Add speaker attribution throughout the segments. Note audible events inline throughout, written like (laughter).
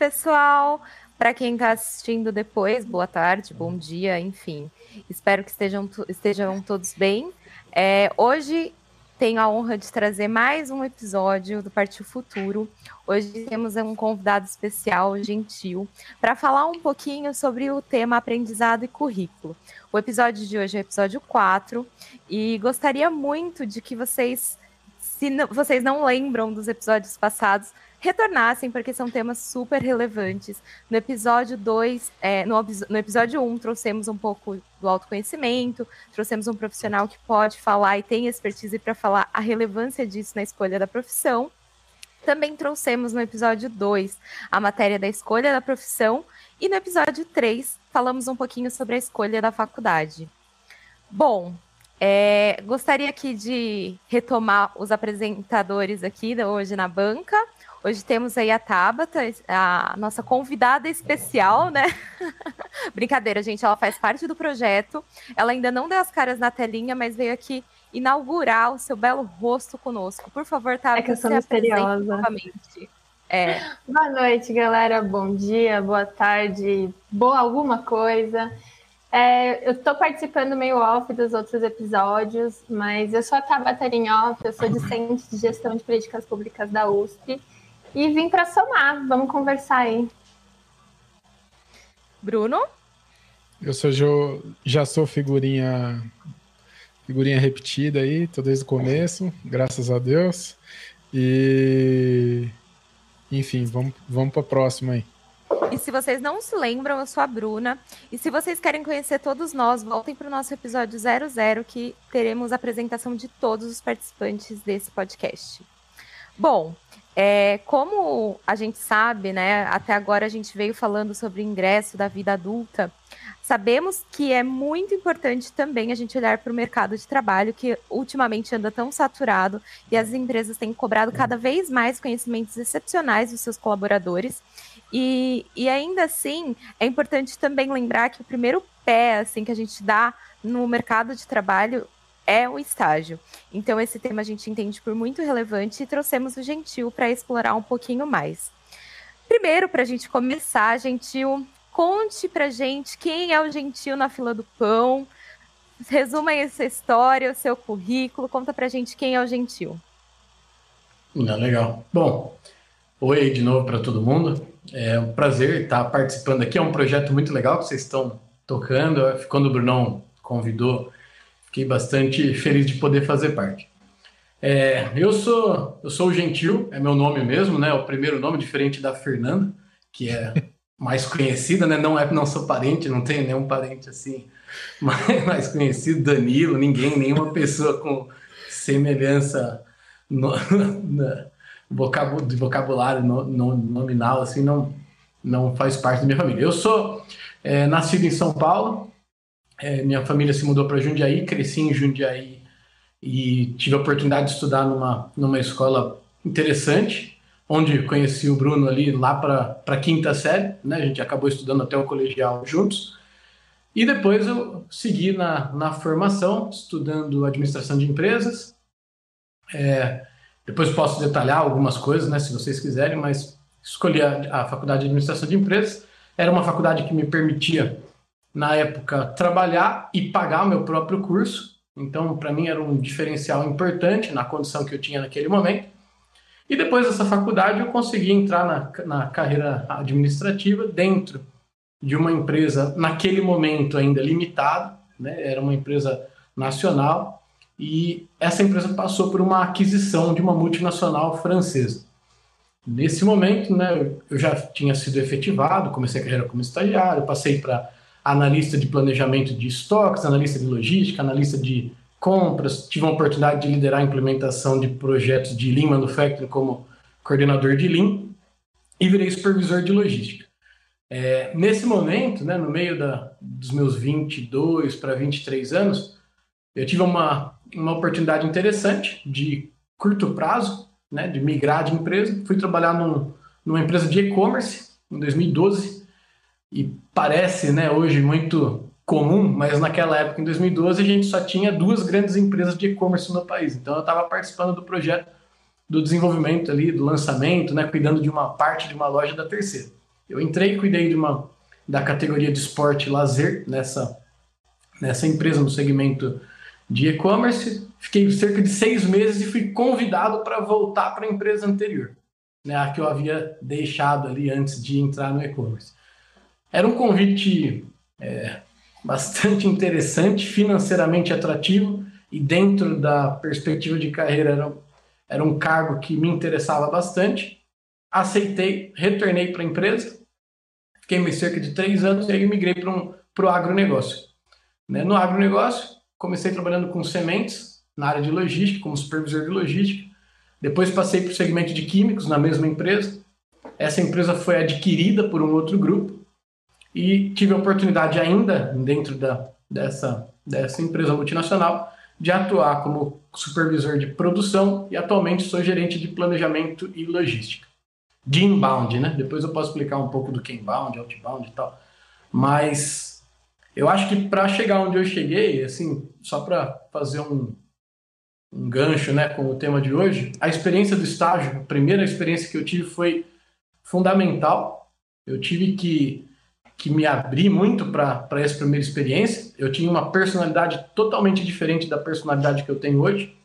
Speaker 1: pessoal. Para quem está assistindo depois, boa tarde, bom dia, enfim. Espero que estejam, estejam todos bem. É, hoje tenho a honra de trazer mais um episódio do Partiu Futuro. Hoje temos um convidado especial, gentil, para falar um pouquinho sobre o tema aprendizado e currículo. O episódio de hoje é o episódio 4 e gostaria muito de que vocês, se não, vocês não lembram dos episódios passados, retornassem, porque são temas super relevantes. No episódio 2, é, no, no, episódio 1, um, trouxemos um pouco do autoconhecimento, trouxemos um profissional que pode falar e tem expertise para falar a relevância disso na escolha da profissão. Também trouxemos no episódio 2 a matéria da escolha da profissão. E no episódio 3, falamos um pouquinho sobre a escolha da faculdade. Bom, é, gostaria aqui de retomar os apresentadores aqui hoje na banca. Hoje temos aí a Tabata, a nossa convidada especial, né? (laughs) Brincadeira, gente, ela faz parte do projeto. Ela ainda não deu as caras na telinha, mas veio aqui inaugurar o seu belo rosto conosco. Por favor, Tabata,
Speaker 2: é que eu sou misteriosa. novamente. É. Boa noite, galera. Bom dia, boa tarde, boa alguma coisa. É, eu estou participando meio off dos outros episódios, mas eu sou a Tabata Off, eu sou discente de gestão de políticas públicas da USP e vim para somar. Vamos conversar aí.
Speaker 1: Bruno?
Speaker 3: Eu sou jo, já sou figurinha figurinha repetida aí, tô desde o começo, graças a Deus. E enfim, vamos, vamos para a próxima aí.
Speaker 1: E se vocês não se lembram, eu sou a Bruna. E se vocês querem conhecer todos nós, voltem para o nosso episódio 00, que teremos a apresentação de todos os participantes desse podcast. Bom, é, como a gente sabe, né, até agora a gente veio falando sobre o ingresso da vida adulta, sabemos que é muito importante também a gente olhar para o mercado de trabalho, que ultimamente anda tão saturado e as empresas têm cobrado cada vez mais conhecimentos excepcionais dos seus colaboradores. E, e ainda assim, é importante também lembrar que o primeiro pé assim que a gente dá no mercado de trabalho é o estágio. Então, esse tema a gente entende por muito relevante e trouxemos o Gentil para explorar um pouquinho mais. Primeiro, para a gente começar, Gentil, conte para gente quem é o Gentil na fila do pão. Resuma essa história, o seu currículo, conta para gente quem é o Gentil.
Speaker 4: Não, legal. Bom, oi de novo para todo mundo. É um prazer estar participando aqui. É um projeto muito legal que vocês estão tocando. Quando o Brunão convidou Fiquei bastante feliz de poder fazer parte. É, eu sou eu sou o Gentil, é meu nome mesmo, né? O primeiro nome diferente da Fernanda, que é (laughs) mais conhecida, né? Não é não sou parente, não tenho nenhum parente assim (laughs) mais, mais conhecido, Danilo, ninguém, nenhuma pessoa com semelhança no, (laughs) de vocabulário no, no, nominal assim não não faz parte da minha família. Eu sou é, nascido em São Paulo, é, minha família se mudou para Jundiaí, cresci em Jundiaí e tive a oportunidade de estudar numa, numa escola interessante, onde conheci o Bruno ali lá para a quinta série, né? A gente acabou estudando até o colegial juntos. E depois eu segui na, na formação, estudando administração de empresas. É, depois posso detalhar algumas coisas, né, se vocês quiserem, mas escolhi a, a faculdade de administração de empresas. Era uma faculdade que me permitia na época, trabalhar e pagar meu próprio curso. Então, para mim, era um diferencial importante na condição que eu tinha naquele momento. E depois dessa faculdade, eu consegui entrar na, na carreira administrativa dentro de uma empresa, naquele momento ainda limitada, né? era uma empresa nacional, e essa empresa passou por uma aquisição de uma multinacional francesa. Nesse momento, né, eu já tinha sido efetivado, comecei a carreira como estagiário, passei para analista de planejamento de estoques, analista de logística, analista de compras. Tive a oportunidade de liderar a implementação de projetos de Lean Manufacturing como coordenador de Lean e virei supervisor de logística. É, nesse momento, né, no meio da, dos meus 22 para 23 anos, eu tive uma, uma oportunidade interessante de curto prazo, né, de migrar de empresa. Fui trabalhar num, numa empresa de e-commerce em 2012 e parece, né, hoje muito comum, mas naquela época, em 2012, a gente só tinha duas grandes empresas de e-commerce no país. Então eu estava participando do projeto do desenvolvimento ali, do lançamento, né, cuidando de uma parte de uma loja da terceira. Eu entrei, cuidei de uma da categoria de esporte e lazer nessa nessa empresa no segmento de e-commerce. Fiquei cerca de seis meses e fui convidado para voltar para a empresa anterior, né, a que eu havia deixado ali antes de entrar no e-commerce. Era um convite é, bastante interessante, financeiramente atrativo e dentro da perspectiva de carreira era, era um cargo que me interessava bastante. Aceitei, retornei para a empresa, fiquei cerca de três anos e aí migrei para um, o agronegócio. Né? No agronegócio, comecei trabalhando com sementes na área de logística, como supervisor de logística. Depois passei para o segmento de químicos na mesma empresa. Essa empresa foi adquirida por um outro grupo e tive a oportunidade ainda dentro da, dessa, dessa empresa multinacional de atuar como supervisor de produção e atualmente sou gerente de planejamento e logística. De inbound, né? Depois eu posso explicar um pouco do que é inbound, outbound e tal. Mas eu acho que para chegar onde eu cheguei, assim, só para fazer um, um gancho né, com o tema de hoje, a experiência do estágio, a primeira experiência que eu tive foi fundamental. Eu tive que que me abri muito para essa primeira experiência. Eu tinha uma personalidade totalmente diferente da personalidade que eu tenho hoje.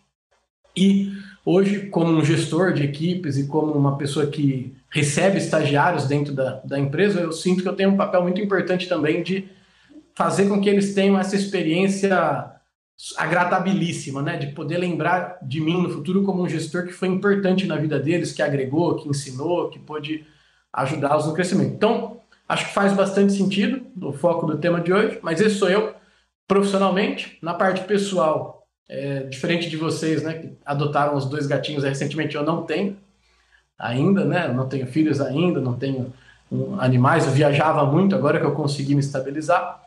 Speaker 4: E hoje, como um gestor de equipes e como uma pessoa que recebe estagiários dentro da, da empresa, eu sinto que eu tenho um papel muito importante também de fazer com que eles tenham essa experiência agradabilíssima, né? De poder lembrar de mim no futuro como um gestor que foi importante na vida deles, que agregou, que ensinou, que pôde ajudá-los no crescimento. Então, Acho que faz bastante sentido o foco do tema de hoje, mas esse sou eu profissionalmente. Na parte pessoal, é, diferente de vocês, né, que adotaram os dois gatinhos recentemente, eu não tenho ainda, né? Não tenho filhos ainda, não tenho um, animais. Eu viajava muito, agora que eu consegui me estabilizar.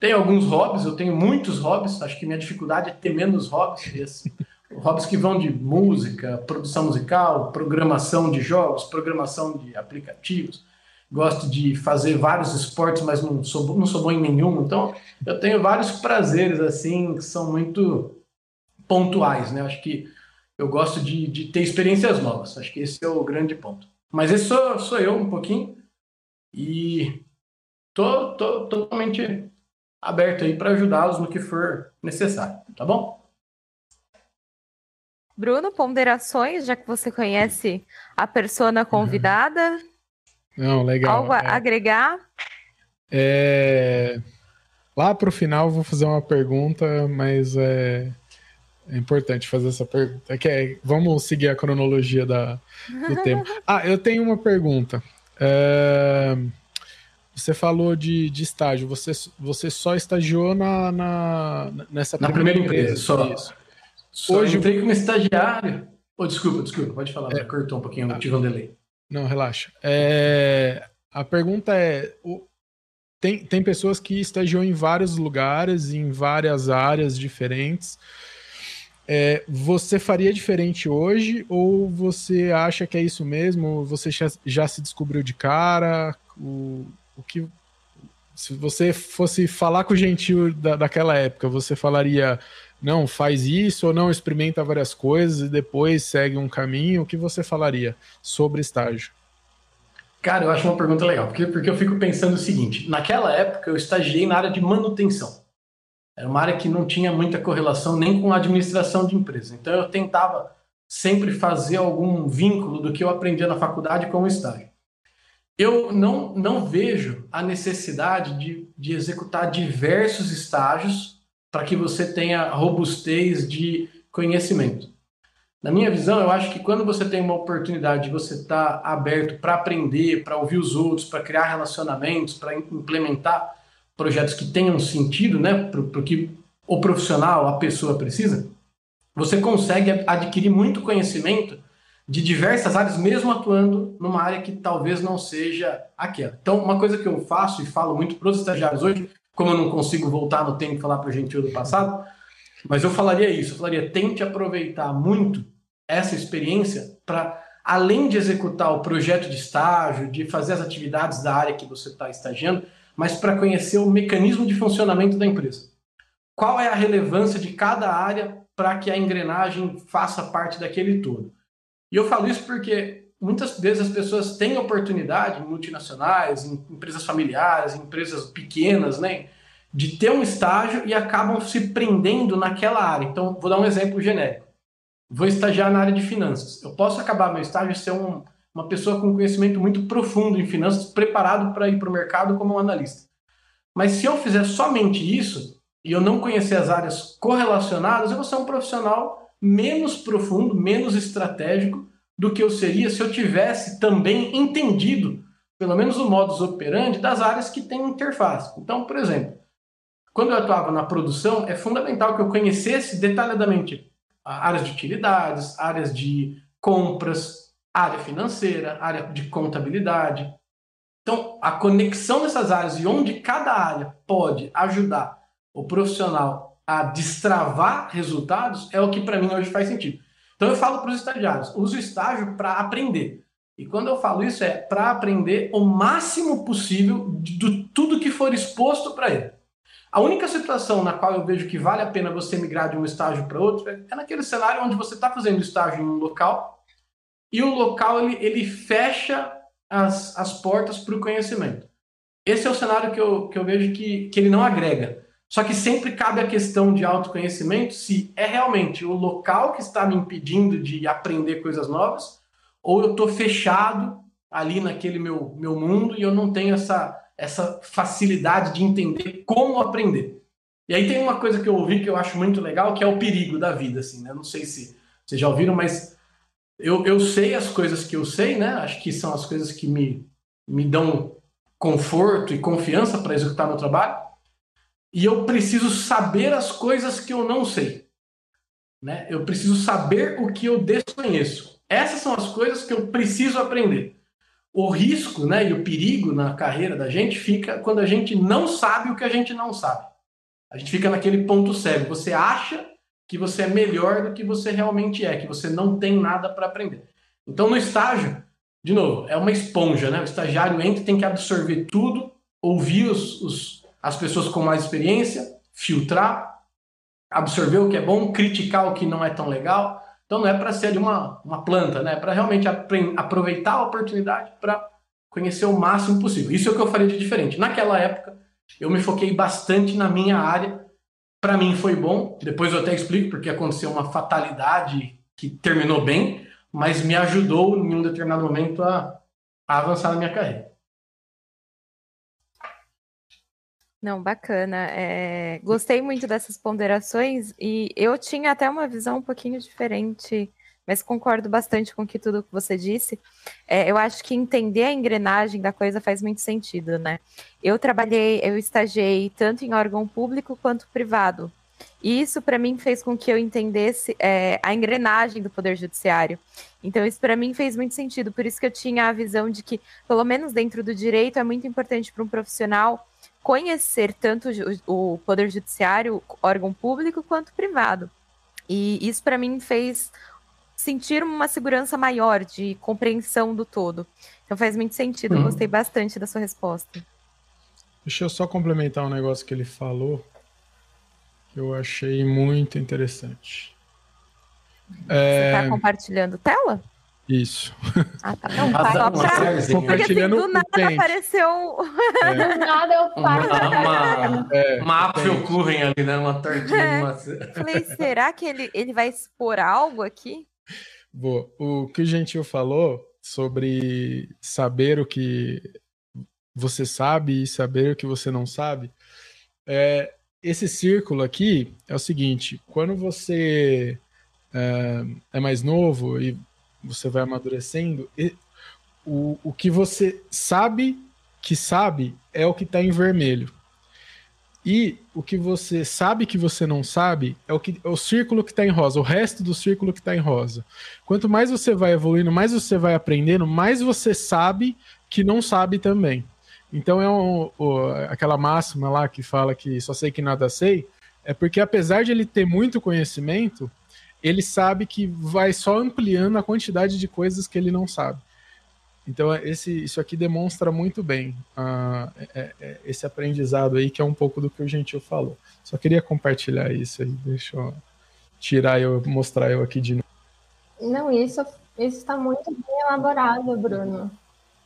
Speaker 4: Tenho alguns hobbies, eu tenho muitos hobbies. Acho que minha dificuldade é ter menos hobbies. Esse, (laughs) hobbies que vão de música, produção musical, programação de jogos, programação de aplicativos gosto de fazer vários esportes, mas não sou, não sou bom em nenhum. Então, eu tenho vários prazeres, assim, que são muito pontuais, né? Acho que eu gosto de, de ter experiências novas. Acho que esse é o grande ponto. Mas esse sou, sou eu um pouquinho. E tô, tô totalmente aberto aí para ajudá-los no que for necessário, tá bom?
Speaker 1: Bruno, ponderações, já que você conhece a persona convidada. Uhum. (laughs)
Speaker 3: Não, legal.
Speaker 1: Algo a é, agregar?
Speaker 3: É, lá para o final vou fazer uma pergunta, mas é, é importante fazer essa pergunta. É que é, vamos seguir a cronologia da, do tema. (laughs) Ah, eu tenho uma pergunta. É, você falou de, de estágio. Você, você só estagiou na, na nessa
Speaker 4: na primeira, primeira empresa, empresa, só. Só Hoje entrei como estagiário. Oh, desculpa, desculpa, pode falar. É, cortou um pouquinho, ah, tive um delay.
Speaker 3: Não, relaxa. É, a pergunta é: o, tem, tem pessoas que estagiam em vários lugares, em várias áreas diferentes. É, você faria diferente hoje ou você acha que é isso mesmo? Você já, já se descobriu de cara? O, o que se você fosse falar com o gentil da, daquela época, você falaria não, faz isso ou não, experimenta várias coisas e depois segue um caminho, o que você falaria sobre estágio?
Speaker 4: Cara, eu acho uma pergunta legal, porque, porque eu fico pensando o seguinte: naquela época eu estagiei na área de manutenção. Era uma área que não tinha muita correlação nem com a administração de empresa. Então eu tentava sempre fazer algum vínculo do que eu aprendia na faculdade com o estágio. Eu não, não vejo a necessidade de, de executar diversos estágios para que você tenha robustez de conhecimento. Na minha visão, eu acho que quando você tem uma oportunidade de você estar tá aberto para aprender, para ouvir os outros, para criar relacionamentos, para implementar projetos que tenham sentido, né, para o que o profissional, a pessoa precisa, você consegue adquirir muito conhecimento de diversas áreas, mesmo atuando numa área que talvez não seja aquela. Então, uma coisa que eu faço e falo muito para os estagiários hoje como eu não consigo voltar no tempo e falar para o gentil do passado, mas eu falaria isso, eu falaria, tente aproveitar muito essa experiência para, além de executar o projeto de estágio, de fazer as atividades da área que você está estagiando, mas para conhecer o mecanismo de funcionamento da empresa. Qual é a relevância de cada área para que a engrenagem faça parte daquele todo? E eu falo isso porque muitas vezes as pessoas têm oportunidade multinacionais, em empresas familiares, em empresas pequenas, né? De ter um estágio e acabam se prendendo naquela área. Então, vou dar um exemplo genérico. Vou estagiar na área de finanças. Eu posso acabar meu estágio e ser um, uma pessoa com conhecimento muito profundo em finanças, preparado para ir para o mercado como um analista. Mas se eu fizer somente isso e eu não conhecer as áreas correlacionadas, eu vou ser um profissional menos profundo, menos estratégico do que eu seria se eu tivesse também entendido, pelo menos o modus operandi, das áreas que têm interface. Então, por exemplo, quando eu atuava na produção, é fundamental que eu conhecesse detalhadamente áreas de utilidades, áreas de compras, área financeira, área de contabilidade. Então, a conexão dessas áreas e onde cada área pode ajudar o profissional a destravar resultados é o que para mim hoje faz sentido. Então eu falo para os estagiários, use o estágio para aprender. E quando eu falo isso é para aprender o máximo possível de tudo que for exposto para ele. A única situação na qual eu vejo que vale a pena você migrar de um estágio para outro é naquele cenário onde você está fazendo estágio em um local e o local ele, ele fecha as, as portas para o conhecimento. Esse é o cenário que eu, que eu vejo que, que ele não agrega. Só que sempre cabe a questão de autoconhecimento se é realmente o local que está me impedindo de aprender coisas novas ou eu estou fechado ali naquele meu, meu mundo e eu não tenho essa, essa facilidade de entender como aprender. E aí tem uma coisa que eu ouvi que eu acho muito legal, que é o perigo da vida, assim, né? Não sei se vocês já ouviram, mas eu, eu sei as coisas que eu sei, né? Acho que são as coisas que me, me dão conforto e confiança para executar meu trabalho e eu preciso saber as coisas que eu não sei. Né? Eu preciso saber o que eu desconheço. Essas são as coisas que eu preciso aprender. O risco né, e o perigo na carreira da gente fica quando a gente não sabe o que a gente não sabe. A gente fica naquele ponto cego. Você acha que você é melhor do que você realmente é, que você não tem nada para aprender. Então, no estágio, de novo, é uma esponja, né? O estagiário entra tem que absorver tudo, ouvir os, os as pessoas com mais experiência, filtrar, absorver o que é bom, criticar o que não é tão legal. Então não é para ser de uma, uma planta, né? é para realmente aproveitar a oportunidade para conhecer o máximo possível. Isso é o que eu faria de diferente. Naquela época, eu me foquei bastante na minha área. Para mim foi bom, depois eu até explico porque aconteceu uma fatalidade que terminou bem, mas me ajudou em um determinado momento a, a avançar na minha carreira.
Speaker 1: Não, bacana. É, gostei muito dessas ponderações e eu tinha até uma visão um pouquinho diferente, mas concordo bastante com que tudo que você disse. É, eu acho que entender a engrenagem da coisa faz muito sentido, né? Eu trabalhei, eu estagiei tanto em órgão público quanto privado. E isso para mim fez com que eu entendesse é, a engrenagem do poder judiciário. Então isso para mim fez muito sentido. Por isso que eu tinha a visão de que, pelo menos dentro do direito, é muito importante para um profissional conhecer tanto o Poder Judiciário, órgão público, quanto privado. E isso, para mim, fez sentir uma segurança maior de compreensão do todo. Então faz muito sentido, uhum. gostei bastante da sua resposta.
Speaker 3: Deixa eu só complementar um negócio que ele falou, que eu achei muito interessante.
Speaker 1: Você está é... compartilhando tela?
Speaker 3: Isso.
Speaker 1: Ah, tá. Não, só pra... Porque assim, do nada apareceu.
Speaker 2: É. Do nada eu paro.
Speaker 4: Uma, uma, é, uma ali, né? Uma tortinha é. maçã.
Speaker 1: Falei, será que ele, ele vai expor algo aqui?
Speaker 3: Boa. O que o Gentil falou sobre saber o que você sabe e saber o que você não sabe, é, esse círculo aqui é o seguinte: quando você é, é mais novo e você vai amadurecendo, e o, o que você sabe que sabe é o que está em vermelho. E o que você sabe que você não sabe é o, que, é o círculo que está em rosa, o resto do círculo que está em rosa. Quanto mais você vai evoluindo, mais você vai aprendendo, mais você sabe que não sabe também. Então é um, o, aquela máxima lá que fala que só sei que nada sei, é porque apesar de ele ter muito conhecimento, ele sabe que vai só ampliando a quantidade de coisas que ele não sabe. Então, esse, isso aqui demonstra muito bem uh, é, é, esse aprendizado aí, que é um pouco do que o Gentil falou. Só queria compartilhar isso aí, deixa eu tirar eu, mostrar eu aqui de novo.
Speaker 2: Não, isso Isso está muito bem elaborado, Bruno.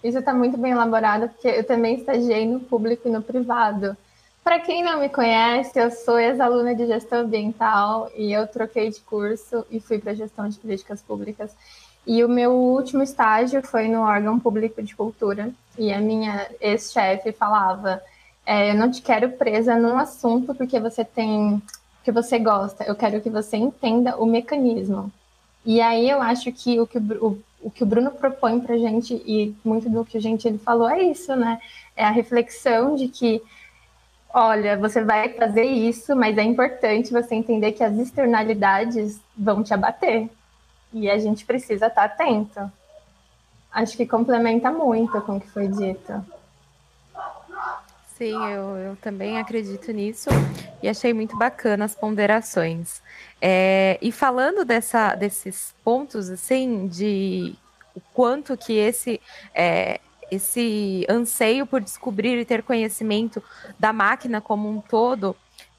Speaker 2: Isso está muito bem elaborado, porque eu também estagiei no público e no privado. Para quem não me conhece, eu sou ex-aluna de gestão ambiental e eu troquei de curso e fui para gestão de políticas públicas. E o meu último estágio foi no órgão público de cultura. E a minha ex-chefe falava: é, Eu não te quero presa num assunto porque você tem. que você gosta. Eu quero que você entenda o mecanismo. E aí eu acho que o que o, o, que o Bruno propõe para gente, e muito do que a gente ele falou, é isso, né? É a reflexão de que olha, você vai fazer isso, mas é importante você entender que as externalidades vão te abater. E a gente precisa estar atento. Acho que complementa muito com o que foi dito.
Speaker 1: Sim, eu, eu também acredito nisso e achei muito bacana as ponderações. É, e falando dessa, desses pontos, assim, de o quanto que esse é, esse anseio por descobrir e ter conhecimento da máquina como um todo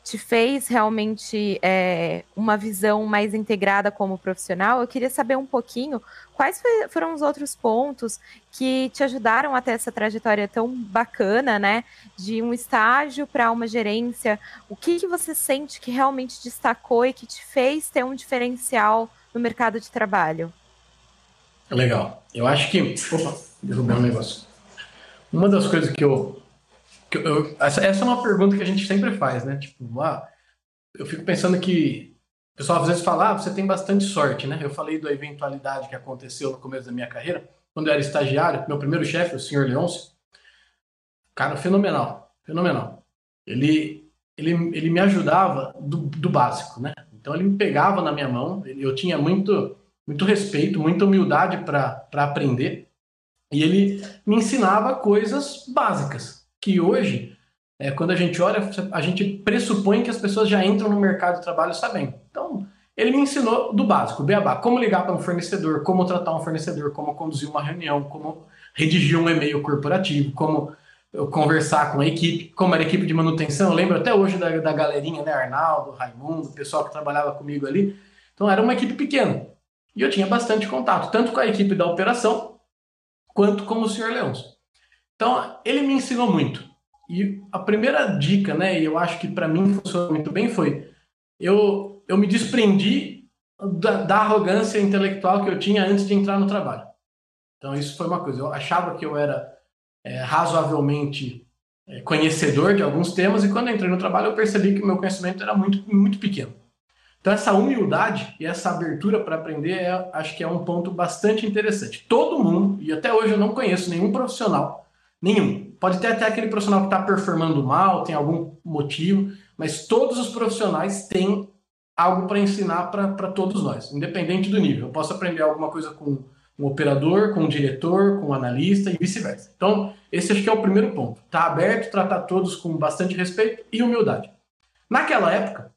Speaker 1: te fez realmente é, uma visão mais integrada como profissional, eu queria saber um pouquinho quais foram os outros pontos que te ajudaram a ter essa trajetória tão bacana, né? De um estágio para uma gerência. O que, que você sente que realmente destacou e que te fez ter um diferencial no mercado de trabalho?
Speaker 4: Legal. Eu acho que. Opa, derrubei um negócio. Uma das coisas que eu. Que eu essa, essa, é uma pergunta que a gente sempre faz, né? Tipo, ah, eu fico pensando que. O pessoal às vezes fala, ah, você tem bastante sorte, né? Eu falei da eventualidade que aconteceu no começo da minha carreira, quando eu era estagiário, meu primeiro chefe, o senhor Leôncio, cara, fenomenal, fenomenal. Ele, ele, ele me ajudava do, do básico, né? Então ele me pegava na minha mão, eu tinha muito muito respeito, muita humildade para aprender. E ele me ensinava coisas básicas, que hoje, é, quando a gente olha, a gente pressupõe que as pessoas já entram no mercado de trabalho sabendo. Então, ele me ensinou do básico, beabá, como ligar para um fornecedor, como tratar um fornecedor, como conduzir uma reunião, como redigir um e-mail corporativo, como conversar com a equipe, como era a equipe de manutenção. Eu lembro até hoje da, da galerinha, né? Arnaldo, Raimundo, o pessoal que trabalhava comigo ali. Então era uma equipe pequena. E eu tinha bastante contato, tanto com a equipe da operação, quanto com o Sr. Leôncio. Então, ele me ensinou muito. E a primeira dica, né, e eu acho que para mim funcionou muito bem, foi eu, eu me desprendi da, da, arrogância intelectual que eu tinha antes de entrar no trabalho. Então, isso foi uma coisa. Eu achava que eu era é, razoavelmente é, conhecedor de alguns temas, e quando entrei no trabalho, eu percebi que o meu conhecimento era muito, muito pequeno. Então, essa humildade e essa abertura para aprender, é, acho que é um ponto bastante interessante. Todo mundo, e até hoje eu não conheço nenhum profissional, nenhum. Pode ter até aquele profissional que está performando mal, tem algum motivo, mas todos os profissionais têm algo para ensinar para todos nós, independente do nível. Eu posso aprender alguma coisa com um operador, com um diretor, com um analista e vice-versa. Então, esse acho que é o primeiro ponto. Está aberto, tratar todos com bastante respeito e humildade. Naquela época,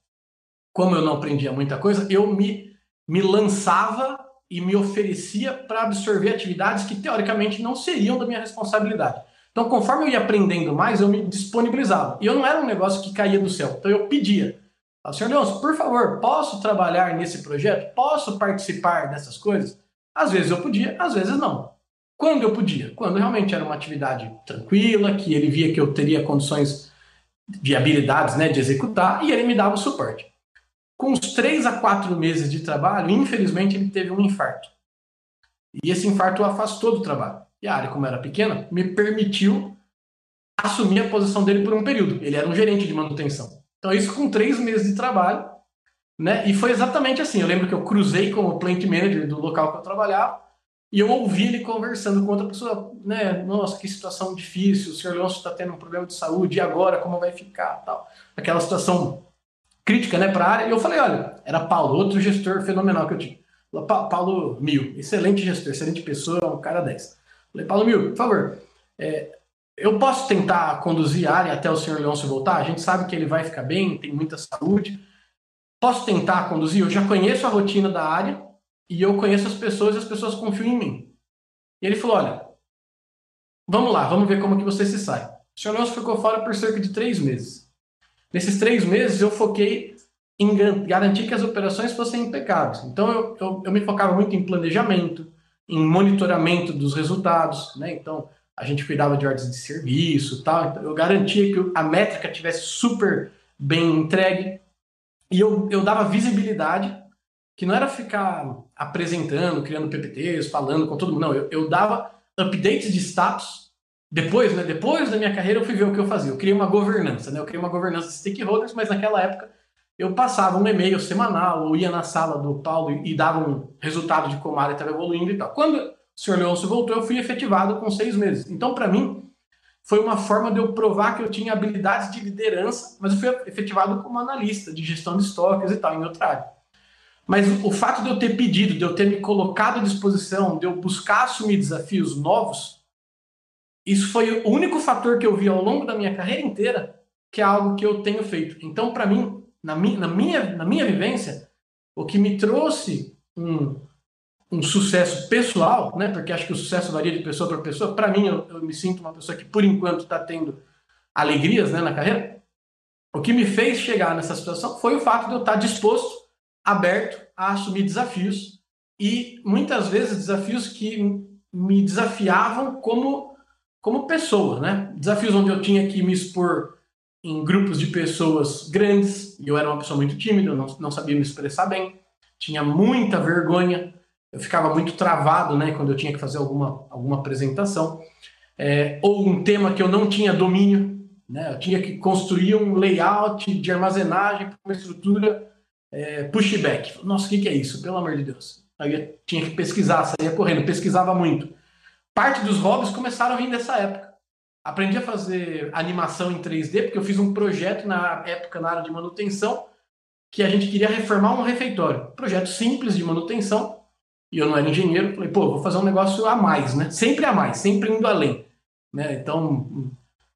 Speaker 4: como eu não aprendia muita coisa, eu me, me lançava e me oferecia para absorver atividades que teoricamente não seriam da minha responsabilidade. Então, conforme eu ia aprendendo mais, eu me disponibilizava. E eu não era um negócio que caía do céu. Então, eu pedia. Senhor Leôncio, por favor, posso trabalhar nesse projeto? Posso participar dessas coisas? Às vezes eu podia, às vezes não. Quando eu podia? Quando realmente era uma atividade tranquila, que ele via que eu teria condições de habilidades né, de executar, e ele me dava o suporte. Com uns três a quatro meses de trabalho, infelizmente ele teve um infarto. E esse infarto o afastou do trabalho. E a área, como era pequena, me permitiu assumir a posição dele por um período. Ele era um gerente de manutenção. Então, isso com três meses de trabalho, né? E foi exatamente assim. Eu lembro que eu cruzei com o plant manager do local que eu trabalhava e eu ouvi ele conversando com outra pessoa, né? Nossa, que situação difícil. O senhor Leôncio está tendo um problema de saúde. E agora? Como vai ficar? Tal. Aquela situação crítica né, para a área. E eu falei: olha, era Paulo, outro gestor fenomenal que eu tinha. Paulo Mil, excelente gestor, excelente pessoa, um cara 10. Falei, Paulo Mil, por favor, é, eu posso tentar conduzir a área até o senhor Leôncio voltar? A gente sabe que ele vai ficar bem, tem muita saúde. Posso tentar conduzir? Eu já conheço a rotina da área e eu conheço as pessoas e as pessoas confiam em mim. E ele falou: olha, vamos lá, vamos ver como que você se sai. O senhor Leôncio ficou fora por cerca de três meses. Nesses três meses, eu foquei em garantir que as operações fossem impecáveis. Então, eu, eu, eu me focava muito em planejamento, em monitoramento dos resultados, né? Então, a gente cuidava de ordens de serviço, tal. Então, eu garantia que a métrica tivesse super bem entregue e eu, eu dava visibilidade, que não era ficar apresentando, criando PPTs, falando com todo mundo, não. Eu, eu dava updates de status. Depois, né? Depois da minha carreira, eu fui ver o que eu fazia. Eu criei uma governança, né? Eu criei uma governança de stakeholders, mas naquela época eu passava um e-mail semanal, ou ia na sala do Paulo e, dava um resultado de como a área estava evoluindo e tal. Quando o senhor Leôncio voltou, eu fui efetivado com seis meses. Então, para mim, foi uma forma de eu provar que eu tinha habilidades de liderança, mas eu fui efetivado como analista de gestão de estoques e tal, em outra área. Mas o fato de eu ter pedido, de eu ter me colocado à disposição, de eu buscar assumir desafios novos, isso foi o único fator que eu vi ao longo da minha carreira inteira que é algo que eu tenho feito. Então, para mim, na minha, na minha, na minha vivência, o que me trouxe um, um sucesso pessoal, né? Porque acho que o sucesso varia de pessoa para pessoa. Para mim, eu, eu, me sinto uma pessoa que, por enquanto, está tendo alegrias né, na carreira. O que me fez chegar nessa situação foi o fato de eu estar disposto, aberto a assumir desafios e muitas vezes desafios que me desafiavam como como pessoa, né? Desafios onde eu tinha que me expor em grupos de pessoas grandes, e eu era uma pessoa muito tímida, eu não, não sabia me expressar bem, tinha muita vergonha, eu ficava muito travado né, quando eu tinha que fazer alguma, alguma apresentação, é, ou um tema que eu não tinha domínio, né, eu tinha que construir um layout de armazenagem para uma estrutura é, pushback. Nossa, o que, que é isso? Pelo amor de Deus. Aí eu tinha que pesquisar, saía correndo, pesquisava muito. Parte dos hobbies começaram a vir dessa época aprendi a fazer animação em 3D, porque eu fiz um projeto na época na área de manutenção, que a gente queria reformar um refeitório. Projeto simples de manutenção, e eu não era engenheiro, falei, pô, vou fazer um negócio a mais, né? Sempre a mais, sempre indo além. Né? Então,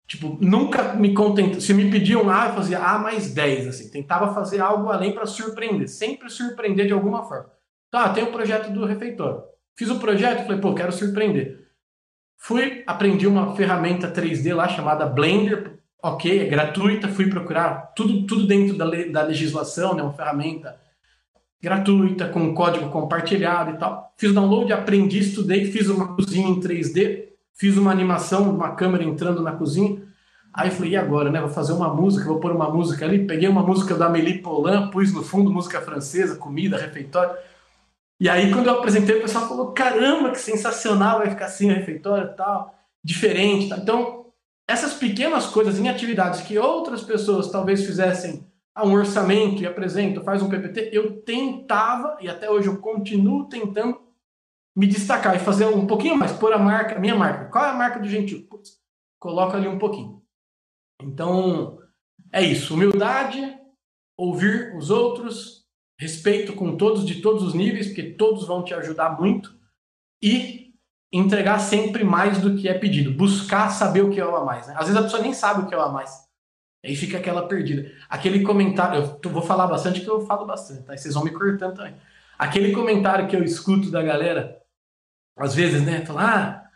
Speaker 4: tipo, nunca me contentei. Se me pediam A, eu fazia A mais 10, assim. Tentava fazer algo além para surpreender, sempre surpreender de alguma forma. Tá, tem o projeto do refeitório. Fiz o projeto, falei, pô, quero surpreender. Fui, aprendi uma ferramenta 3D lá chamada Blender, ok, é gratuita, fui procurar tudo, tudo dentro da, da legislação, né, uma ferramenta gratuita, com código compartilhado e tal. Fiz download, aprendi, estudei, fiz uma cozinha em 3D, fiz uma animação, uma câmera entrando na cozinha. Aí falei, e agora, né? Vou fazer uma música, vou pôr uma música ali. Peguei uma música da Amélie Poulain, pus no fundo música francesa, comida, refeitório. E aí, quando eu apresentei, o pessoal falou: caramba, que sensacional, vai ficar assim o refeitório e tal, diferente. Tá? Então, essas pequenas coisas em atividades que outras pessoas talvez fizessem um orçamento e apresento, faz um PPT, eu tentava, e até hoje eu continuo tentando, me destacar e fazer um pouquinho mais, pôr a marca, a minha marca. Qual é a marca do Gentil? Putz, coloca ali um pouquinho. Então, é isso. Humildade, ouvir os outros, respeito com todos de todos os níveis, porque todos vão te ajudar muito, e entregar sempre mais do que é pedido, buscar saber o que é o a mais. Né? Às vezes a pessoa nem sabe o que é o a mais. Aí fica aquela perdida. Aquele comentário, eu vou falar bastante que eu falo bastante, tá? vocês vão me cortando também. Aquele comentário que eu escuto da galera, às vezes, né? Falar, ah,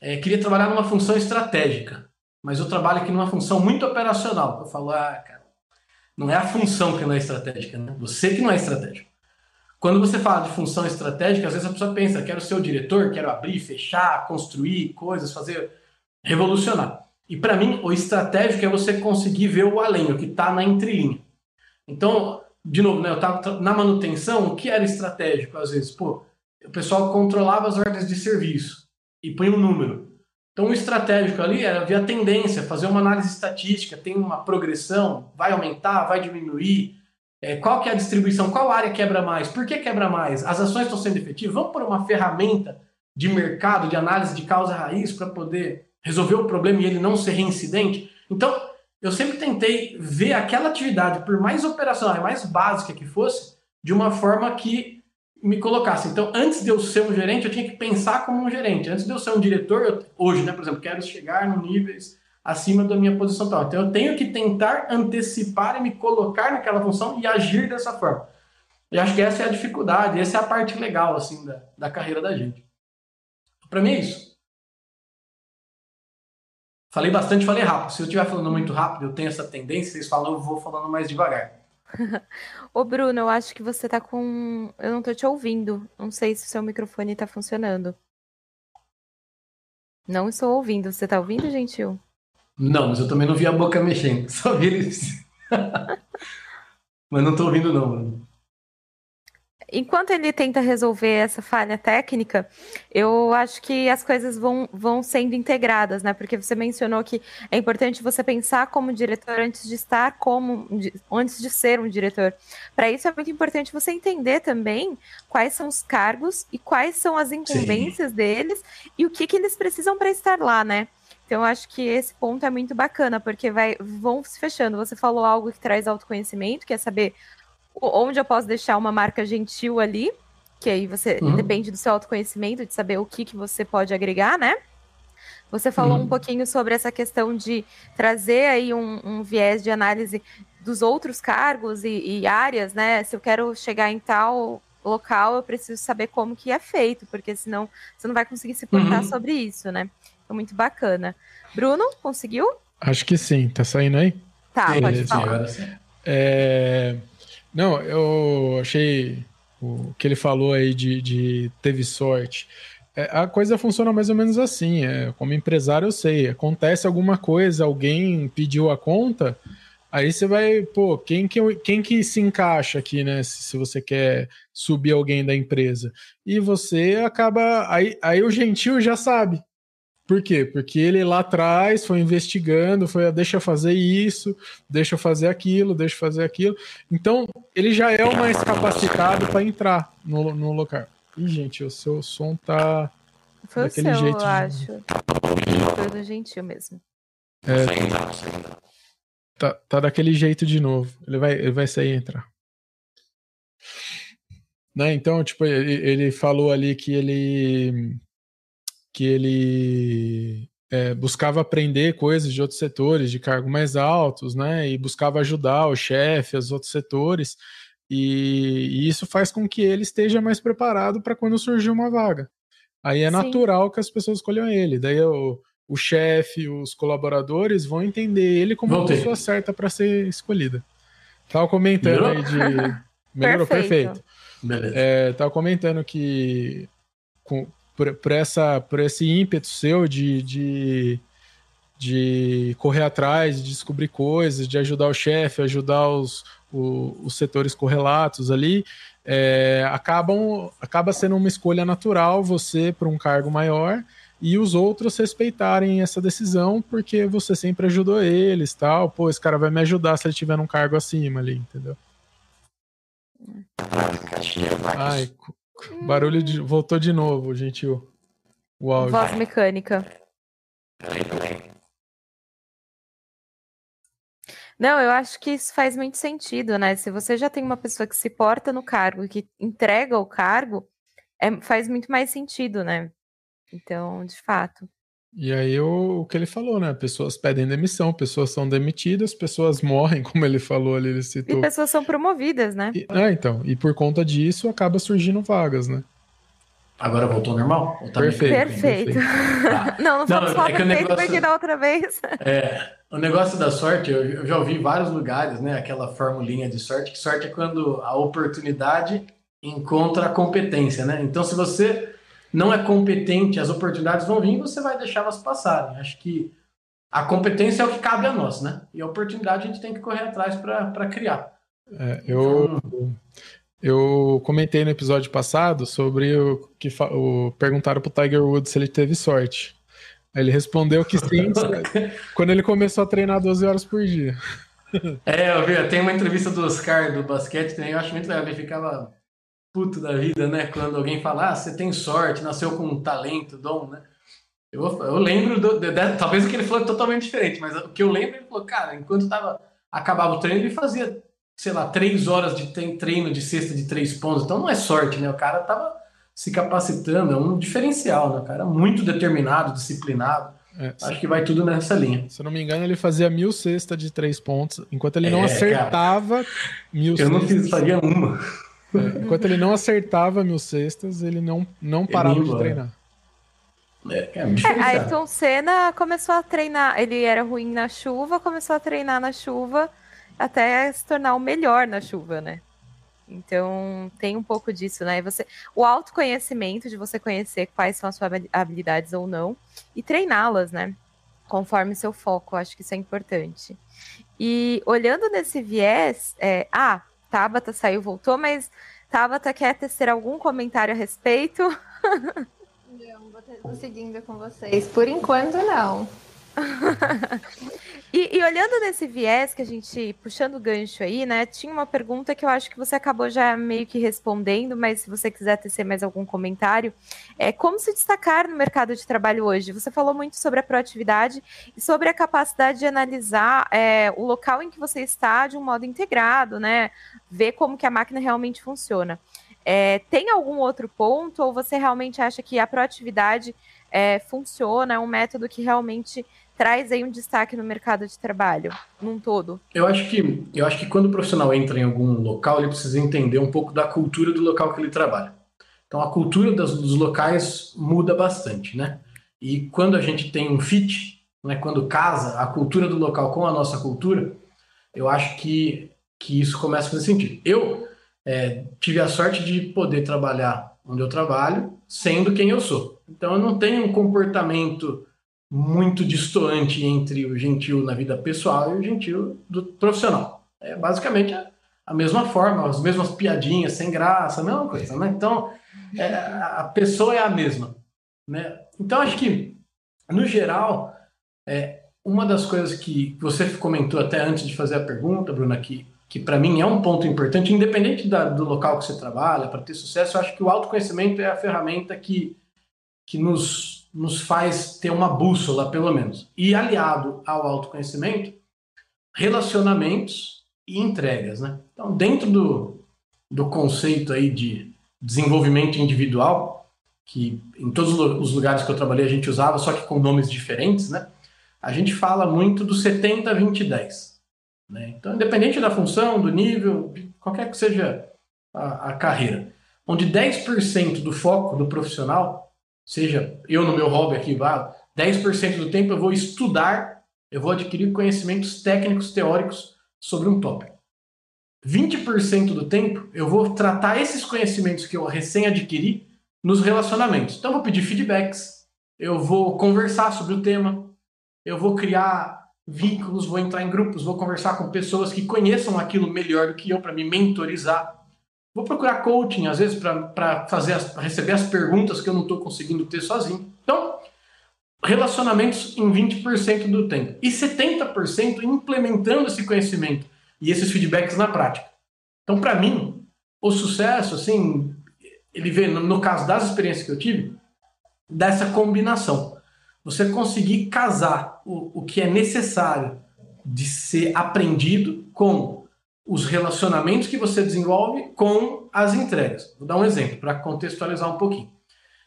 Speaker 4: é, queria trabalhar numa função estratégica, mas eu trabalho aqui numa função muito operacional. Eu falo, ah, cara não é a função que não é estratégica, né? Você que não é estratégico. Quando você fala de função estratégica, às vezes a pessoa pensa, quero ser o diretor, quero abrir, fechar, construir coisas, fazer revolucionar. E para mim, o estratégico é você conseguir ver o além, o que está na entrelinha. Então, de novo, né, eu estava na manutenção, o que era estratégico às vezes? Pô, o pessoal controlava as ordens de serviço e põe um número. Então, o estratégico ali era ver a tendência, fazer uma análise estatística, tem uma progressão, vai aumentar, vai diminuir, é, qual que é a distribuição, qual área quebra mais, por que quebra mais, as ações estão sendo efetivas, vamos por uma ferramenta de mercado, de análise de causa raiz para poder resolver o problema e ele não ser reincidente. Então, eu sempre tentei ver aquela atividade, por mais operacional, mais básica que fosse, de uma forma que me colocasse. Então, antes de eu ser um gerente, eu tinha que pensar como um gerente. Antes de eu ser um diretor, eu, hoje, né, por exemplo, quero chegar no níveis acima da minha posição tal. Então, eu tenho que tentar antecipar e me colocar naquela função e agir dessa forma. E acho que essa é a dificuldade, essa é a parte legal assim da, da carreira da gente. Para mim é isso. Falei bastante, falei rápido. Se eu estiver falando muito rápido, eu tenho essa tendência, vocês falam, eu vou falando mais devagar. (laughs)
Speaker 1: Ô, Bruno, eu acho que você tá com. Eu não tô te ouvindo. Não sei se o seu microfone tá funcionando. Não estou ouvindo. Você tá ouvindo, gentil?
Speaker 4: Não, mas eu também não vi a boca mexendo. (laughs) Só vi eles. (laughs) mas não tô ouvindo, não, Bruno
Speaker 1: enquanto ele tenta resolver essa falha técnica, eu acho que as coisas vão, vão sendo integradas, né? Porque você mencionou que é importante você pensar como diretor antes de estar como antes de ser um diretor. Para isso é muito importante você entender também quais são os cargos e quais são as incumbências Sim. deles e o que, que eles precisam para estar lá, né? Então, eu acho que esse ponto é muito bacana, porque vai, vão se fechando. Você falou algo que traz autoconhecimento, que é saber onde eu posso deixar uma marca gentil ali, que aí você uhum. depende do seu autoconhecimento, de saber o que, que você pode agregar, né? Você falou uhum. um pouquinho sobre essa questão de trazer aí um, um viés de análise dos outros cargos e, e, áreas, né? Se eu quero chegar em tal local, eu preciso saber como que é feito, porque senão você não vai conseguir se portar uhum. sobre isso, né? Então, muito bacana. Bruno, conseguiu?
Speaker 3: Acho que sim. Tá saindo aí?
Speaker 1: Tá, pode falar.
Speaker 3: É... Não, eu achei o que ele falou aí de, de teve sorte. É, a coisa funciona mais ou menos assim. É, como empresário, eu sei. Acontece alguma coisa, alguém pediu a conta, aí você vai, pô, quem que, quem que se encaixa aqui, né? Se, se você quer subir alguém da empresa. E você acaba. Aí, aí o gentil já sabe. Por quê? Porque ele lá atrás foi investigando, foi, ah, deixa eu fazer isso, deixa eu fazer aquilo, deixa eu fazer aquilo. Então, ele já é o mais capacitado para entrar no, no local. Ih, gente, o seu som tá.
Speaker 1: Foi daquele o seu, jeito eu acho. Foi do gentil mesmo.
Speaker 3: É, tá, tá daquele jeito de novo. Ele vai, ele vai sair e entrar. Né? Então, tipo, ele, ele falou ali que ele que ele é, buscava aprender coisas de outros setores de cargo mais altos, né? E buscava ajudar o chefe, os outros setores. E, e, isso faz com que ele esteja mais preparado para quando surgir uma vaga. Aí é Sim. natural que as pessoas escolham ele. Daí o, o chefe, os colaboradores vão entender ele como a pessoa certa para ser escolhida. Tava comentando Melhorou? aí de. Melhorou, perfeito. perfeito. É, tava comentando que com, por, por, essa, por esse ímpeto seu de, de, de correr atrás, de descobrir coisas, de ajudar o chefe, ajudar os, o, os setores correlatos ali, é, acabam, acaba sendo uma escolha natural você para um cargo maior e os outros respeitarem essa decisão porque você sempre ajudou eles, tal. Pô, esse cara vai me ajudar se ele tiver num cargo acima ali, entendeu? Ai, Barulho de... voltou de novo, gentil. O áudio.
Speaker 1: Voz mecânica. Não, eu acho que isso faz muito sentido, né? Se você já tem uma pessoa que se porta no cargo e que entrega o cargo, é, faz muito mais sentido, né? Então, de fato.
Speaker 3: E aí o, o, que ele falou, né? Pessoas pedem demissão, pessoas são demitidas, pessoas (laughs) morrem, como ele falou ali, ele citou.
Speaker 1: E pessoas são promovidas, né?
Speaker 3: E, é, então. E por conta disso acaba surgindo vagas, né?
Speaker 4: Agora voltou normal?
Speaker 1: Tá perfeito. Perfeito. perfeito. (laughs) não, não vamos falar é perfeito negócio, porque da outra vez. (laughs)
Speaker 4: É, o negócio da sorte, eu, eu já ouvi em vários lugares, né? Aquela formulinha de sorte, que sorte é quando a oportunidade encontra a competência, né? Então, se você não é competente, as oportunidades vão vir, você vai deixá-las passarem. Acho que a competência é o que cabe a nós, né? E a oportunidade a gente tem que correr atrás para criar.
Speaker 3: É, eu, então... eu comentei no episódio passado sobre o que o, perguntaram pro Tiger Woods se ele teve sorte. Aí ele respondeu que sim, (laughs) quando ele começou a treinar 12 horas por dia.
Speaker 4: É, eu vi, tem uma entrevista do Oscar do basquete também, eu acho muito legal, ele ficava puto da vida, né? Quando alguém fala, ah, você tem sorte, nasceu com um talento, dom, né? Eu, eu lembro, do, de, de, talvez o que ele falou é totalmente diferente, mas o que eu lembro, ele falou, cara, enquanto tava, acabava o treino, ele fazia, sei lá, três horas de treino de cesta de três pontos. Então não é sorte, né? O cara tava se capacitando, é um diferencial, né? O cara muito determinado, disciplinado. É, Acho que vai tudo nessa linha.
Speaker 3: Se eu não me engano, ele fazia mil cestas de três pontos, enquanto ele não é, acertava cara, mil
Speaker 4: eu
Speaker 3: cestas.
Speaker 4: Eu não fiz, faria uma.
Speaker 3: É, enquanto ele não acertava mil cestas, ele não, não parava de treinar.
Speaker 1: É, é, é Ayrton Senna começou a treinar, ele era ruim na chuva, começou a treinar na chuva até se tornar o melhor na chuva, né? Então, tem um pouco disso, né? Você, o autoconhecimento de você conhecer quais são as suas habilidades ou não e treiná-las, né? Conforme seu foco, acho que isso é importante. E olhando nesse viés, é, ah, Tabata saiu, voltou, mas Tabata quer tecer algum comentário a respeito? (laughs)
Speaker 2: Não, vou seguindo com vocês. Por enquanto, não. (laughs)
Speaker 1: e, e, olhando nesse viés que a gente, puxando o gancho aí, né? Tinha uma pergunta que eu acho que você acabou já meio que respondendo, mas se você quiser tecer mais algum comentário, é como se destacar no mercado de trabalho hoje? Você falou muito sobre a proatividade e sobre a capacidade de analisar é, o local em que você está de um modo integrado, né? Ver como que a máquina realmente funciona. É, tem algum outro ponto ou você realmente acha que a proatividade é, funciona, é um método que realmente traz aí um destaque no mercado de trabalho, num todo?
Speaker 4: Eu acho que, eu acho que quando o profissional entra em algum local, ele precisa entender um pouco da cultura do local que ele trabalha. Então, a cultura das, dos locais muda bastante, né? E quando a gente tem um fit, né, quando casa a cultura do local com a nossa cultura, eu acho que, que isso começa a fazer sentido. Eu é, tive a sorte de poder trabalhar onde eu trabalho, sendo quem eu sou. Então, eu não tenho um comportamento muito distoante entre o gentil na vida pessoal e o gentil do profissional. É basicamente a, mesma forma, as mesmas piadinhas sem graça, a mesma coisa, né? Então, é, a pessoa é a mesma, né? Então, acho que, no geral, é, uma das coisas que você comentou até antes de fazer a pergunta, Bruna, que, que para mim é um ponto importante, independente da, do local que você trabalha, para ter sucesso, eu acho que o autoconhecimento é a ferramenta que, que nos nos faz ter uma bússola, pelo menos. E aliado ao autoconhecimento, relacionamentos e entregas, né? Então, dentro do, do conceito aí de desenvolvimento individual, que em todos os lugares que eu trabalhei a gente usava, só que com nomes diferentes, né? A gente fala muito do 70, 20, 10. Né? Então, independente da função, do nível, qualquer que seja a, a carreira, onde 10% do foco do profissional seja eu no meu hobby aqui, vá, 10% do tempo eu vou estudar, eu vou adquirir conhecimentos técnicos, teóricos sobre um tópico. 20% do tempo eu vou tratar esses conhecimentos que eu recém adquiri nos relacionamentos. Então eu vou pedir feedbacks, eu vou conversar sobre o tema, eu vou criar vínculos, vou entrar em grupos, vou conversar com pessoas que conheçam aquilo melhor do que eu para me mentorizar. Vou procurar coaching, às vezes, para receber as perguntas que eu não estou conseguindo ter sozinho. Então, relacionamentos em 20% do tempo. E 70% implementando esse conhecimento e esses feedbacks na prática. Então, para mim, o sucesso, assim, ele vê, no caso das experiências que eu tive, dessa combinação. Você conseguir casar o, o que é necessário de ser aprendido com os relacionamentos que você desenvolve com as entregas. Vou dar um exemplo para contextualizar um pouquinho.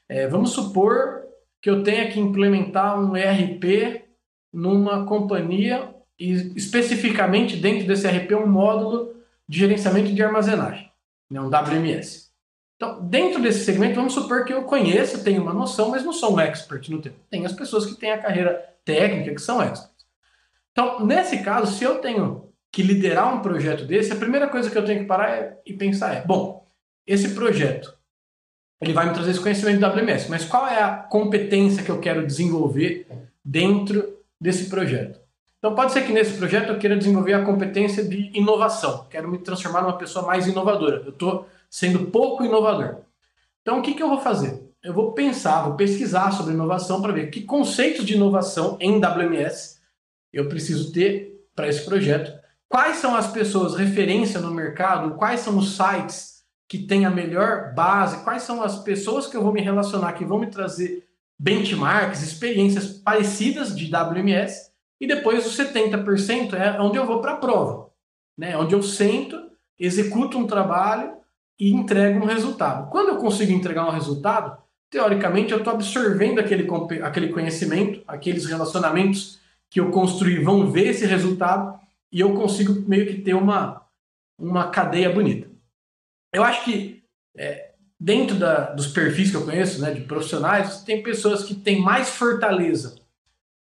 Speaker 4: É, vamos supor que eu tenha que implementar um ERP numa companhia e especificamente dentro desse ERP um módulo de gerenciamento de armazenagem, né, um WMS. Então, dentro desse segmento, vamos supor que eu conheço, tenho uma noção, mas não sou um expert no tema. Tem as pessoas que têm a carreira técnica que são experts. Então, nesse caso, se eu tenho que liderar um projeto desse, a primeira coisa que eu tenho que parar é, e pensar é: bom, esse projeto ele vai me trazer esse conhecimento do WMS, mas qual é a competência que eu quero desenvolver dentro desse projeto? Então pode ser que nesse projeto eu queira desenvolver a competência de inovação, quero me transformar numa pessoa mais inovadora. Eu estou sendo pouco inovador. Então o que, que eu vou fazer? Eu vou pensar, vou pesquisar sobre inovação para ver que conceitos de inovação em WMS eu preciso ter para esse projeto Quais são as pessoas referência no mercado? Quais são os sites que têm a melhor base? Quais são as pessoas que eu vou me relacionar que vão me trazer benchmarks, experiências parecidas de WMS? E depois os 70% é onde eu vou para a prova, né? Onde eu sento, executo um trabalho e entrego um resultado. Quando eu consigo entregar um resultado, teoricamente eu estou absorvendo aquele, aquele conhecimento, aqueles relacionamentos que eu construí vão ver esse resultado e eu consigo meio que ter uma, uma cadeia bonita. Eu acho que é, dentro da, dos perfis que eu conheço, né, de profissionais, tem pessoas que têm mais fortaleza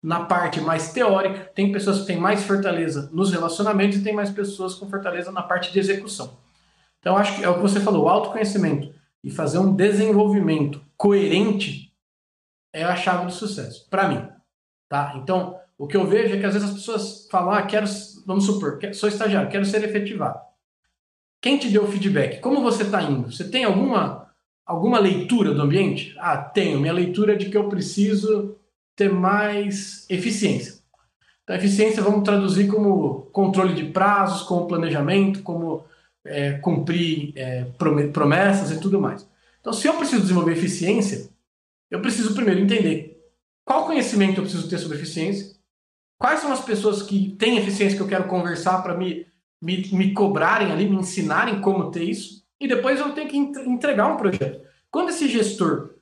Speaker 4: na parte mais teórica, tem pessoas que têm mais fortaleza nos relacionamentos e tem mais pessoas com fortaleza na parte de execução. Então, acho que é o que você falou, autoconhecimento e fazer um desenvolvimento coerente é a chave do sucesso, para mim. Tá? Então, o que eu vejo é que às vezes as pessoas falam, ah, quero, vamos supor, sou estagiário, quero ser efetivado. Quem te deu o feedback? Como você está indo? Você tem alguma, alguma leitura do ambiente? Ah, tenho. Minha leitura é de que eu preciso ter mais eficiência. Então, eficiência vamos traduzir como controle de prazos, como planejamento, como é, cumprir é, promessas e tudo mais. Então, se eu preciso desenvolver eficiência, eu preciso primeiro entender qual conhecimento eu preciso ter sobre eficiência, quais são as pessoas que têm eficiência que eu quero conversar para me, me, me cobrarem ali, me ensinarem como ter isso, e depois eu tenho que entregar um projeto. Quando esse gestor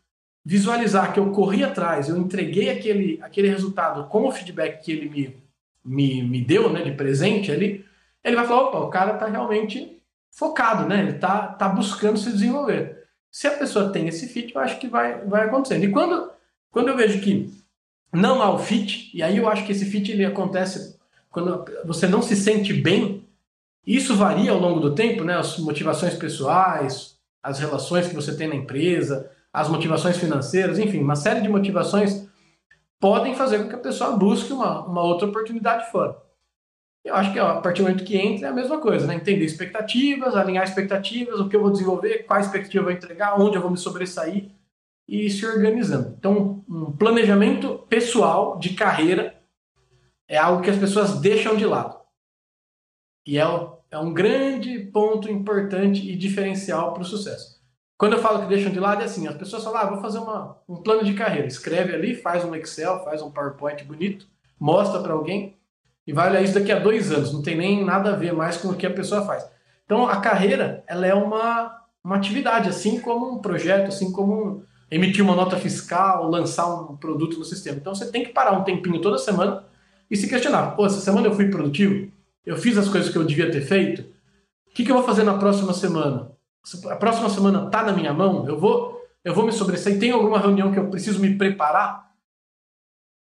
Speaker 4: visualizar que eu corri atrás, eu entreguei aquele, aquele resultado com o feedback que ele me, me, me deu né, de presente ali, ele vai falar, opa, o cara está realmente focado, né? Ele está tá buscando se desenvolver. Se a pessoa tem esse fit, eu acho que vai, vai acontecendo. E quando, quando eu vejo que não há o fit, e aí eu acho que esse fit ele acontece quando você não se sente bem, isso varia ao longo do tempo, né? As motivações pessoais, as relações que você tem na empresa, as motivações financeiras, enfim, uma série de motivações podem fazer com que a pessoa busque uma, uma outra oportunidade fora. Eu acho que a partir do momento que entra é a mesma coisa, né? Entender expectativas, alinhar expectativas, o que eu vou desenvolver, qual expectativa eu vou entregar, onde eu vou me sobressair e se organizando. Então, um planejamento pessoal de carreira é algo que as pessoas deixam de lado. E é, é um grande ponto importante e diferencial para o sucesso. Quando eu falo que deixam de lado, é assim: as pessoas falam, ah, vou fazer uma, um plano de carreira. Escreve ali, faz um Excel, faz um PowerPoint bonito, mostra para alguém e vai olhar isso daqui a dois anos. Não tem nem nada a ver mais com o que a pessoa faz. Então, a carreira, ela é uma, uma atividade, assim como um projeto, assim como um, emitir uma nota fiscal, lançar um produto no sistema. Então, você tem que parar um tempinho toda semana e se questionar: pô, essa semana eu fui produtivo? Eu fiz as coisas que eu devia ter feito? O que, que eu vou fazer na próxima semana? a próxima semana está na minha mão, eu vou, eu vou me sobressair. Tem alguma reunião que eu preciso me preparar?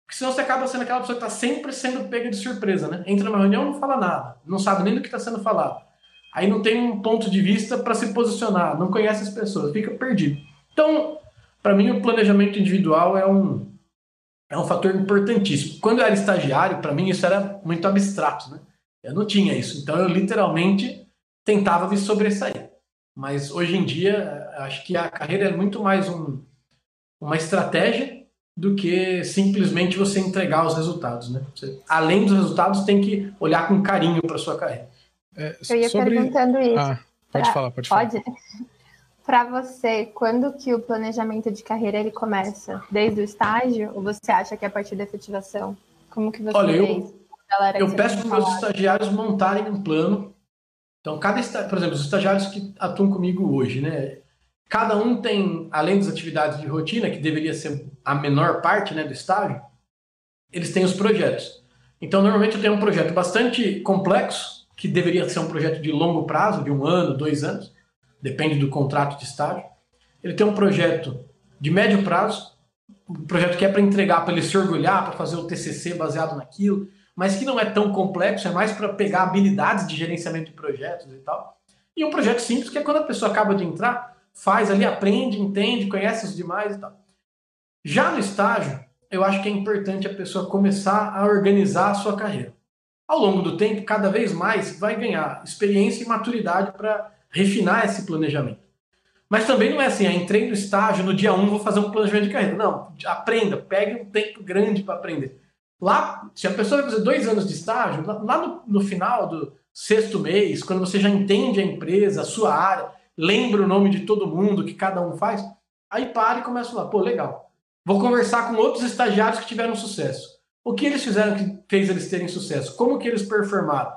Speaker 4: Porque senão você acaba sendo aquela pessoa que está sempre sendo pega de surpresa, né? Entra numa reunião não fala nada, não sabe nem do que está sendo falado. Aí não tem um ponto de vista para se posicionar, não conhece as pessoas, fica perdido. Então, para mim, o planejamento individual é um, é um fator importantíssimo. Quando eu era estagiário, para mim isso era muito abstrato, né? Eu não tinha isso. Então, eu literalmente tentava me sobressair. Mas hoje em dia, acho que a carreira é muito mais um, uma estratégia do que simplesmente você entregar os resultados. Né? Você, além dos resultados, tem que olhar com carinho para sua carreira.
Speaker 2: É, Eu ia sobre... perguntando isso.
Speaker 3: Ah, pode pra... falar, pode falar. Pode?
Speaker 2: Para você, quando que o planejamento de carreira ele começa? Desde o estágio? Ou você acha que é a partir da efetivação? Como que você
Speaker 4: Olha, eu, eu peço para os meus estagiários montarem um plano então, cada por exemplo, os estagiários que atuam comigo hoje, né? Cada um tem, além das atividades de rotina, que deveria ser a menor parte né, do estágio, eles têm os projetos. Então, normalmente eu tenho um projeto bastante complexo, que deveria ser um projeto de longo prazo, de um ano, dois anos, depende do contrato de estágio. Ele tem um projeto de médio prazo, um projeto que é para entregar, para ele se orgulhar, para fazer o TCC baseado naquilo mas que não é tão complexo, é mais para pegar habilidades de gerenciamento de projetos e tal. E um projeto simples, que é quando a pessoa acaba de entrar, faz ali, aprende, entende, conhece os demais e tal. Já no estágio, eu acho que é importante a pessoa começar a organizar a sua carreira. Ao longo do tempo, cada vez mais vai ganhar experiência e maturidade para refinar esse planejamento. Mas também não é assim, ah, entrei no estágio, no dia 1 um, vou fazer um planejamento de carreira. Não, aprenda, pegue um tempo grande para aprender. Lá, se a pessoa vai fazer dois anos de estágio, lá no, no final do sexto mês, quando você já entende a empresa, a sua área, lembra o nome de todo mundo, que cada um faz, aí para e começa lá, pô, legal. Vou conversar com outros estagiários que tiveram sucesso. O que eles fizeram que fez eles terem sucesso? Como que eles performaram?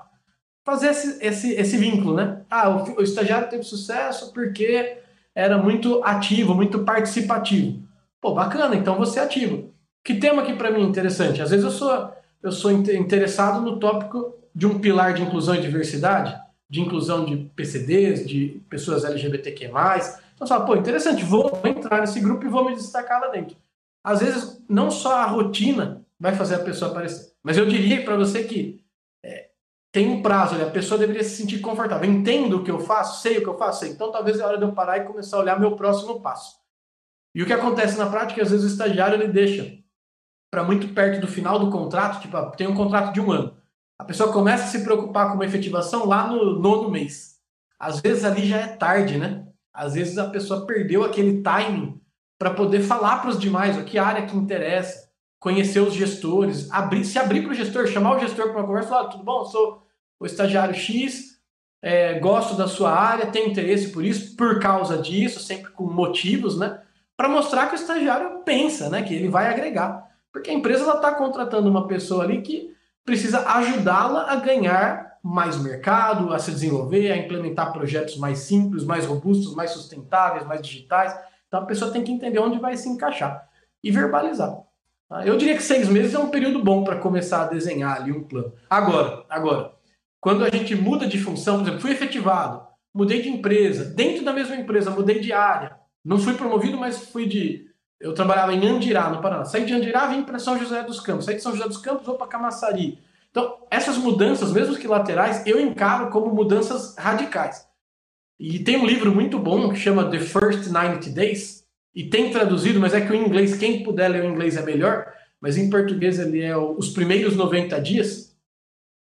Speaker 4: Fazer esse, esse, esse vínculo, né? Ah, o, o estagiário teve sucesso porque era muito ativo, muito participativo. Pô, bacana, então você é ativo. Que tema aqui para mim é interessante? Às vezes eu sou, eu sou interessado no tópico de um pilar de inclusão e diversidade, de inclusão de PCDs, de pessoas LGBTQ+. Então, fala, pô, interessante, vou entrar nesse grupo e vou me destacar lá dentro. Às vezes, não só a rotina vai fazer a pessoa aparecer. Mas eu diria para você que tem um prazo, a pessoa deveria se sentir confortável. Entendo o que eu faço, sei o que eu faço, então talvez é hora de eu parar e começar a olhar meu próximo passo. E o que acontece na prática, às vezes o estagiário ele deixa para muito perto do final do contrato, tipo, tem um contrato de um ano. A pessoa começa a se preocupar com uma efetivação lá no nono mês. Às vezes ali já é tarde, né? Às vezes a pessoa perdeu aquele timing para poder falar para os demais o que área que interessa, conhecer os gestores, abrir, se abrir para o gestor, chamar o gestor para uma conversa, falar, tudo bom, sou o estagiário X, é, gosto da sua área, tenho interesse por isso, por causa disso, sempre com motivos, né? Para mostrar que o estagiário pensa, né? Que ele vai agregar. Porque a empresa está contratando uma pessoa ali que precisa ajudá-la a ganhar mais mercado, a se desenvolver, a implementar projetos mais simples, mais robustos, mais sustentáveis, mais digitais. Então a pessoa tem que entender onde vai se encaixar e verbalizar. Tá? Eu diria que seis meses é um período bom para começar a desenhar ali um plano. Agora, agora, quando a gente muda de função, por exemplo, fui efetivado, mudei de empresa, dentro da mesma empresa, mudei de área, não fui promovido, mas fui de. Eu trabalhava em Andirá, no Paraná. Saí de Andirá, vim para São José dos Campos. Saí de São José dos Campos, vou para Camaçari. Então, essas mudanças, mesmo que laterais, eu encaro como mudanças radicais. E tem um livro muito bom que chama The First 90 Days, e tem traduzido, mas é que o inglês, quem puder ler o inglês é melhor, mas em português ele é Os Primeiros 90 Dias.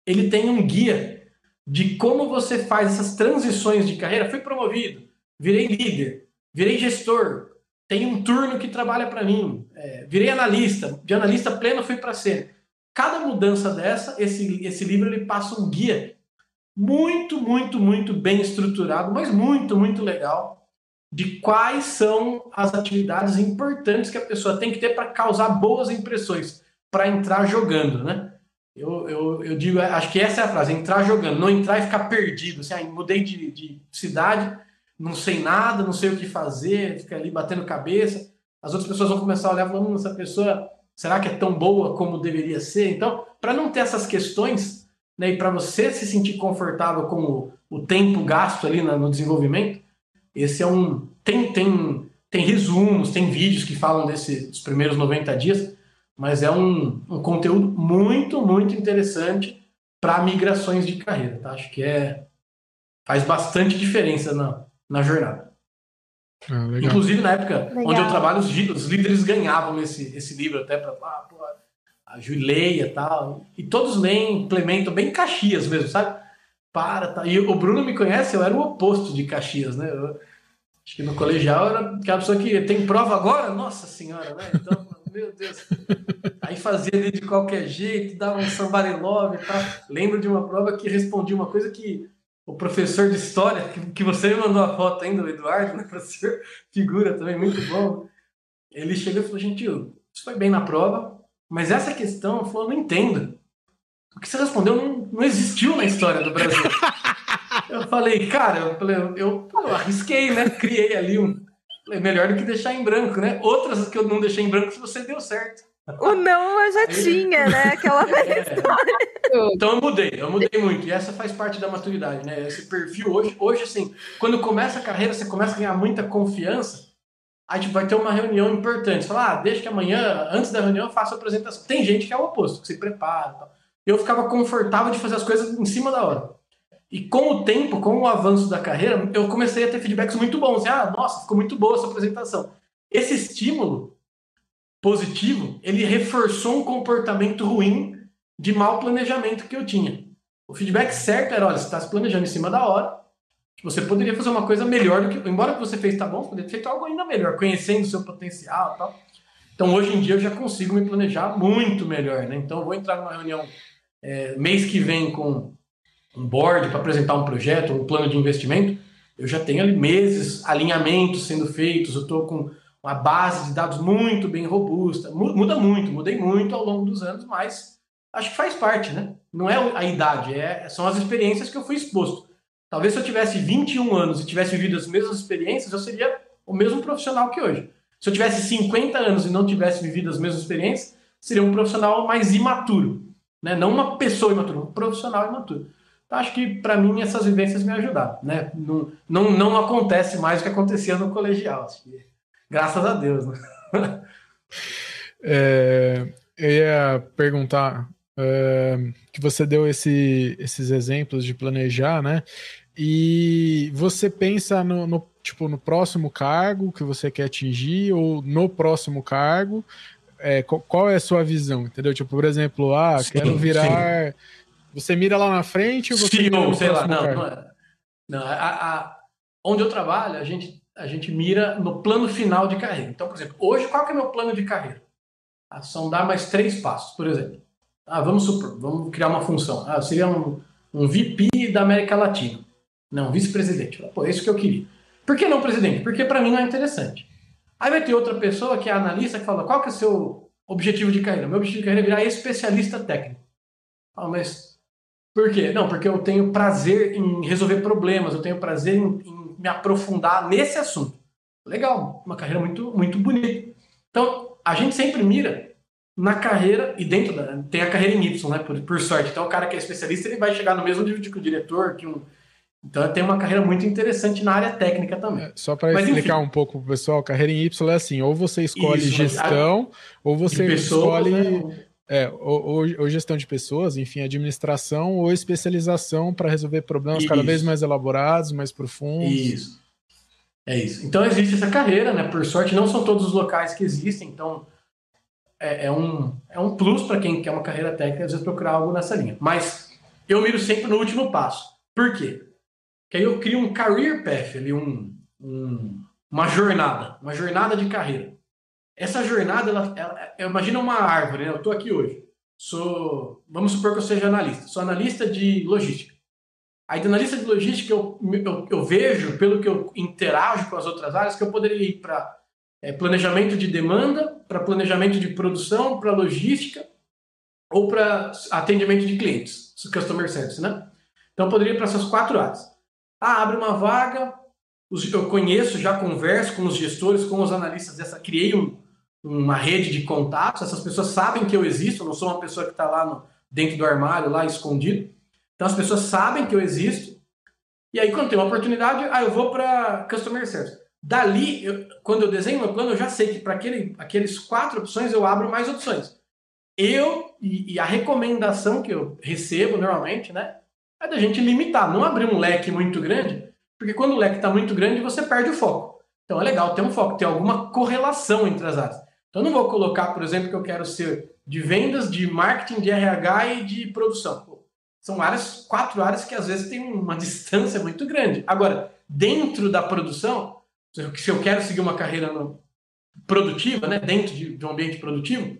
Speaker 4: Ele tem um guia de como você faz essas transições de carreira. Fui promovido, virei líder, virei gestor, tem um turno que trabalha para mim, é, virei analista, de analista pleno fui para ser. Cada mudança dessa, esse, esse livro ele passa um guia muito, muito, muito bem estruturado, mas muito, muito legal, de quais são as atividades importantes que a pessoa tem que ter para causar boas impressões, para entrar jogando, né? Eu, eu, eu digo, acho que essa é a frase, entrar jogando, não entrar e ficar perdido. Assim, ah, mudei de, de cidade, não sei nada, não sei o que fazer, fica ali batendo cabeça. As outras pessoas vão começar a olhar falar, hum, essa pessoa, será que é tão boa como deveria ser? Então, para não ter essas questões, né, e para você se sentir confortável com o, o tempo gasto ali no desenvolvimento, esse é um. Tem, tem, tem resumos, tem vídeos que falam desse, dos primeiros 90 dias, mas é um, um conteúdo muito, muito interessante para migrações de carreira. Tá? Acho que é, faz bastante diferença na, na jornada. Ah, Inclusive, na época legal. onde eu trabalho, os, os, líderes ganhavam esse, esse livro até para ah, a Juleia e tal. E todos leem, implementam bem Caxias mesmo, sabe? Para, tá. E o Bruno me conhece, eu era o oposto de Caxias, né? Eu, acho que no colegial era aquela pessoa que tem prova agora, nossa senhora, né? Então, (laughs) meu Deus. Aí fazia ali de qualquer jeito, dava um sambarelove e tal. Lembro de uma prova que respondi uma coisa que o professor de história, que, você me mandou a foto ainda, o Eduardo, né, (laughs) professor, figura também, muito bom. Ele chegou e falou, gentil, isso foi bem na prova, mas essa questão, eu falei, não entendo. O que você respondeu não, não existiu na história do Brasil. (laughs) eu falei, cara, eu, falei, eu, eu, eu arrisquei, né? Criei ali um. Falei, melhor do que deixar em branco, né? Outras que eu não deixei em branco, se você deu certo.
Speaker 1: O não eu já tinha, né? Aquela velha (laughs) é. história.
Speaker 4: Então eu mudei, eu mudei muito. E essa faz parte da maturidade, né? Esse perfil hoje, hoje assim, quando começa a carreira, você começa a ganhar muita confiança. A gente vai ter uma reunião importante. Falar, ah, deixa que amanhã, antes da reunião, eu faço a apresentação. Tem gente que é o oposto, que se prepara. Tal. Eu ficava confortável de fazer as coisas em cima da hora. E com o tempo, com o avanço da carreira, eu comecei a ter feedbacks muito bons. Assim, ah, nossa, ficou muito boa essa apresentação. Esse estímulo positivo, ele reforçou um comportamento ruim de mau planejamento que eu tinha. O feedback certo era, olha, você está se planejando em cima da hora, você poderia fazer uma coisa melhor do que, embora o que você fez tá bom, você poderia ter feito algo ainda melhor, conhecendo o seu potencial e tal. Então, hoje em dia, eu já consigo me planejar muito melhor, né? Então, eu vou entrar numa reunião é, mês que vem com um board para apresentar um projeto, um plano de investimento, eu já tenho ali meses, alinhamentos sendo feitos, eu estou com uma base de dados muito bem robusta. Muda muito, mudei muito ao longo dos anos, mas acho que faz parte, né? Não é a idade, é, são as experiências que eu fui exposto. Talvez se eu tivesse 21 anos e tivesse vivido as mesmas experiências, eu seria o mesmo profissional que hoje. Se eu tivesse 50 anos e não tivesse vivido as mesmas experiências, seria um profissional mais imaturo. Né? Não uma pessoa imatura, um profissional imaturo. Então, acho que, para mim, essas vivências me ajudaram. Né? Não, não, não acontece mais o que acontecia no colegial. Graças a Deus, né? (laughs)
Speaker 3: É, eu ia perguntar uh, que você deu esse, esses exemplos de planejar, né? E você pensa no, no, tipo no próximo cargo que você quer atingir ou no próximo cargo? É, qual, é a sua visão? Entendeu? Tipo, por exemplo, ah, sim, quero virar. Sim. Você mira lá na frente ou você
Speaker 4: sim, mira no sei lá, não, não, é. não a, a, onde eu trabalho, a gente a gente mira no plano final de carreira. Então, por exemplo, hoje qual que é meu plano de carreira? Ah, são dar mais três passos, por exemplo. Ah, vamos supor, vamos criar uma função. Ah, seria um, um VP da América Latina. Não, vice-presidente. Pô, é isso que eu queria. Por que não presidente? Porque para mim não é interessante. Aí vai ter outra pessoa que é analista que fala: qual que é o seu objetivo de carreira? Meu objetivo de carreira é virar especialista técnico. Ah, mas por quê? Não, porque eu tenho prazer em resolver problemas, eu tenho prazer em, em me aprofundar nesse assunto. Legal, uma carreira muito, muito bonita. Então, a gente sempre mira na carreira, e dentro da. Tem a carreira em Y, né? Por, por sorte. Então, o cara que é especialista, ele vai chegar no mesmo nível que o diretor, que um então tem uma carreira muito interessante na área técnica também. É,
Speaker 3: só para explicar enfim. um pouco pro pessoal, carreira em Y é assim, ou você escolhe Isso, gestão, a... ou você pessoas, escolhe né? é, ou, ou, ou, gestão de pessoas, enfim, administração ou especialização para resolver problemas isso. cada vez mais elaborados, mais profundos.
Speaker 4: Isso. É isso. Então existe essa carreira, né? Por sorte, não são todos os locais que existem, então é, é um, é um plus para quem quer uma carreira técnica, às vezes procurar algo nessa linha. Mas eu miro sempre no último passo. Por quê? Que aí eu crio um career path ali, um, um, uma jornada, uma jornada de carreira. Essa jornada, ela, ela, imagina uma árvore, né? Eu estou aqui hoje. Sou, vamos supor que eu seja analista. Sou analista de logística. Aí, de analista de logística, eu, eu, eu vejo, pelo que eu interajo com as outras áreas, que eu poderia ir para é, planejamento de demanda, para planejamento de produção, para logística ou para atendimento de clientes, customer service, né? Então, poderia ir para essas quatro áreas. Ah, abre uma vaga, eu conheço, já converso com os gestores, com os analistas dessa, criei um, uma rede de contatos, essas pessoas sabem que eu existo, eu não sou uma pessoa que está lá no, dentro do armário, lá escondido. Então as pessoas sabem que eu existo. E aí, quando tem uma oportunidade, ah, eu vou para Customer Service. Dali, eu, quando eu desenho meu plano, eu já sei que para aquele, aqueles quatro opções eu abro mais opções. Eu, e, e a recomendação que eu recebo normalmente, né? É da gente limitar, não abrir um leque muito grande, porque quando o leque está muito grande, você perde o foco. Então é legal ter um foco, ter alguma correlação entre as áreas. Então eu não vou colocar, por exemplo, que eu quero ser de vendas, de marketing, de RH e de produção. São áreas, quatro áreas que às vezes tem uma (laughs) distância muito grande. Agora, dentro da produção, se eu quero seguir uma carreira produtiva, né, dentro de, de um ambiente produtivo,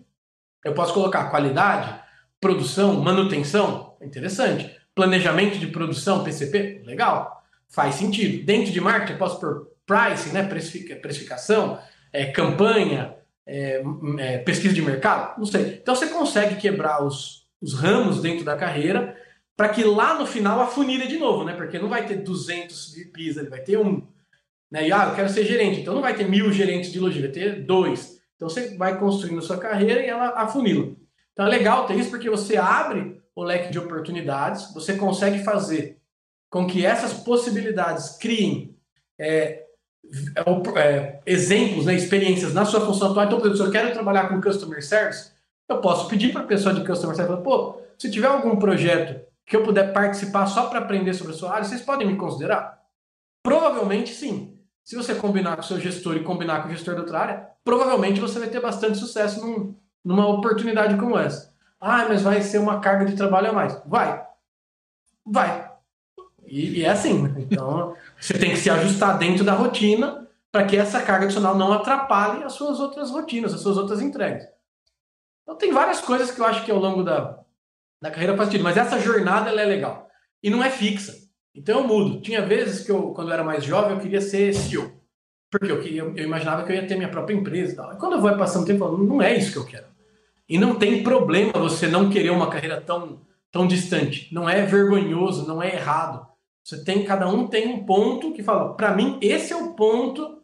Speaker 4: eu posso colocar qualidade, produção, manutenção, é interessante. Planejamento de produção, PCP, legal, faz sentido. Dentro de marketing, posso pôr pricing, né, precificação, é, campanha, é, é, pesquisa de mercado, não sei. Então você consegue quebrar os, os ramos dentro da carreira para que lá no final afunile de novo, né? Porque não vai ter 200 VPs, ele vai ter um. Né? E, ah, eu quero ser gerente, então não vai ter mil gerentes de logística, vai ter dois. Então você vai construindo a sua carreira e ela afunila. Então é legal ter isso porque você abre o leque de oportunidades, você consegue fazer com que essas possibilidades criem é, é, é, exemplos, né, experiências na sua função atual. Então, por exemplo, se eu quero trabalhar com Customer Service, eu posso pedir para a pessoa de Customer Service, pô, se tiver algum projeto que eu puder participar só para aprender sobre a sua área, vocês podem me considerar? Provavelmente sim. Se você combinar com o seu gestor e combinar com o gestor da outra área, provavelmente você vai ter bastante sucesso num, numa oportunidade como essa. Ah, mas vai ser uma carga de trabalho a mais. Vai. Vai. E, e é assim. Né? Então, (laughs) você tem que se ajustar dentro da rotina para que essa carga adicional não atrapalhe as suas outras rotinas, as suas outras entregas. Então, tem várias coisas que eu acho que ao longo da, da carreira faz sentido, mas essa jornada é legal. E não é fixa. Então, eu mudo. Tinha vezes que eu, quando eu era mais jovem, eu queria ser CEO. Porque eu, queria, eu imaginava que eu ia ter minha própria empresa e tal. E quando eu vou passando tempo, eu falo, não é isso que eu quero. E não tem problema você não querer uma carreira tão, tão distante. Não é vergonhoso, não é errado. Você tem, cada um tem um ponto que fala, para mim esse é o ponto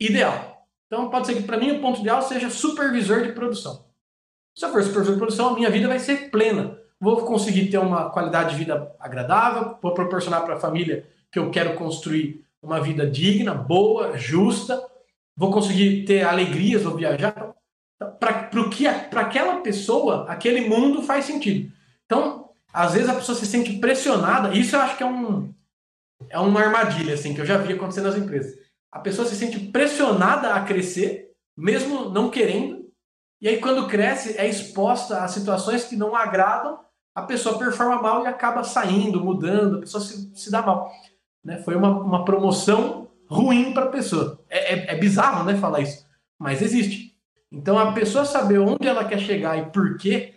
Speaker 4: ideal. Então pode ser que para mim o ponto ideal seja supervisor de produção. Se eu for supervisor de produção, a minha vida vai ser plena. Vou conseguir ter uma qualidade de vida agradável, vou proporcionar para a família que eu quero construir uma vida digna, boa, justa, vou conseguir ter alegrias, vou viajar. Para aquela pessoa, aquele mundo faz sentido. Então, às vezes a pessoa se sente pressionada, isso eu acho que é um é uma armadilha assim que eu já vi acontecer nas empresas. A pessoa se sente pressionada a crescer, mesmo não querendo, e aí quando cresce é exposta a situações que não agradam, a pessoa performa mal e acaba saindo, mudando, a pessoa se, se dá mal. Né? Foi uma, uma promoção ruim para a pessoa. É, é, é bizarro né, falar isso, mas existe. Então a pessoa saber onde ela quer chegar e por quê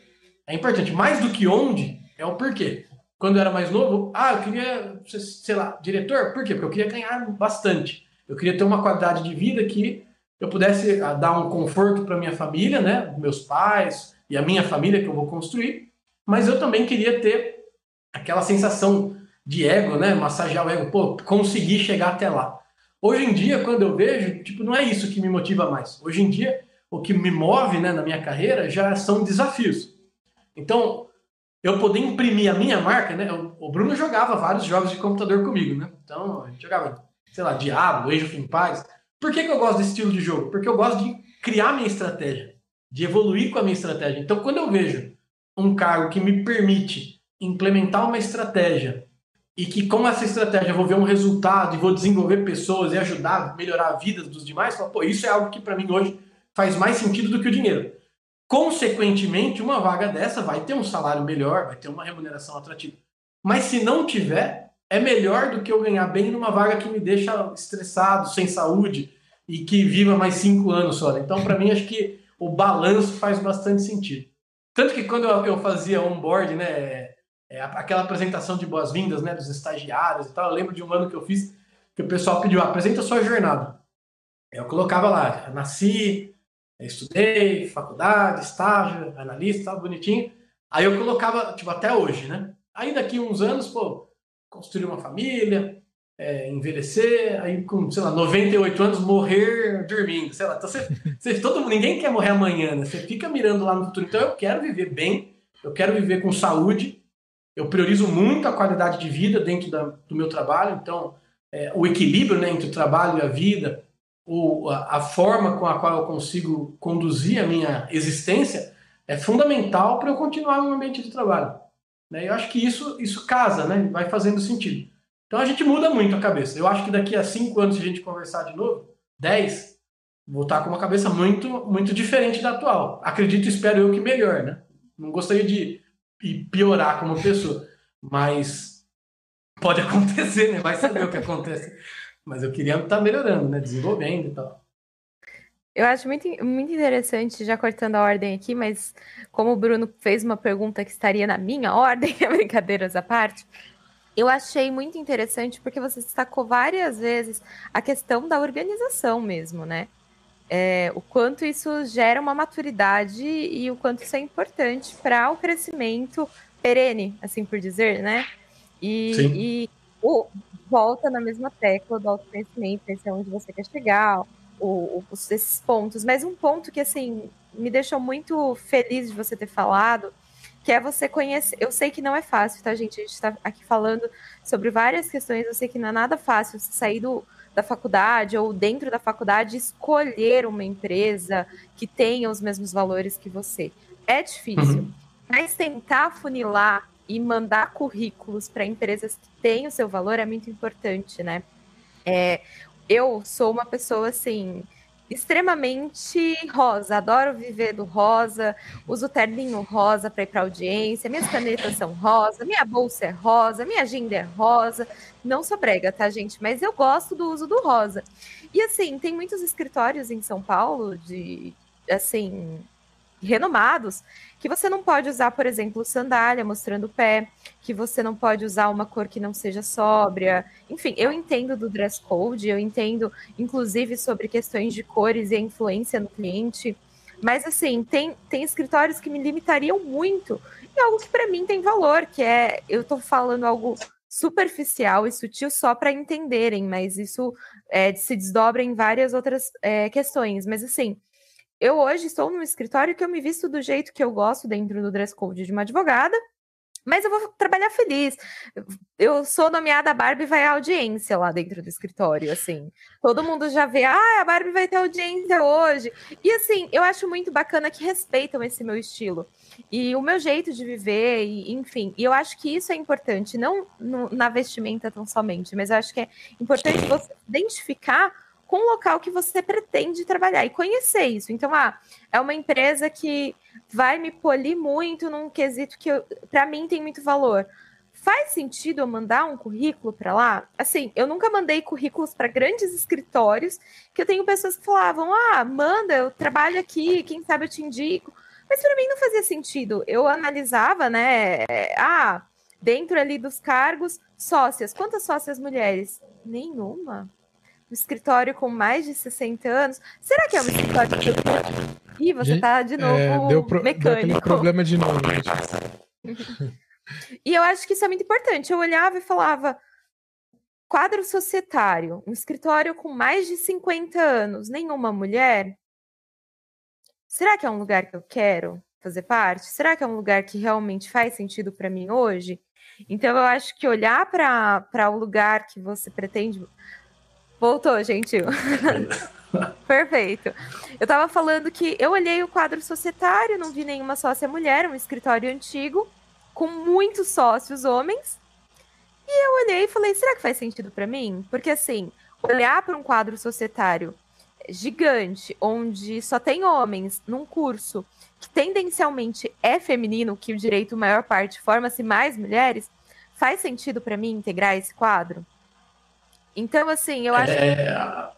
Speaker 4: é importante. Mais do que onde, é o porquê. Quando eu era mais novo, ah, eu queria, sei lá, diretor, por quê? Porque eu queria ganhar bastante. Eu queria ter uma qualidade de vida que eu pudesse ah, dar um conforto para minha família, né, meus pais e a minha família que eu vou construir, mas eu também queria ter aquela sensação de ego, né, massagear o ego, pô, conseguir chegar até lá. Hoje em dia, quando eu vejo, tipo, não é isso que me motiva mais. Hoje em dia, o que me move né, na minha carreira já são desafios. Então, eu poder imprimir a minha marca, né? O Bruno jogava vários jogos de computador comigo, né? Então, a gente jogava, sei lá, Diablo, Age of Empires. Por que, que eu gosto desse estilo de jogo? Porque eu gosto de criar minha estratégia, de evoluir com a minha estratégia. Então, quando eu vejo um cargo que me permite implementar uma estratégia e que com essa estratégia eu vou ver um resultado e vou desenvolver pessoas e ajudar a melhorar a vida dos demais, falo, pô, isso é algo que para mim hoje faz mais sentido do que o dinheiro. Consequentemente, uma vaga dessa vai ter um salário melhor, vai ter uma remuneração atrativa. Mas se não tiver, é melhor do que eu ganhar bem numa vaga que me deixa estressado, sem saúde e que viva mais cinco anos só. Então, para mim, acho que o balanço faz bastante sentido. Tanto que quando eu fazia onboard, né, é, é aquela apresentação de boas-vindas, né, dos estagiários e tal, eu lembro de um ano que eu fiz que o pessoal pediu, apresenta a sua jornada. Eu colocava lá, nasci, estudei, faculdade, estágio, analista, bonitinho. Aí eu colocava, tipo, até hoje, né? Aí daqui uns anos, pô, construir uma família, é, envelhecer, aí com, sei lá, 98 anos, morrer dormindo, sei lá. Então você, você, todo, ninguém quer morrer amanhã, né? Você fica mirando lá no futuro. Então eu quero viver bem, eu quero viver com saúde, eu priorizo muito a qualidade de vida dentro da, do meu trabalho, então é, o equilíbrio né, entre o trabalho e a vida, o, a, a forma com a qual eu consigo conduzir a minha existência é fundamental para eu continuar no ambiente de trabalho. Né? Eu acho que isso, isso casa, né? vai fazendo sentido. Então a gente muda muito a cabeça. Eu acho que daqui a cinco anos, se a gente conversar de novo, dez, vou estar com uma cabeça muito, muito diferente da atual. Acredito, espero eu que melhor, né? Não gostaria de piorar como pessoa, mas pode (laughs) acontecer, né? Vai saber o que acontece. Mas eu queria estar melhorando, né? Desenvolvendo e tal.
Speaker 1: Eu acho muito, muito interessante, já cortando a ordem aqui, mas como o Bruno fez uma pergunta que estaria na minha (laughs) ordem, (laughs) brincadeiras à parte, eu achei muito interessante porque você destacou várias vezes a questão da organização mesmo, né? É, o quanto isso gera uma maturidade e o quanto isso é importante para o crescimento perene, assim por dizer, né? E, e o, volta na mesma tecla do autoconhecimento, esse é onde você quer chegar, o, o, esses pontos. Mas um ponto que, assim, me deixou muito feliz de você ter falado, que é você conhecer. Eu sei que não é fácil, tá, gente? A gente está aqui falando sobre várias questões. Eu sei que não é nada fácil você sair do, da faculdade ou dentro da faculdade escolher uma empresa que tenha os mesmos valores que você. É difícil. Uhum. Mas tentar funilar e mandar currículos para empresas que têm o seu valor é muito importante, né? É, eu sou uma pessoa assim extremamente rosa, adoro viver do rosa, uso terninho rosa para ir para audiência, minhas canetas são rosa, minha bolsa é rosa, minha agenda é rosa. Não sou brega, tá, gente? Mas eu gosto do uso do rosa. E assim, tem muitos escritórios em São Paulo de assim renomados que você não pode usar, por exemplo, sandália mostrando o pé, que você não pode usar uma cor que não seja sóbria. Enfim, eu entendo do dress code, eu entendo, inclusive, sobre questões de cores e a influência no cliente. Mas, assim, tem, tem escritórios que me limitariam muito e algo que para mim tem valor, que é eu estou falando algo superficial e sutil só para entenderem, mas isso é, se desdobra em várias outras é, questões. Mas, assim, eu hoje estou num escritório que eu me visto do jeito que eu gosto dentro do dress code de uma advogada, Mas eu vou trabalhar feliz. Eu sou nomeada Barbie vai à audiência lá dentro do escritório, assim. Todo mundo já vê, ah, a Barbie vai ter audiência hoje. E assim, eu acho muito bacana que respeitam esse meu estilo. E o meu jeito de viver, e, enfim. E eu acho que isso é importante, não no, na vestimenta tão somente, mas eu acho que é importante você identificar com o local que você pretende trabalhar e conhecer isso. Então, ah, é uma empresa que vai me polir muito num quesito que para mim tem muito valor. Faz sentido eu mandar um currículo para lá? Assim, eu nunca mandei currículos para grandes escritórios, que eu tenho pessoas que falavam: "Ah, manda, eu trabalho aqui, quem sabe eu te indico". Mas para mim não fazia sentido. Eu analisava, né? Ah, dentro ali dos cargos, sócias. Quantas sócias mulheres? Nenhuma um escritório com mais de 60 anos. Será que é um escritório que Ih, você está de novo é, deu pro, mecânico. Deu
Speaker 3: problema de novo, gente. (laughs)
Speaker 1: e eu acho que isso é muito importante. Eu olhava e falava: quadro societário, um escritório com mais de 50 anos, nenhuma mulher. Será que é um lugar que eu quero fazer parte? Será que é um lugar que realmente faz sentido para mim hoje? Então, eu acho que olhar para o lugar que você pretende Voltou, gentil. (laughs) Perfeito. Eu estava falando que eu olhei o quadro societário, não vi nenhuma sócia mulher, um escritório antigo, com muitos sócios homens. E eu olhei e falei: será que faz sentido para mim? Porque, assim, olhar para um quadro societário gigante, onde só tem homens, num curso que tendencialmente é feminino, que o direito, maior parte, forma-se mais mulheres, faz sentido para mim integrar esse quadro? Então, assim, eu acho. É,
Speaker 4: a,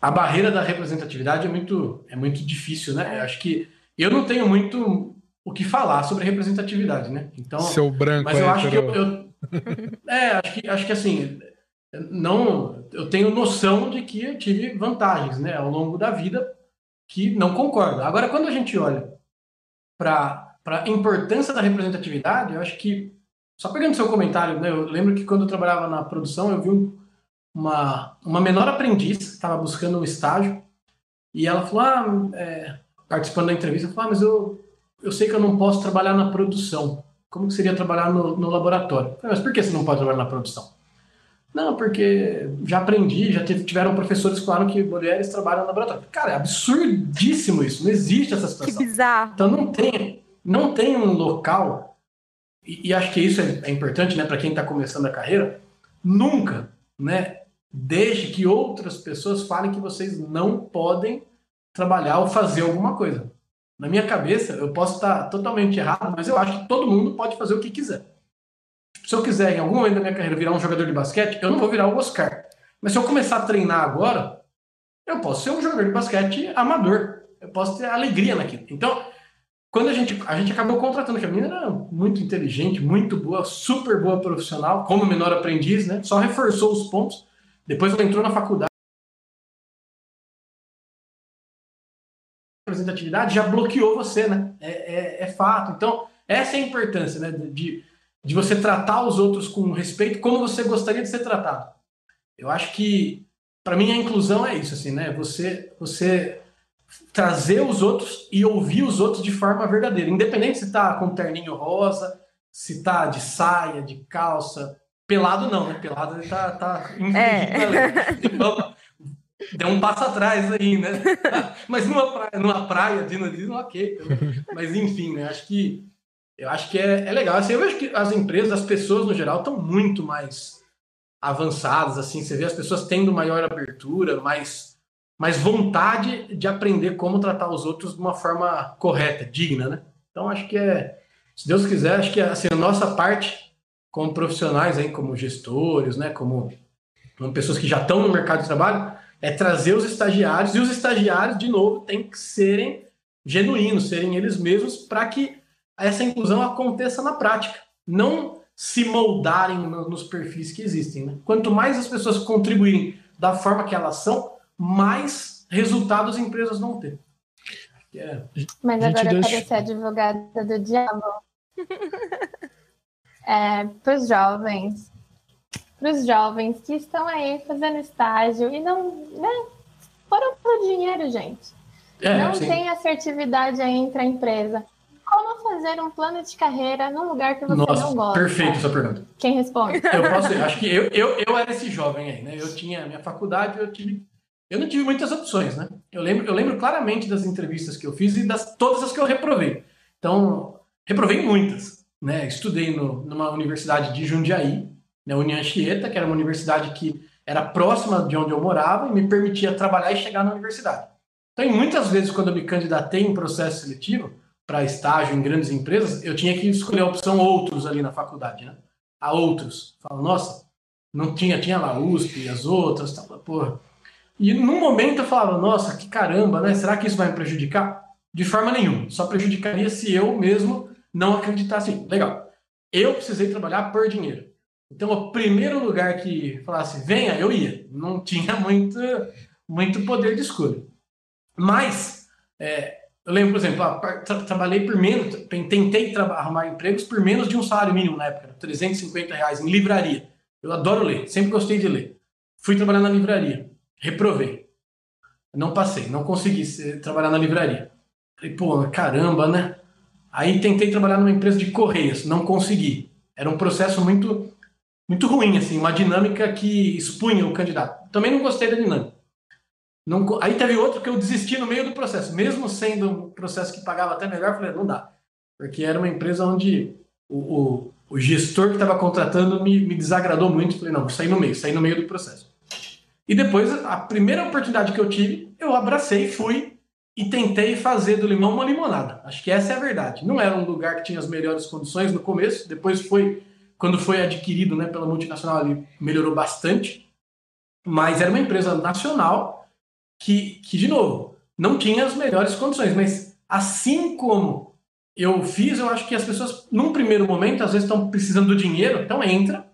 Speaker 4: a, barreira da representatividade é muito, é muito difícil, né? Eu acho que eu não tenho muito o que falar sobre representatividade, né? Então,
Speaker 3: Seu branco
Speaker 4: mas eu acho que eu, eu, (laughs) é, acho que acho que assim, não, eu tenho noção de que eu tive vantagens, né, ao longo da vida que não concordo. Agora, quando a gente olha para a importância da representatividade, eu acho que só pegando seu comentário, né, eu lembro que quando eu trabalhava na produção, eu vi um, uma, uma menor aprendiz que estava buscando um estágio e ela falou, ah, é, participando da entrevista, falou, ah, mas eu, eu sei que eu não posso trabalhar na produção. Como que seria trabalhar no, no laboratório? Falei, mas por que você não pode trabalhar na produção? Não, porque já aprendi, já tiveram professores que falaram que mulheres trabalham no laboratório. Cara, é absurdíssimo isso, não existe essa situação.
Speaker 1: Que bizarro.
Speaker 4: Então não tem, não tem um local, e, e acho que isso é, é importante né, para quem está começando a carreira, nunca né, Deixe que outras pessoas falem que vocês não podem trabalhar ou fazer alguma coisa. Na minha cabeça, eu posso estar totalmente errado, mas eu acho que todo mundo pode fazer o que quiser. Se eu quiser, em algum momento da minha carreira, virar um jogador de basquete, eu não vou virar o Oscar. Mas se eu começar a treinar agora, eu posso ser um jogador de basquete amador. Eu posso ter alegria naquilo. Então, quando a gente, a gente acabou contratando, que a menina era muito inteligente, muito boa, super boa profissional, como menor aprendiz, né? Só reforçou os pontos. Depois ela entrou na faculdade. representatividade já bloqueou você, né? É, é, é, fato. Então, essa é a importância, né? De, de você tratar os outros com respeito como você gostaria de ser tratado. Eu acho que, para mim, a inclusão é isso, assim, né? Você, você trazer os outros e ouvir os outros de forma verdadeira, independente se tá com terninho rosa, se tá de saia, de calça, Pelado não, né? Pelado ele tá, tá é. (laughs) Então, deu um passo atrás aí, né? (laughs) Mas numa praia, numa praia de nudismo, ok. Mas enfim, né? Acho que eu acho que é, é legal. Assim, eu vejo que as empresas, as pessoas no geral, estão muito mais avançadas. Assim, você vê as pessoas tendo maior abertura, mais, mais vontade de aprender como tratar os outros de uma forma correta, digna, né? Então acho que é, se Deus quiser, acho que assim, a nossa parte como profissionais aí, como gestores, né, como, como pessoas que já estão no mercado de trabalho, é trazer os estagiários e os estagiários, de novo, têm que serem genuínos, serem eles mesmos para que essa inclusão aconteça na prática, não se moldarem nos perfis que existem. Né? Quanto mais as pessoas contribuírem da forma que elas são, mais resultados as empresas vão ter.
Speaker 2: É. Mas agora deixa... parecer advogada do diabo. (laughs) é, para os jovens, para os jovens que estão aí fazendo estágio e não né, foram pelo dinheiro, gente. É, não sim. tem assertividade aí entre a empresa. Como fazer um plano de carreira num lugar que você Nossa, não gosta?
Speaker 4: Perfeito essa pergunta.
Speaker 2: Quem responde? (laughs)
Speaker 4: Eu posso, acho que eu, eu, eu era esse jovem aí, né? Eu tinha minha faculdade, eu tive. Eu não tive muitas opções, né? Eu lembro, eu lembro claramente das entrevistas que eu fiz e das todas as que eu reprovei. Então, reprovei muitas, né? Estudei no, numa universidade de Jundiaí, na né? União Chieta, que era uma universidade que era próxima de onde eu morava e me permitia trabalhar e chegar na universidade. Então, muitas vezes, quando eu me candidatei em processo seletivo para estágio em grandes empresas, eu tinha que escolher a opção outros ali na faculdade, né? A outros. Falo, nossa, não tinha, tinha lá USP, as outras, tá, porra. E num momento eu falava, nossa, que caramba, né? Será que isso vai me prejudicar? De forma nenhuma. Só prejudicaria se eu mesmo não acreditasse. Legal. Eu precisei trabalhar por dinheiro. Então, o primeiro lugar que falasse, venha, eu ia. Não (laughs) tinha muito, muito poder de escolha. Mas, é, eu lembro, por exemplo, tra trabalhei por menos, tentei arrumar empregos por menos de um salário mínimo na época, 350 reais, em livraria. Eu adoro ler, sempre gostei de ler. Fui trabalhar na livraria, reprovei. Não passei, não consegui trabalhar na livraria. Falei, pô, caramba, né? Aí tentei trabalhar numa empresa de correios, não consegui. Era um processo muito muito ruim, assim, uma dinâmica que expunha o candidato. Também não gostei da dinâmica. Não, aí teve outro que eu desisti no meio do processo, mesmo sendo um processo que pagava até melhor, falei, não dá. Porque era uma empresa onde o, o, o gestor que estava contratando me, me desagradou muito. Falei, não, vou sair no meio, sair no meio do processo. E depois, a primeira oportunidade que eu tive, eu abracei, fui e tentei fazer do limão uma limonada. Acho que essa é a verdade. Não era um lugar que tinha as melhores condições no começo, depois foi quando foi adquirido né, pela multinacional, ele melhorou bastante. Mas era uma empresa nacional que, que, de novo, não tinha as melhores condições. Mas assim como eu fiz, eu acho que as pessoas, num primeiro momento, às vezes estão precisando do dinheiro, então entra,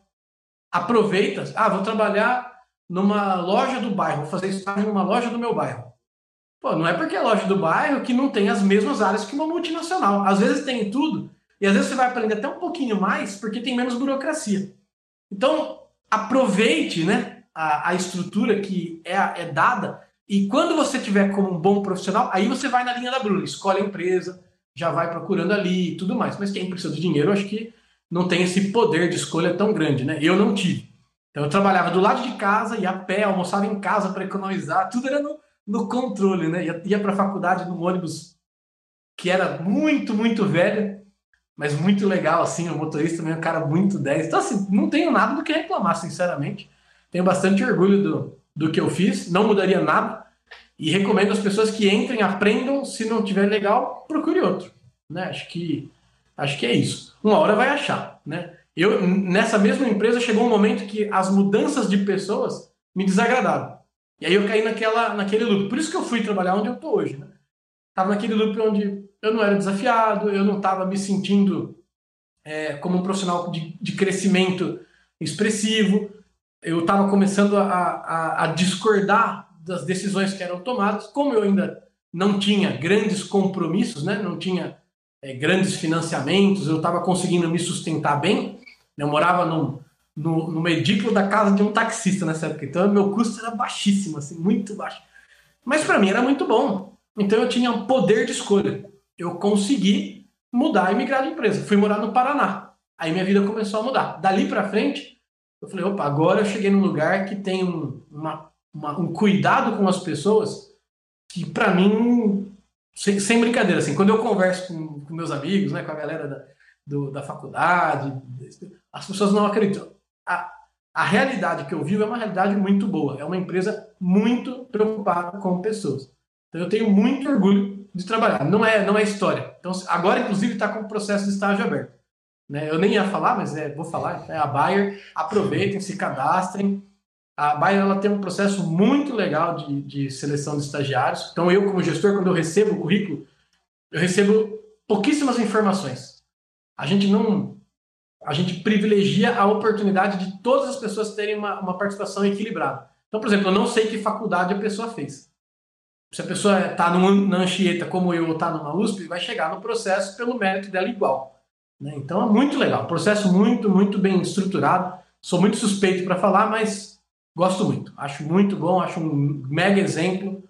Speaker 4: aproveita. Ah, vou trabalhar numa loja do bairro, vou fazer estágio numa loja do meu bairro. Pô, não é porque é loja do bairro que não tem as mesmas áreas que uma multinacional. Às vezes tem tudo, e às vezes você vai aprender até um pouquinho mais porque tem menos burocracia. Então, aproveite né, a, a estrutura que é, é dada e quando você tiver como um bom profissional, aí você vai na linha da Bruna, escolhe a empresa, já vai procurando ali e tudo mais. Mas quem precisa de dinheiro, acho que não tem esse poder de escolha tão grande, né? Eu não tive. Então eu trabalhava do lado de casa, ia a pé, almoçava em casa para economizar, tudo era no, no controle, né? Ia, para a faculdade num ônibus que era muito, muito velho, mas muito legal, assim, o motorista também é um cara muito 10. Então, assim, não tenho nada do que reclamar, sinceramente. Tenho bastante orgulho do, do que eu fiz, não mudaria nada. E recomendo às pessoas que entrem, aprendam, se não tiver legal, procure outro. Né? Acho que acho que é isso. Uma hora vai achar, né? Eu nessa mesma empresa chegou um momento que as mudanças de pessoas me desagradaram. E aí eu caí naquela naquele loop. Por isso que eu fui trabalhar onde eu tô hoje, né? Tava naquele loop onde eu não era desafiado, eu não estava me sentindo é, como um profissional de, de crescimento expressivo, eu estava começando a, a, a, discordar das decisões que eram tomadas, como eu ainda não tinha grandes compromissos, né? não tinha é, grandes financiamentos, eu estava conseguindo me sustentar bem, eu morava no, no, no edículo da casa de um taxista nessa época, então meu custo era baixíssimo, assim, muito baixo. Mas para mim era muito bom, então eu tinha um poder de escolha eu consegui mudar e migrar de empresa. Fui morar no Paraná. Aí minha vida começou a mudar. Dali para frente, eu falei, opa, agora eu cheguei num lugar que tem um, uma, uma, um cuidado com as pessoas que para mim, sem, sem, brincadeira, assim, quando eu converso com, com, meus amigos, né, com a galera da, do, da faculdade, as pessoas não acreditam. A, a realidade que eu vivo é uma realidade muito boa. É uma empresa muito preocupada com pessoas. Então eu tenho muito orgulho de trabalhar. Não é, não é história. Então, agora, inclusive, está com o processo de estágio aberto. Né? Eu nem ia falar, mas é, vou falar. É a Bayer. Aproveitem, se cadastrem. A Bayer ela tem um processo muito legal de, de seleção de estagiários. Então, eu, como gestor, quando eu recebo o currículo, eu recebo pouquíssimas informações. A gente não. A gente privilegia a oportunidade de todas as pessoas terem uma, uma participação equilibrada. Então, por exemplo, eu não sei que faculdade a pessoa fez se a pessoa está na Anchieta como eu ou está numa USP, vai chegar no processo pelo mérito dela igual. Né? Então é muito legal. Processo muito, muito bem estruturado. Sou muito suspeito para falar, mas gosto muito. Acho muito bom, acho um mega exemplo.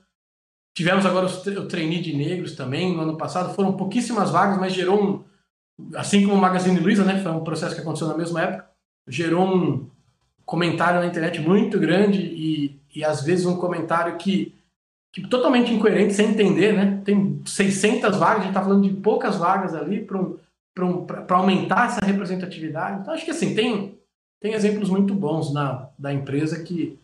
Speaker 4: Tivemos agora o trainee de negros também no ano passado. Foram pouquíssimas vagas, mas gerou um, assim como o Magazine Luiza, né, foi um processo que aconteceu na mesma época, gerou um comentário na internet muito grande e, e às vezes um comentário que, que totalmente incoerente, sem entender, né? Tem 600 vagas, a gente está falando de poucas vagas ali para um, um, aumentar essa representatividade. Então, acho que assim, tem, tem exemplos muito bons na, da empresa que,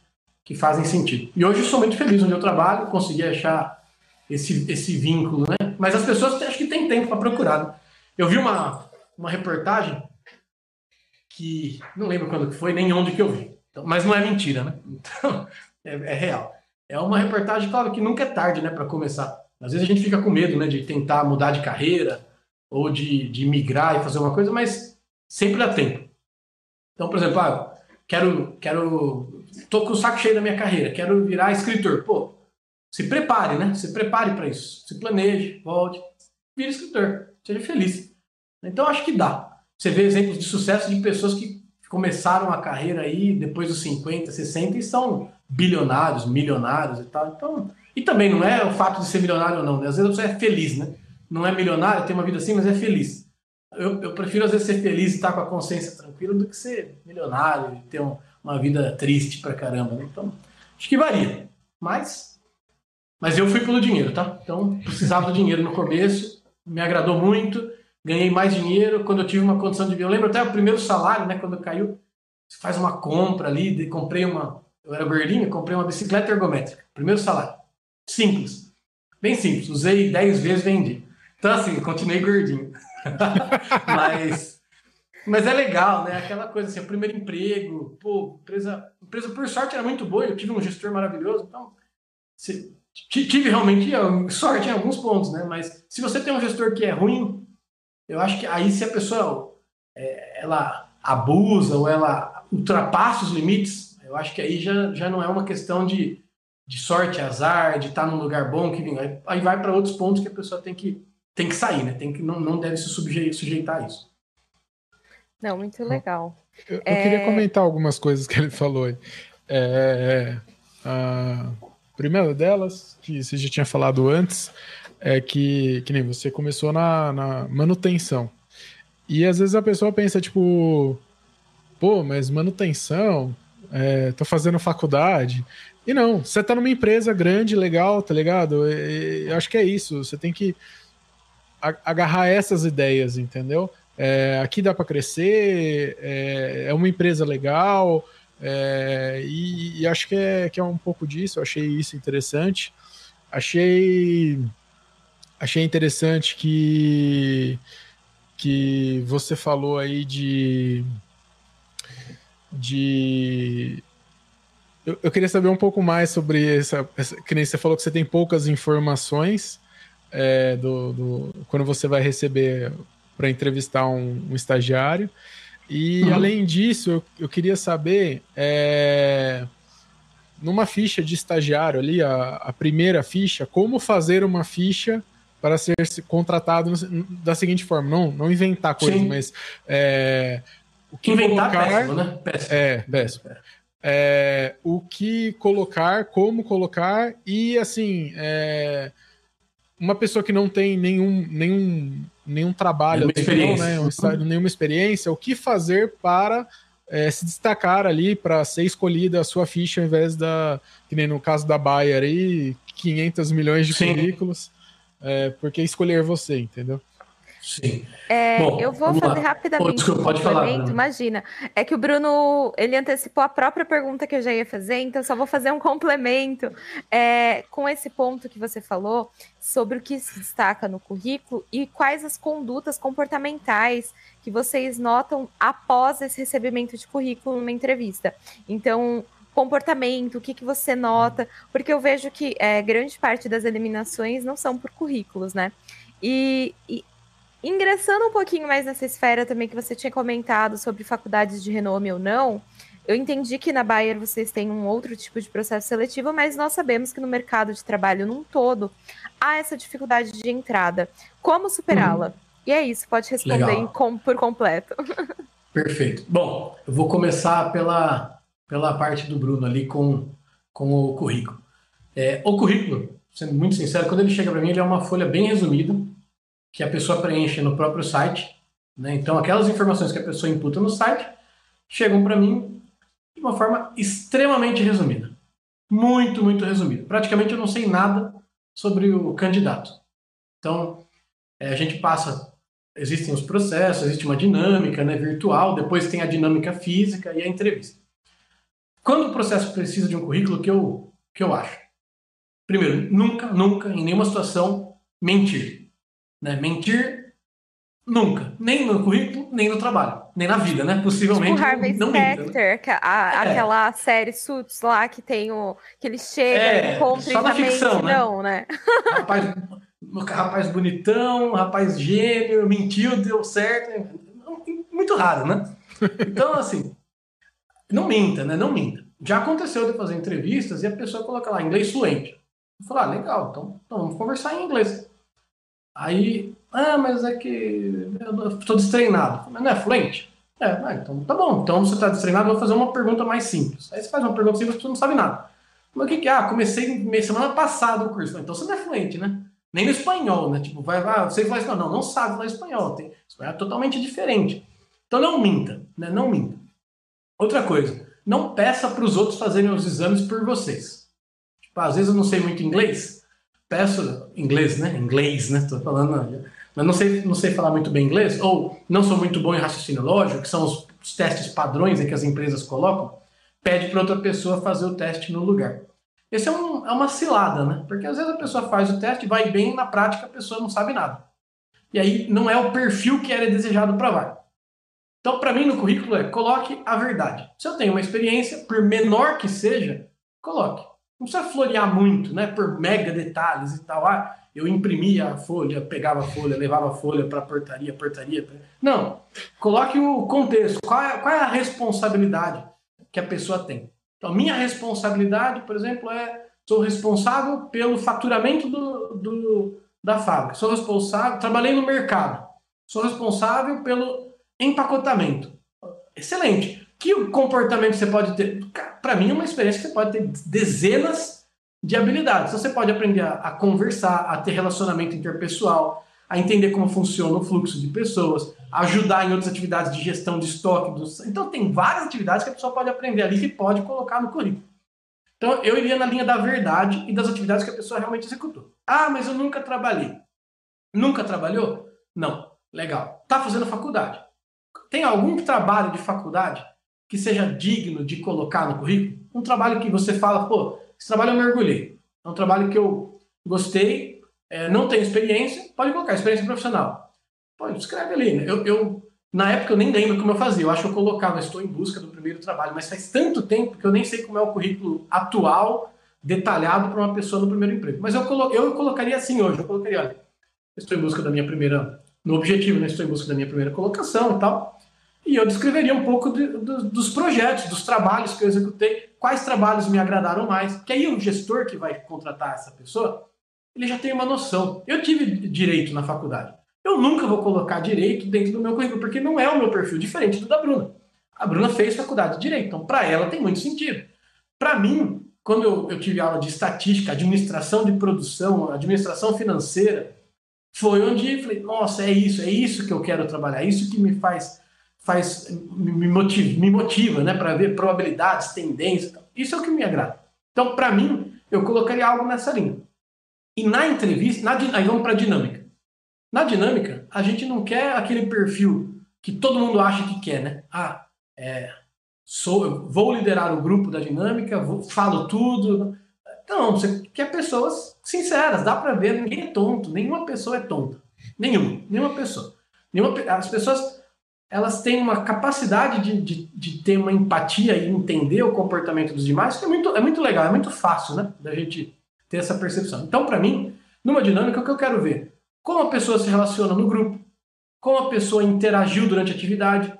Speaker 4: que fazem sentido. E hoje eu sou muito feliz onde eu trabalho, consegui achar esse, esse vínculo, né? Mas as pessoas acho que têm tempo para procurar. Né? Eu vi uma, uma reportagem que não lembro quando que foi, nem onde que eu vi. Então, mas não é mentira, né? (laughs) Então, é, é, real. É uma reportagem, claro, que nunca é tarde, né, para começar. Às vezes a gente fica com medo, né, de tentar mudar de carreira ou de, de migrar e fazer uma coisa, mas sempre dá tempo. Então, por exemplo, ah, quero, quero, tô com o saco cheio da minha carreira, quero virar escritor. Pô, se prepare, né? Se prepare para isso. Se planeje, volte, vire escritor, seja feliz. Então, acho que dá. Você vê exemplos de sucesso de pessoas que começaram a carreira aí depois dos 50, 60 e são bilionários, milionários e tal. Então, e também não é o fato de ser milionário ou não, né? Às vezes você é feliz, né? Não é milionário, tem uma vida assim, mas é feliz. Eu, eu prefiro às vezes ser feliz e estar com a consciência tranquila do que ser milionário e ter um, uma vida triste pra caramba, né? Então, acho que varia. Mas, mas eu fui pelo dinheiro, tá? Então, precisava do dinheiro no começo, me agradou muito ganhei mais dinheiro quando eu tive uma condição de vida. Eu lembro até o primeiro salário, né? Quando caiu, você faz uma compra ali, de, comprei uma. Eu era gordinho, comprei uma bicicleta ergométrica. Primeiro salário. Simples. Bem simples. Usei 10 vezes vendi. Então, assim, continuei gordinho. (laughs) mas, mas é legal, né? Aquela coisa assim, o primeiro emprego, pô, empresa, empresa por sorte era muito boa, eu tive um gestor maravilhoso, então tive realmente sorte em alguns pontos, né? Mas se você tem um gestor que é ruim, eu acho que aí se a pessoa é, ela abusa ou ela ultrapassa os limites, eu acho que aí já, já não é uma questão de, de sorte, azar, de estar num lugar bom, que aí, aí vai para outros pontos que a pessoa tem que, tem que sair, né? Tem que, não, não deve se sujeitar a isso.
Speaker 1: Não, muito legal.
Speaker 3: Eu, eu é... queria comentar algumas coisas que ele falou aí. É, a primeira delas, que você já tinha falado antes, é que, que nem você começou na, na manutenção. E às vezes a pessoa pensa, tipo, pô, mas manutenção, é, tô fazendo faculdade. E não, você tá numa empresa grande, legal, tá ligado? E, eu acho que é isso, você tem que agarrar essas ideias, entendeu? É, aqui dá para crescer, é, é, uma empresa legal, é, e, e, acho que é, que é um pouco disso, eu achei isso interessante. Achei achei interessante que, que você falou aí de. de eu, eu queria saber um pouco mais sobre essa, essa. Que nem você falou que você tem poucas informações é, do, do, quando você vai receber para entrevistar um, um, estagiário. E uhum. além disso, eu, eu queria saber. É, numa ficha de estagiário ali, a, a primeira ficha, como fazer uma ficha para ser contratado da seguinte forma, não, não inventar coisas, Sim. mas é,
Speaker 4: o que inventar colocar, péssimo, né? Péssimo.
Speaker 3: É, péssimo. É, o que colocar, como colocar e assim é, uma pessoa que não tem nenhum nenhum nenhum trabalho, nenhuma experiência, né, nenhuma experiência, o que fazer para é, se destacar ali para ser escolhida a sua ficha ao invés da que nem no caso da Bayer aí 500 milhões de currículos é, porque escolher você, entendeu?
Speaker 4: Sim.
Speaker 1: É, Bom, eu vou fazer lá. rapidamente
Speaker 4: desculpa, um pode falar,
Speaker 1: imagina. É que o Bruno, ele antecipou a própria pergunta que eu já ia fazer, então só vou fazer um complemento é, com esse ponto que você falou sobre o que se destaca no currículo e quais as condutas comportamentais que vocês notam após esse recebimento de currículo numa entrevista. Então, comportamento, o que, que você nota, porque eu vejo que é, grande parte das eliminações não são por currículos, né? E, e, ingressando um pouquinho mais nessa esfera também que você tinha comentado sobre faculdades de renome ou não, eu entendi que na Bayer vocês têm um outro tipo de processo seletivo, mas nós sabemos que no mercado de trabalho num todo há essa dificuldade de entrada. Como superá-la? Uhum. E é isso, pode responder com, por completo. (laughs)
Speaker 4: Perfeito. Bom, eu vou começar pela pela parte do Bruno ali com, com o currículo. É, o currículo, sendo muito sincero, quando ele chega para mim, ele é uma folha bem resumida, que a pessoa preenche no próprio site, Né? Então, aquelas informações que a pessoa imputa no site chegam para mim de uma forma extremamente resumida. Muito, muito resumida. Praticamente eu não sei nada sobre o candidato. Então, é, a gente passa. Existem os processos, existe uma dinâmica né, virtual, depois tem a dinâmica física e a entrevista. Quando o processo precisa de um currículo, que eu, que eu acho? Primeiro, nunca, nunca, em nenhuma situação, mentir. Né? Mentir, nunca. Nem no currículo, nem no trabalho. Nem na vida, né? Possivelmente. Tipo
Speaker 1: Harvey não Specter, minta, né? a, é. aquela série Suits lá que tem o. que ele chega é, e encontra
Speaker 4: só na ficção,
Speaker 1: né? não, né?
Speaker 4: Rapaz, rapaz bonitão, rapaz gênio, mentiu, deu certo. Muito raro, né? Então, assim, não minta, né? Não minta. Já aconteceu de fazer entrevistas e a pessoa coloca lá inglês fluente. Eu falo, ah, legal, então, então vamos conversar em inglês. Aí, ah, mas é que eu estou destreinado. Mas não é fluente? É, ah, então tá bom. Então você está destreinado, eu vou fazer uma pergunta mais simples. Aí você faz uma pergunta simples, você não sabe nada. Mas o que que é? Ah, comecei semana passada o curso. Então você não é fluente, né? Nem no espanhol, né? Tipo, vai, vai, você fala espanhol. Não, não sabe falar espanhol. Tem, espanhol é totalmente diferente. Então não minta, né? Não minta. Outra coisa, não peça para os outros fazerem os exames por vocês. Tipo, às vezes eu não sei muito inglês, peço inglês, né? Inglês, né? Tô falando, mas não sei, não sei falar muito bem inglês, ou não sou muito bom em raciocínio lógico, que são os, os testes padrões que as empresas colocam, pede para outra pessoa fazer o teste no lugar. Esse é, um, é uma cilada, né? Porque às vezes a pessoa faz o teste, vai bem, na prática a pessoa não sabe nada. E aí não é o perfil que era desejado para vaga. Então, para mim, no currículo é coloque a verdade. Se eu tenho uma experiência, por menor que seja, coloque. Não precisa florear muito, né? Por mega detalhes e tal. Ah, eu imprimia a folha, pegava a folha, levava a folha para a portaria, portaria. Não. Coloque o contexto. Qual é, qual é a responsabilidade que a pessoa tem? Então, minha responsabilidade, por exemplo, é sou responsável pelo faturamento do, do, da fábrica. Sou responsável, trabalhei no mercado. Sou responsável pelo empacotamento. Excelente. Que comportamento você pode ter? Para mim, é uma experiência que você pode ter dezenas de habilidades. Você pode aprender a, conversar, a ter relacionamento interpessoal, a entender como funciona o fluxo de pessoas, ajudar em outras atividades de gestão de estoque. Dos... Então, tem várias atividades que a pessoa pode aprender ali que pode colocar no currículo. Então, eu iria na linha da verdade e das atividades que a pessoa realmente executou. Ah, mas eu nunca trabalhei. Nunca trabalhou? Não. Legal. Tá fazendo faculdade. Tem algum trabalho de faculdade que seja digno de colocar no currículo? Um trabalho que você fala, pô, esse trabalho eu mergulhei. É um trabalho que eu gostei, é, não tem experiência, pode colocar experiência profissional. Pode, escreve ali. Né? Eu, eu, na época eu nem lembro como eu fazia. Eu acho que eu colocava, estou em busca do primeiro trabalho, mas faz tanto tempo que eu nem sei como é o currículo atual, detalhado para uma pessoa no primeiro emprego. Mas eu, colo, eu colocaria assim hoje, eu colocaria, olha, estou em busca da minha primeira, no objetivo, né? Estou em busca da minha primeira colocação e tal. E eu descreveria um pouco de, de, dos projetos, dos trabalhos que eu executei, quais trabalhos me agradaram mais. Que aí o gestor que vai contratar essa pessoa, ele já tem uma noção. Eu tive direito na faculdade. Eu nunca vou colocar direito dentro do meu currículo, porque não é o meu perfil, diferente do da Bruna. A Bruna fez faculdade de direito, então para ela tem muito sentido. Para mim, quando eu, eu, tive aula de estatística, administração de produção, administração financeira, foi onde eu falei, nossa, é isso, é isso que eu quero trabalhar, é isso que me faz, faz me motiva, me motiva né, para ver probabilidades, tendências. Isso é o que me agrada. Então, para mim, eu colocaria algo nessa linha. E na entrevista, na, aí vamos para a dinâmica. Na dinâmica, a gente não quer aquele perfil que todo mundo acha que quer, né? Ah, é, sou, vou liderar o grupo da dinâmica, vou, falo tudo. Não, você quer pessoas sinceras, dá para ver, ninguém é tonto, nenhuma pessoa é tonta. Nenhuma, nenhuma pessoa. Nenhuma, as pessoas elas têm uma capacidade de, de, de, ter uma empatia e entender o comportamento dos demais, que é muito, é muito legal, é muito fácil, né? Da gente ter essa percepção. Então, para mim, numa dinâmica, o que eu quero ver? Como a pessoa se relaciona no grupo, como a pessoa interagiu durante a atividade,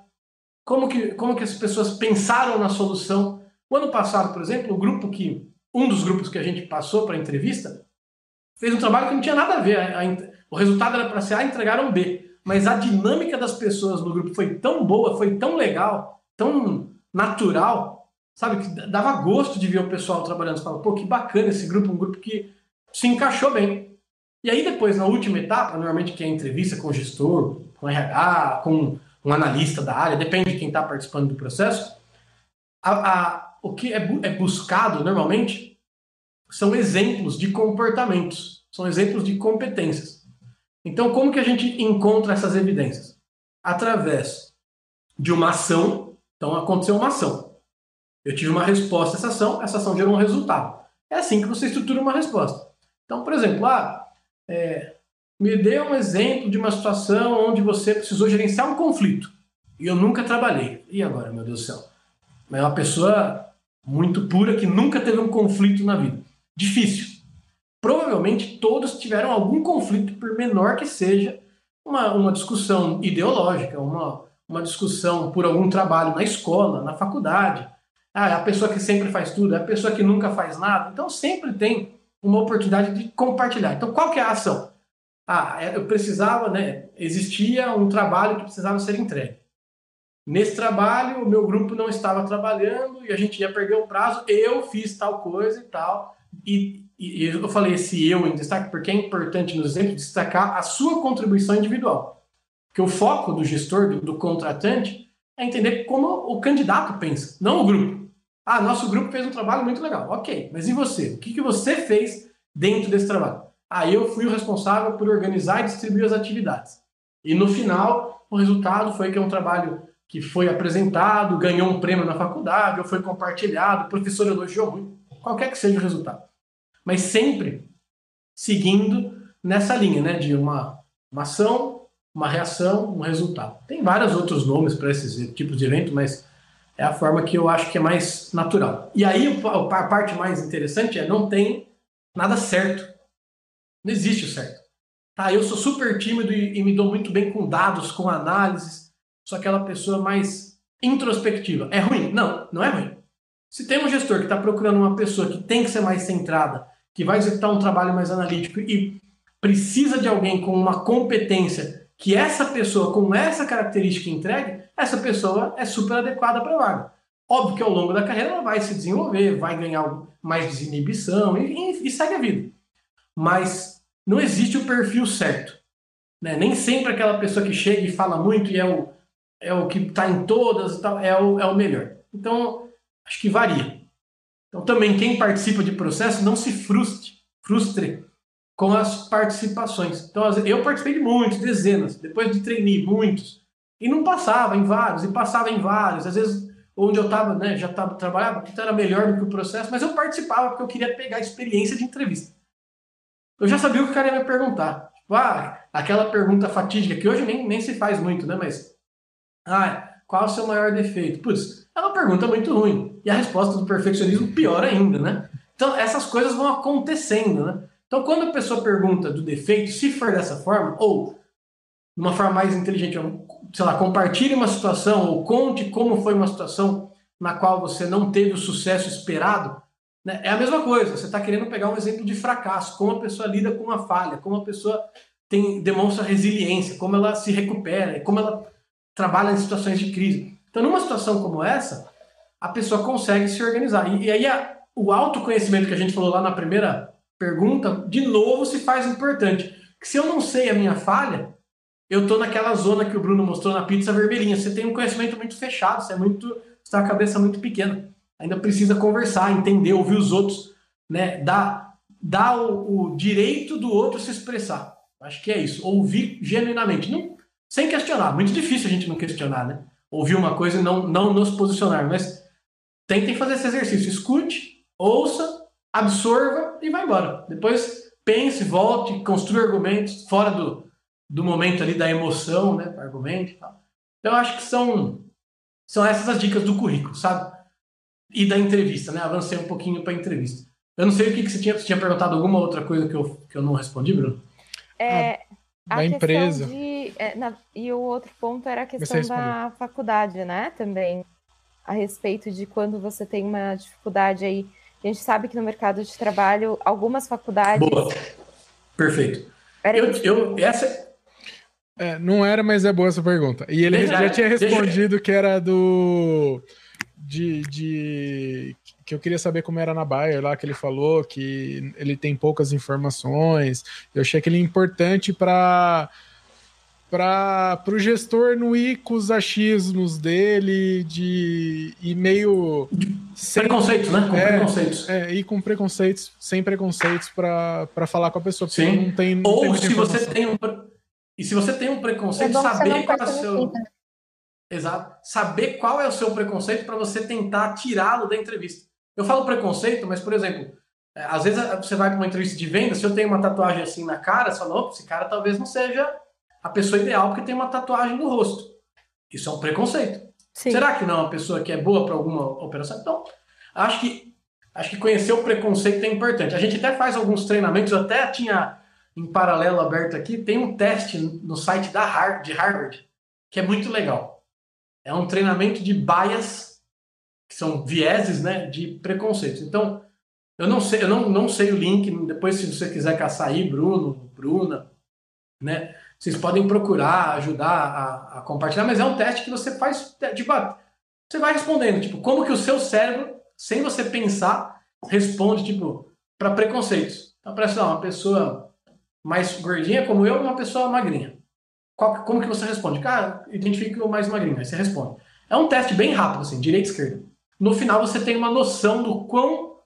Speaker 4: como que, como que as pessoas pensaram na solução. O ano passado, por exemplo, o grupo que. Um dos grupos que a gente passou para a entrevista fez um trabalho que não tinha nada a ver. A, a, o resultado era para ser A, entregaram B. Mas a dinâmica das pessoas no grupo foi tão boa, foi tão legal, tão natural, sabe? Que dava gosto de ver o pessoal trabalhando. Você fala, pô, que bacana esse grupo, um grupo que se encaixou bem. E aí depois, na última etapa, normalmente que é a entrevista com o gestor, com RH, com um analista da área, depende de quem está participando do processo, a, a, o que é, é buscado normalmente são exemplos de comportamentos, são exemplos de competências. Então, como que a gente encontra essas evidências? Através de uma ação. Então, aconteceu uma ação. Eu tive uma resposta a essa ação, essa ação gerou um resultado. É assim que você estrutura uma resposta. Então, por exemplo, ah, é, me dê um exemplo de uma situação onde você precisou gerenciar um conflito. E eu nunca trabalhei. E agora, meu Deus do céu? É uma pessoa muito pura que nunca teve um conflito na vida. Difícil. Provavelmente todos tiveram algum conflito, por menor que seja, uma, uma discussão ideológica, uma, uma discussão por algum trabalho na escola, na faculdade. Ah, é a pessoa que sempre faz tudo, é a pessoa que nunca faz nada. Então sempre tem uma oportunidade de compartilhar. Então qual que é a ação? Ah, é, eu precisava, né? Existia um trabalho que precisava ser entregue. Nesse trabalho, o meu grupo não estava trabalhando e a gente ia perder o prazo. Eu fiz tal coisa e tal. E, e, eu falei esse eu em destaque porque é importante nos exemplos destacar a sua contribuição individual. Porque o foco do gestor, do, do contratante, é entender como o candidato pensa, não o grupo. Ah, nosso grupo fez um trabalho muito legal. Ok, mas e você? O que, que você fez dentro desse trabalho? Ah, eu fui o responsável por organizar e distribuir as atividades. E no final, o resultado foi que é um trabalho que foi apresentado, ganhou um prêmio na faculdade, ou foi compartilhado, o professor elogiou muito, qualquer que seja o resultado. Mas sempre seguindo nessa linha, né, de uma, uma ação, uma reação, um resultado. Tem vários outros nomes para esses tipos de evento, mas é a forma que eu acho que é mais natural. E aí a parte mais interessante é não tem nada certo. Não existe o certo. Tá, eu sou super tímido e, e me dou muito bem com dados, com análises. Sou aquela pessoa mais introspectiva. É ruim? Não, não é ruim. Se tem um gestor que está procurando uma pessoa que tem que ser mais centrada, que vai executar um trabalho mais analítico e precisa de alguém com uma competência que essa pessoa com essa característica entregue, essa pessoa é super adequada para a vaga. Óbvio que ao longo da carreira ela vai se desenvolver, vai ganhar mais desinibição e, e segue a vida mas não existe o perfil certo. Né? Nem sempre aquela pessoa que chega e fala muito e é o, é o que está em todas e tal, é o, é o melhor. Então, acho que varia. Então, também, quem participa de processo, não se frustre, frustre com as participações. Então, eu participei de muitos, dezenas, depois de treinar muitos, e não passava em vários, e passava em vários. Às vezes, onde eu estava, né, já estava trabalhava, então era melhor do que o processo, mas eu participava porque eu queria pegar a experiência de entrevista eu já sabia o que o cara ia me perguntar. Tipo, ah, aquela pergunta fatídica que hoje nem, nem se faz muito, né? Mas, ah, qual o seu maior defeito? Putz, é uma pergunta muito ruim. E a resposta do perfeccionismo pior ainda, né? Então, essas coisas vão acontecendo, né? Então, quando a pessoa pergunta do defeito, se for dessa forma, ou de uma forma mais inteligente, sei lá, compartilhe uma situação ou conte como foi uma situação na qual você não teve o sucesso esperado, né? É a mesma coisa, você está querendo pegar um exemplo de fracasso, como a pessoa lida com uma falha, como a pessoa tem, demonstra resiliência, como ela se recupera, como ela trabalha em situações de crise. Então, numa situação como essa, a pessoa consegue se organizar. E, e aí, a, o autoconhecimento que a gente falou lá na primeira pergunta, de novo se faz importante. Que se eu não sei a minha falha, eu estou naquela zona que o Bruno mostrou na pizza vermelhinha. Você tem um conhecimento muito fechado, você é muito, você tem a cabeça muito pequena ainda precisa conversar, entender, ouvir os outros, né? Dar, dar o, o direito do outro se expressar. Acho que é isso. Ouvir genuinamente, não, sem questionar. Muito difícil a gente não questionar, né? Ouvir uma coisa e não, não nos posicionar, mas tentem fazer esse exercício. Escute, ouça, absorva e vai embora. Depois pense, volte, construa argumentos fora do, do momento ali da emoção, né? Argumente e tal. Então, eu acho que são, são essas as dicas do currículo, sabe? e da entrevista, né? Avancei um pouquinho para a entrevista. Eu não sei o que, que você tinha, você tinha perguntado alguma outra coisa que eu, que eu não respondi, Bruno?
Speaker 1: É, ah, da empresa. De, é, na, e o outro ponto era a questão da faculdade, né? Também. A respeito de quando você tem uma dificuldade aí. A gente sabe que no mercado de trabalho, algumas faculdades.
Speaker 4: Boa. Perfeito. eu, eu, essa,
Speaker 3: é, não era, mas é boa essa pergunta. E ele deixa, já tinha respondido deixa... que era do de, de que eu queria saber como era na Bayer lá que ele falou que ele tem poucas informações. Eu achei aquele importante para para o gestor não ir com os achismos dele de e meio
Speaker 4: sem, preconceitos, né? Com é, preconceitos.
Speaker 3: É, ir com preconceitos, sem preconceitos para falar com a pessoa.
Speaker 4: Sim. Não tem, não Ou tem se você tem um e se você tem um preconceito, é saber qual é o seu Exato. Saber qual é o seu preconceito para você tentar tirá-lo da entrevista. Eu falo preconceito, mas por exemplo, às vezes você vai para uma entrevista de venda, se eu tenho uma tatuagem assim na cara, você fala, esse cara talvez não seja a pessoa ideal porque tem uma tatuagem no rosto. Isso é um preconceito. Sim. Será que não é uma pessoa que é boa para alguma operação? Então, acho que acho que conhecer o preconceito é importante. A gente até faz alguns treinamentos, eu até tinha em paralelo aberto aqui, tem um teste no site da Harvard, de Harvard, que é muito legal. É um treinamento de bias, que são vieses, né, de preconceitos. Então, eu não sei, eu não, não sei o link, depois se você quiser caçar aí, Bruno, Bruna, né, vocês podem procurar, ajudar a, a, compartilhar, mas é um teste que você faz, você vai respondendo, tipo, como que o seu cérebro, sem você pensar, responde, tipo, para preconceitos. Então, parece lá, uma pessoa mais gordinha como eu uma pessoa magrinha. Qual, como que você responde? Cara, identifique o mais magrinho, aí você responde. É um teste bem rápido, assim, direita e esquerda. No final você tem uma noção do quão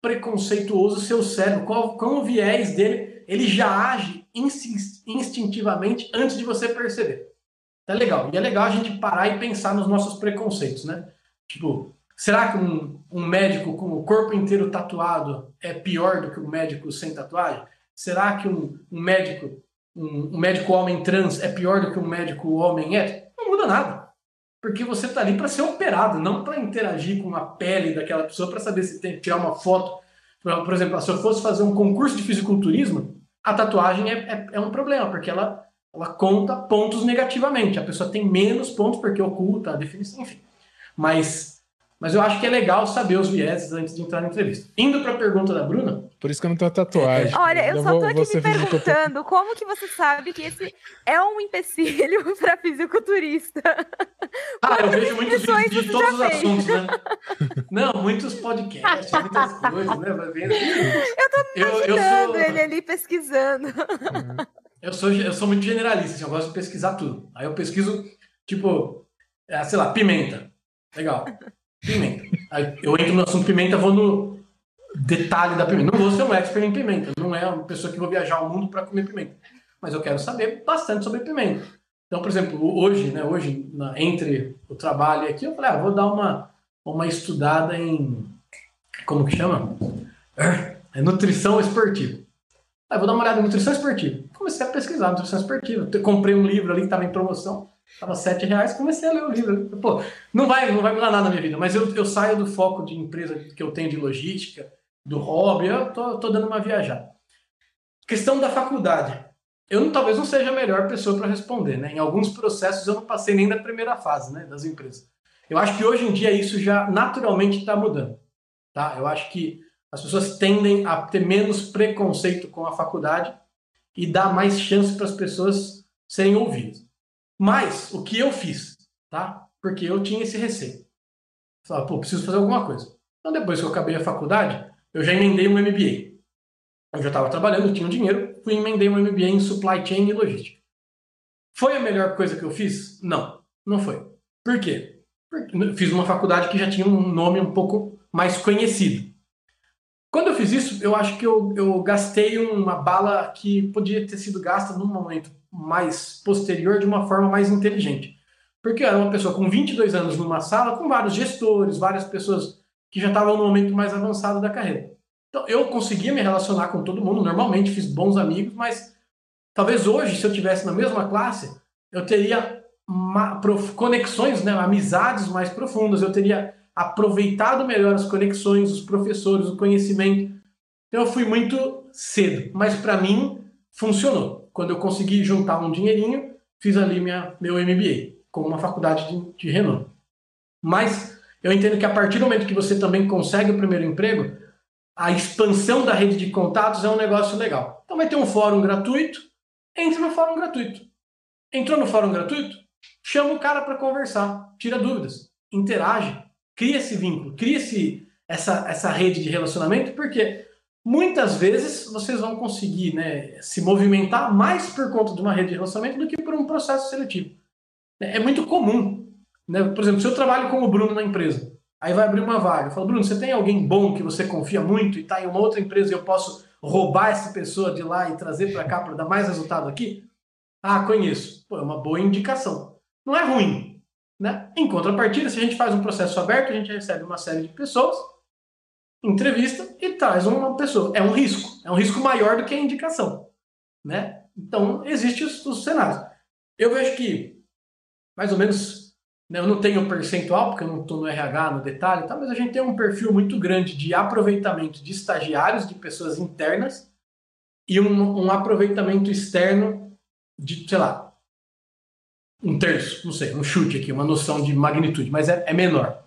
Speaker 4: preconceituoso o seu cérebro, qual, qual o viés dele, ele já age instintivamente antes de você perceber. É legal. E é legal a gente parar e pensar nos nossos preconceitos, né? Tipo, será que um, um médico com o corpo inteiro tatuado é pior do que um médico sem tatuagem? Será que um, um médico, um, um, médico homem trans é pior do que um médico homem hétero? Não muda nada. Porque você está ali para ser operado, não para interagir com a pele daquela pessoa para saber se tem que tirar uma foto. Por exemplo, se eu fosse fazer um concurso de fisiculturismo, a tatuagem é, é, é um problema, porque ela, ela conta pontos negativamente. A pessoa tem menos pontos porque oculta a definição, enfim. Mas mas eu acho que é legal saber os vieses antes de entrar na entrevista. Indo para a pergunta da Bruna.
Speaker 3: Por isso que eu não tenho tatuagem.
Speaker 1: Olha, eu, eu só tô aqui me perguntando como que você sabe que esse é um empecilho (laughs) para fisiculturista.
Speaker 4: Ah, eu vejo muitos vídeos de todos os fez? assuntos, né? Não, muitos podcasts, muitas (laughs) coisas, né?
Speaker 1: Eu tô imaginando eu, eu sou... ele ali pesquisando. (laughs)
Speaker 4: Eu sou, eu sou muito generalista, assim, eu gosto de pesquisar tudo. Aí eu pesquiso, tipo, é, sei lá, pimenta. Legal. Pimenta. Aí eu entro no assunto pimenta, vou no detalhe da pimenta. Não vou ser um expert em pimenta, não é uma pessoa que vou viajar ao mundo para comer pimenta. Mas eu quero saber bastante sobre pimenta. Então, por exemplo, hoje, né, hoje na, entre o trabalho aqui, eu falei, ah, vou dar uma, uma estudada em. Como que chama? É nutrição esportiva. Aí vou dar uma olhada em nutrição esportiva. Comecei a pesquisar nutrição esportiva. Comprei um livro ali que estava em promoção. Tava sete reais, comecei a ler o livro. Pô, não vai, não vai mudar nada na minha vida, mas eu, eu saio do foco de empresa que eu tenho de logística, do hobby, eu tô, tô dando uma viajada. Questão da faculdade. Eu não, talvez não seja a melhor pessoa para responder, né? Em alguns processos eu não passei nem da primeira fase, né, das empresas. Eu acho que hoje em dia isso já naturalmente está mudando, tá? Eu acho que as pessoas tendem a ter menos preconceito com a faculdade e dar mais chance para as pessoas serem ouvidas. Mas o que eu fiz, tá? Porque eu tinha esse receio. Falava, pô, preciso fazer alguma coisa. Então, depois que eu acabei a faculdade, eu já emendei um MBA. Eu já estava trabalhando, tinha um dinheiro, fui emendei um MBA em Supply Chain e Logística. Foi a melhor coisa que eu fiz? Não, não foi. Por quê? Porque fiz uma faculdade que já tinha um nome um pouco mais conhecido. Quando eu fiz isso, eu acho que eu, eu gastei uma bala que podia ter sido gasta num momento mais posterior de uma forma mais inteligente. Porque eu era uma pessoa com 22 anos numa sala com vários gestores, várias pessoas que já estavam no momento mais avançado da carreira. Então eu conseguia me relacionar com todo mundo, normalmente fiz bons amigos, mas talvez hoje, se eu tivesse na mesma classe, eu teria conexões, né, amizades mais profundas, eu teria aproveitado melhor as conexões, os professores, o conhecimento. Então eu fui muito cedo, mas para mim funcionou quando eu consegui juntar um dinheirinho, fiz ali minha, meu MBA, com uma faculdade de, de renome. Mas eu entendo que a partir do momento que você também consegue o primeiro emprego, a expansão da rede de contatos é um negócio legal. Então vai ter um fórum gratuito, entre no fórum gratuito. Entrou no fórum gratuito, chama o cara para conversar, tira dúvidas, interage, cria esse vínculo, cria esse, essa, essa rede de relacionamento, porque muitas vezes vocês vão conseguir né, se movimentar mais por conta de uma rede de relacionamento do que por um processo seletivo. É muito comum. Né? Por exemplo, se eu trabalho com o Bruno na empresa, aí vai abrir uma vaga. Eu falo, Bruno, você tem alguém bom que você confia muito e está em uma outra empresa e eu posso roubar essa pessoa de lá e trazer para cá para dar mais resultado aqui? Ah, conheço. Pô, é uma boa indicação. Não é ruim. Né? Em contrapartida, se a gente faz um processo aberto, a gente recebe uma série de pessoas, entrevista e traz uma pessoa. É um risco. É um risco maior do que a indicação. Né? Então, existem os, os cenários. Eu vejo que, mais ou menos, né, eu não tenho percentual, porque eu não estou no RH, no detalhe, tá, mas a gente tem um perfil muito grande de aproveitamento de estagiários, de pessoas internas, e um, um aproveitamento externo de, sei lá, um terço, não sei, um chute aqui, uma noção de magnitude, mas é, é menor.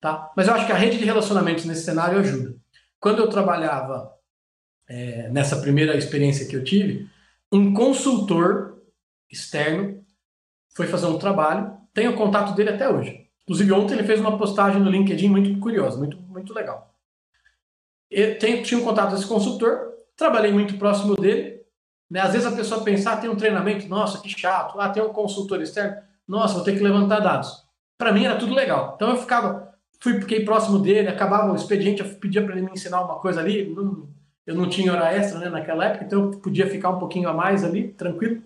Speaker 4: Tá? Mas eu acho que a rede de relacionamentos nesse cenário ajuda. Quando eu trabalhava é, nessa primeira experiência que eu tive, um consultor externo foi fazer um trabalho, tenho contato dele até hoje. Inclusive, ontem ele fez uma postagem no LinkedIn muito curiosa, muito, muito legal. Eu tenho, tinha um contato desse consultor, trabalhei muito próximo dele, né? Às vezes a pessoa pensa, ah, tem um treinamento, nossa, que chato. Ah, tem um consultor externo, nossa, vou ter que levantar dados. Para mim era tudo legal. Então eu ficava, fui, fiquei próximo dele, acabava o expediente, eu pedia para ele me ensinar uma coisa ali. Não, eu não tinha hora extra né, naquela época, então eu podia ficar um pouquinho a mais ali, tranquilo.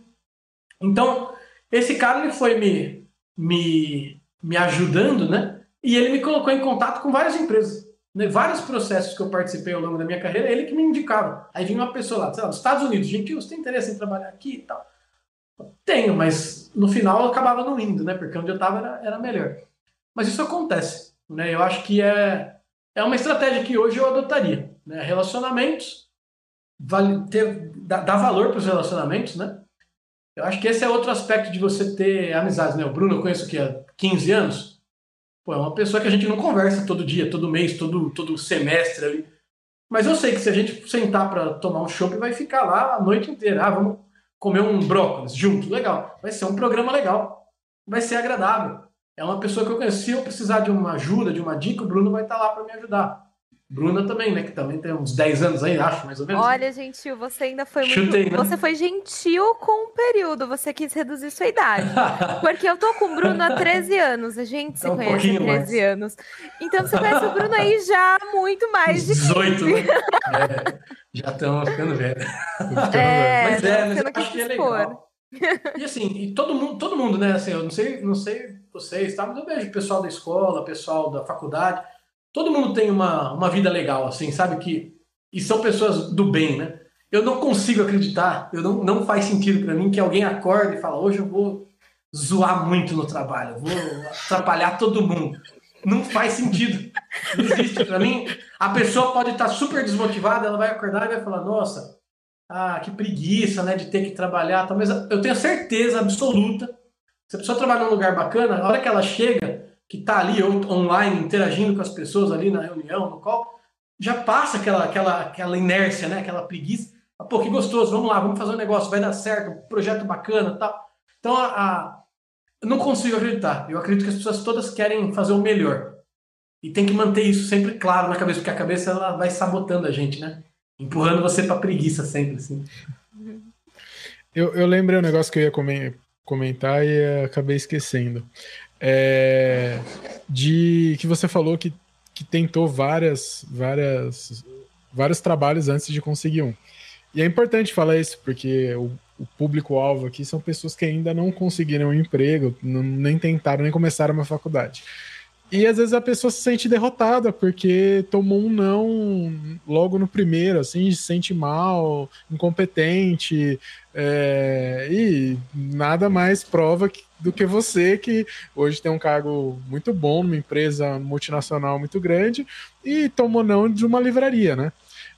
Speaker 4: Então, esse cara ele foi me, me, me ajudando, né? E ele me colocou em contato com várias empresas vários processos que eu participei ao longo da minha carreira, ele que me indicava. Aí vinha uma pessoa lá, sei lá, dos Estados Unidos, gente, você tem interesse em trabalhar aqui e tal? Tenho, mas no final eu acabava não indo, né? Porque onde eu estava era, era melhor. Mas isso acontece, né? Eu acho que é, é uma estratégia que hoje eu adotaria. Né? Relacionamentos, vale, ter, dá valor para os relacionamentos, né? Eu acho que esse é outro aspecto de você ter amizades, né? O Bruno eu conheço aqui há 15 anos, Pô, é uma pessoa que a gente não conversa todo dia, todo mês, todo, todo semestre ali. Mas eu sei que se a gente sentar para tomar um chopp, vai ficar lá a noite inteira. Ah, vamos comer um brócolis junto. Legal. Vai ser um programa legal. Vai ser agradável. É uma pessoa que eu conheço. Se eu precisar de uma ajuda, de uma dica, o Bruno vai estar lá para me ajudar. Bruna também, né? Que também tem uns 10 anos aí, acho, mais ou menos.
Speaker 1: Olha, gentil, você ainda foi muito. Chutei, né? Você foi gentil com o período, você quis reduzir sua idade. (laughs) Porque eu tô com o Bruno há 13 anos. A gente se é um conhece há 13 mais. anos. Então você conhece o Bruno aí já há muito mais de
Speaker 4: 18, né? É, já estamos ficando velhos. É, (laughs) mas é, mas eu acho que é legal. E assim, e todo mundo, todo mundo, né? Assim, eu não sei, não sei vocês, tá? Mas eu vejo o pessoal da escola, pessoal da faculdade todo mundo tem uma, uma vida legal, assim, sabe? que E são pessoas do bem, né? Eu não consigo acreditar, eu não, não faz sentido para mim que alguém acorde e fala, hoje eu vou zoar muito no trabalho, vou atrapalhar todo mundo. Não faz sentido. Não existe. Para mim, a pessoa pode estar super desmotivada, ela vai acordar e vai falar, nossa, ah, que preguiça, né, de ter que trabalhar. Mas eu tenho certeza absoluta, se a pessoa trabalha num lugar bacana, a hora que ela chega, que está ali online interagindo com as pessoas ali na reunião, no call, já passa aquela, aquela, aquela inércia, né? aquela preguiça. Ah, pô, que gostoso, vamos lá, vamos fazer um negócio, vai dar certo, um projeto bacana tal. Então, a, a, eu não consigo acreditar. Eu acredito que as pessoas todas querem fazer o melhor. E tem que manter isso sempre claro na cabeça, porque a cabeça ela vai sabotando a gente, né? Empurrando você para preguiça sempre, assim.
Speaker 3: Eu, eu lembrei um negócio que eu ia comentar e acabei esquecendo é, de que você falou que, que tentou várias, várias, vários trabalhos antes de conseguir um. E é importante falar isso, porque o, o público-alvo aqui são pessoas que ainda não conseguiram um emprego, não, nem tentaram, nem começaram uma faculdade. E às vezes a pessoa se sente derrotada porque tomou um não logo no primeiro, assim, se sente mal, incompetente, é, e nada mais prova que, do que você que hoje tem um cargo muito bom numa empresa multinacional muito grande e tomou não de uma livraria, né?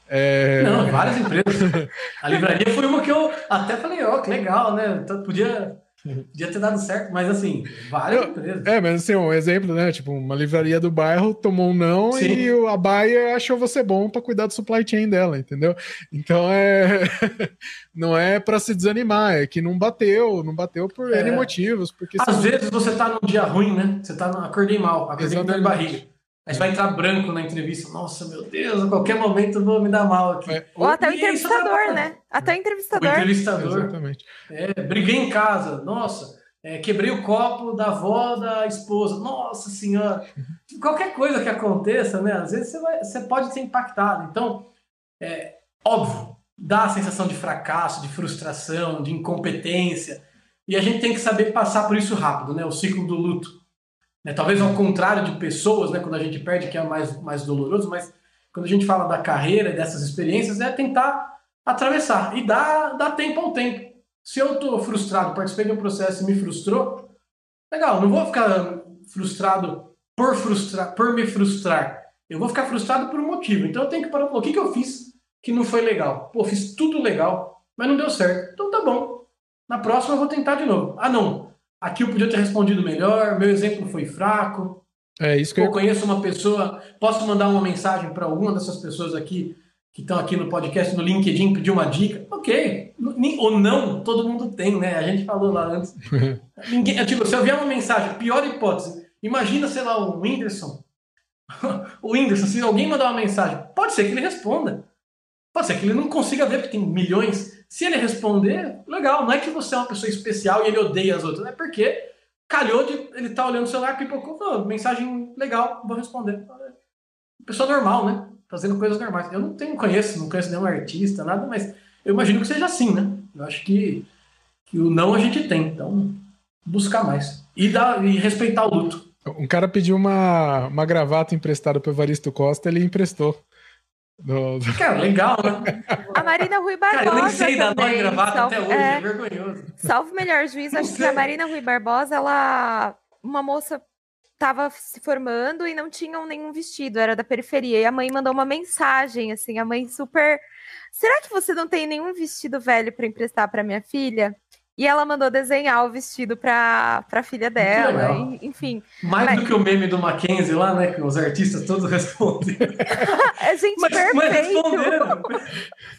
Speaker 4: É... Não, várias empresas. A livraria foi uma que eu até falei, ó, oh, que legal, né? Então, podia (laughs) Podia ter dado certo, mas assim, várias eu, empresas.
Speaker 3: É, mas assim, um exemplo, né? Tipo, uma livraria do bairro tomou um não Sim. e a Baia achou você bom para cuidar do supply chain dela, entendeu? Então é. (laughs) não é para se desanimar, é que não bateu, não bateu por é. N motivos. Porque
Speaker 4: Às vezes você tá num dia ruim, né? Você tá acordei mal, acordei com dor de barriga. Aí você vai entrar branco na entrevista. Nossa, meu Deus, a qualquer momento eu vou me dar mal aqui. É,
Speaker 1: ou até o entrevistador, né? Até o entrevistador.
Speaker 4: O entrevistador. Exatamente. É, briguei em casa. Nossa, é, quebrei o copo da avó da esposa. Nossa senhora. Qualquer coisa que aconteça, né? Às vezes você, vai, você pode ser impactado. Então, é óbvio, dá a sensação de fracasso, de frustração, de incompetência. E a gente tem que saber passar por isso rápido, né? O ciclo do luto. Né? Talvez ao contrário de pessoas, né? Quando a gente perde, que é mais, mais doloroso, mas quando a gente fala da carreira e dessas experiências, é tentar atravessar e dar, dar tempo ao tempo. Se eu estou frustrado, participei de um processo e me frustrou, legal, não vou ficar frustrado por frustrar, por me frustrar. Eu vou ficar frustrado por um motivo. Então eu tenho que parar, o que, que eu fiz que não foi legal? Pô, fiz tudo legal, mas não deu certo. Então tá bom. Na próxima eu vou tentar de novo. Ah, não. Aqui eu podia ter respondido melhor, meu exemplo foi fraco.
Speaker 3: É isso que
Speaker 4: eu, eu conheço uma pessoa, posso mandar uma mensagem para alguma dessas pessoas aqui que estão aqui no podcast, no LinkedIn, pedir uma dica. Ok. Ou não, todo mundo tem, né? A gente falou lá antes. (laughs) Ninguém, tipo, se eu vier uma mensagem, pior hipótese, imagina, sei lá, o Whindersson. (laughs) o Whindersson, se alguém mandar uma mensagem, pode ser que ele responda. Pode ser que ele não consiga ver, porque tem milhões. Se ele responder, legal. Não é que você é uma pessoa especial e ele odeia as outras. É porque calhou de ele tá olhando o celular, pipocou, oh, mensagem legal, vou responder. Pessoa normal, né? Fazendo coisas normais. Eu não tenho, conheço, não conheço nenhum artista, nada, mas eu imagino que seja assim, né? Eu acho que, que o não a gente tem. Então, buscar mais. E, dar, e respeitar o luto.
Speaker 3: Um cara pediu uma, uma gravata emprestada para Evaristo Costa, ele emprestou.
Speaker 4: No... Cara, legal, né?
Speaker 1: A Marina Rui Barbosa. Cara, eu nem sei
Speaker 4: dar nome gravata Salve, até hoje, é, é vergonhoso.
Speaker 1: Salve melhor juiz, acho que a Marina Rui Barbosa, ela. Uma moça estava se formando e não tinham nenhum vestido, era da periferia. E a mãe mandou uma mensagem, assim, a mãe super. Será que você não tem nenhum vestido velho para emprestar para minha filha? E ela mandou desenhar o vestido para a filha dela, e, enfim.
Speaker 4: Mais mas... do que o meme do Mackenzie lá, né? Que os artistas todos (laughs) respondem. (laughs)
Speaker 1: é gente mas, perfeito. Mas
Speaker 4: responderam.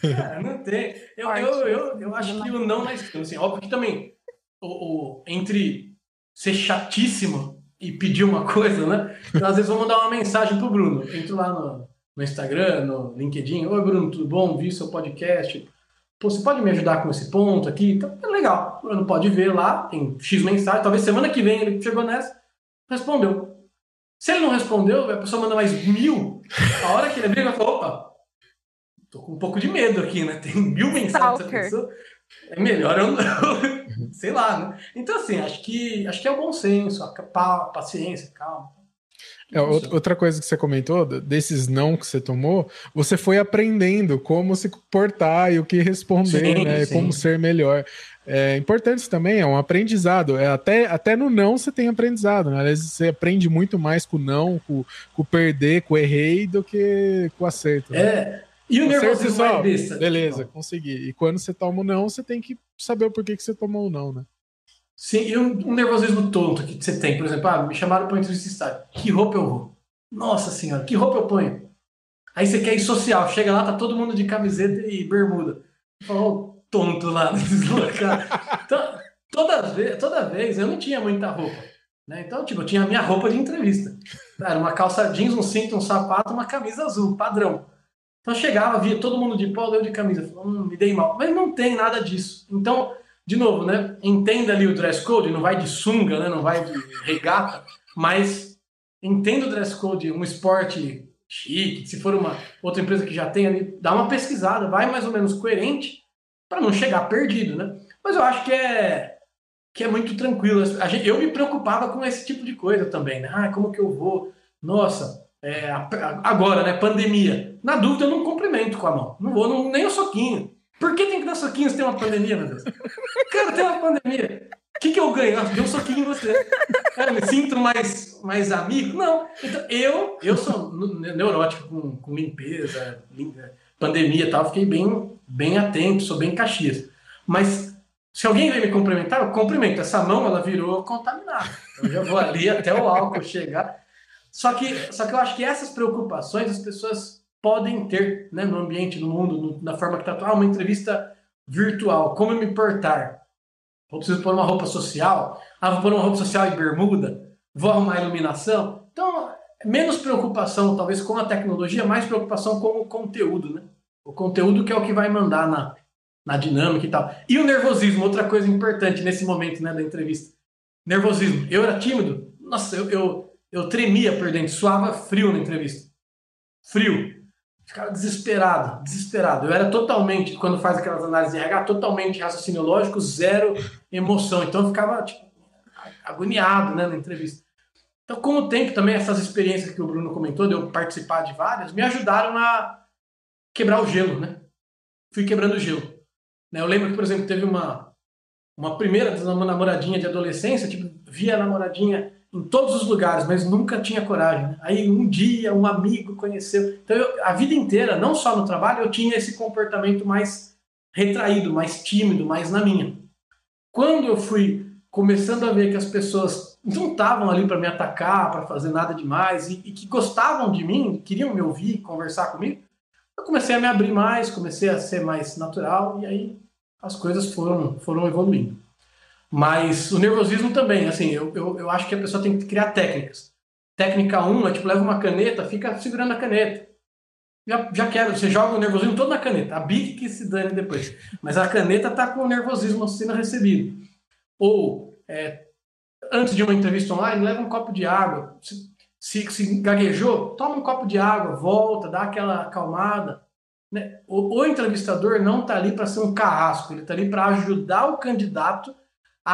Speaker 4: (laughs) é, não tem. Eu, eu, eu, eu, acho que o não na esquina, assim, óbvio que também o, o, entre ser chatíssimo e pedir uma coisa, né? Então, às vezes vou mandar uma mensagem pro Bruno. Entro lá no, no Instagram, no LinkedIn. Oi, Bruno, tudo bom? Vi seu podcast você pode me ajudar com esse ponto aqui? Então, é legal. Não pode ver lá, tem X mensagem. Talvez semana que vem ele chegou nessa, respondeu. Se ele não respondeu, a pessoa manda mais mil. A hora que ele abrir, ele fala: opa, tô com um pouco de medo aqui, né? Tem mil mensagens dessa pessoa. É melhor eu não. (laughs) Sei lá, né? Então, assim, acho que, acho que é o bom senso, a paciência, calma.
Speaker 3: É, outra coisa que você comentou, desses não que você tomou, você foi aprendendo como se portar e o que responder, sim, né? Sim. Como ser melhor. É importante também, é um aprendizado. É, até, até no não você tem aprendizado, né? Às vezes você aprende muito mais com o não, com, com o perder, com o errei, do que com o acerto.
Speaker 4: Né? É. E o nervosismo só, é.
Speaker 3: Beleza, consegui. E quando você toma o não, você tem que saber o porquê que você tomou o não, né?
Speaker 4: Sim, e um, um, nervosismo tonto que você tem, por exemplo, ah, me chamaram para entrevista de estádio. Que roupa eu vou? Nossa senhora, que roupa eu ponho? Aí você quer ir social, chega lá, tá todo mundo de camiseta e bermuda. Falou, oh, tonto lá (laughs) nesses locais. então, toda, vez, toda vez eu não tinha muita roupa. Né? Então, tipo, eu tinha a minha roupa de entrevista. Era uma calça jeans, um cinto, um sapato, uma camisa azul, padrão. Então chegava, via todo mundo de polo, eu de camisa. Falei, hum, me dei mal. Mas não tem nada disso. Então, de novo, né? Entenda ali o dress code, não vai de sunga, né? Não vai de regata, mas entenda o dress code, um esporte chique, se for uma outra empresa que já tem ali, dá uma pesquisada, vai mais ou menos coerente para não chegar perdido, né? Mas eu acho que é que é muito tranquilo. Gente, eu me preocupava com esse tipo de coisa também, né? Ah, como que eu vou? Nossa, é, agora, né? Pandemia. Na dúvida, eu não cumprimento com a mão. Não vou não, nem o soquinho. Por que tem que dar soquinho se tem uma pandemia, meu Deus? Cara, tem uma pandemia. O que, que eu ganho? Ah, deu um soquinho em você. Cara, me sinto mais, mais amigo? Não. Então, eu, eu sou neurótico com, com limpeza, pandemia e tal. Fiquei bem, bem atento, sou bem caxias. Mas se alguém vem me cumprimentar, eu cumprimento. Essa mão, ela virou contaminada. Eu já vou ali até o álcool chegar. Só que, só que eu acho que essas preocupações as pessoas podem ter né, no ambiente, no mundo, no, na forma que está. Ah, uma entrevista virtual, como me portar? Vou preciso pôr uma roupa social? Ah, vou pôr uma roupa social e bermuda? Vou arrumar iluminação? Então, menos preocupação, talvez, com a tecnologia, mais preocupação com o conteúdo, né? O conteúdo que é o que vai mandar na, na dinâmica e tal. E o nervosismo, outra coisa importante nesse momento né, da entrevista. Nervosismo. Eu era tímido, nossa, eu, eu, eu tremia por dentro, suava frio na entrevista. Frio. Ficava desesperado, desesperado. Eu era totalmente, quando faz aquelas análises de RH, totalmente raciocínio lógico, zero emoção. Então eu ficava tipo, agoniado né, na entrevista. Então, com o tempo também, essas experiências que o Bruno comentou, de eu participar de várias, me ajudaram a quebrar o gelo, né? Fui quebrando o gelo. Né? Eu lembro que, por exemplo, teve uma, uma primeira namoradinha de adolescência, tipo, via a namoradinha em todos os lugares, mas nunca tinha coragem. Aí um dia um amigo conheceu. Então, eu, a vida inteira, não só no trabalho, eu tinha esse comportamento mais retraído, mais tímido, mais na minha. Quando eu fui começando a ver que as pessoas não estavam ali para me atacar, para fazer nada demais, e, e, que gostavam de mim, queriam me ouvir, conversar comigo, eu comecei a me abrir mais, comecei a ser mais natural, e aí as coisas foram, foram evoluindo. Mas o nervosismo também, assim, eu, eu, eu acho que a pessoa tem que criar técnicas. Técnica 1 é tipo, leva uma caneta, fica segurando a caneta. Já, já quero, você joga o nervosismo todo na caneta. A bique que se dane depois. Mas a caneta tá com o nervosismo sendo recebido. Ou, é, antes de uma entrevista online, leva um copo de água. Se, se, se gaguejou, toma um copo de água, volta, dá aquela acalmada. Né? O, o entrevistador não está ali para ser um carrasco, ele está ali para ajudar o candidato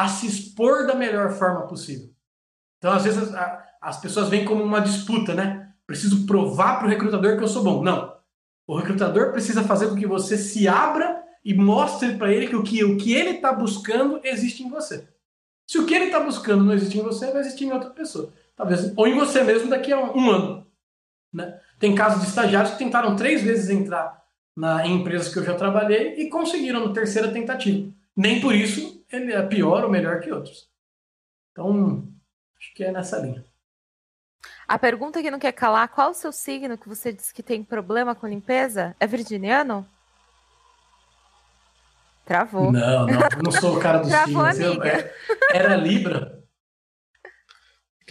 Speaker 4: a se expor da melhor forma possível. Então, às vezes, a, as pessoas veem como uma disputa, né? Preciso provar para o recrutador que eu sou bom. Não. O recrutador precisa fazer com que você se abra e mostre para ele que o que, o que ele está buscando existe em você. Se o que ele está buscando não existe em você, vai existir em outra pessoa. Talvez, ou em você mesmo daqui a um, um ano. Né? Tem casos de estagiários que tentaram três vezes entrar na, em empresas que eu já trabalhei e conseguiram na terceira tentativa. Nem por isso ele é pior ou melhor que outros. Então, acho que é nessa linha.
Speaker 1: A pergunta que não quer calar, qual o seu signo que você disse que tem problema com limpeza? É virginiano? Travou.
Speaker 4: Não, não, eu não sou o cara do Travou, signo. É, era Libra.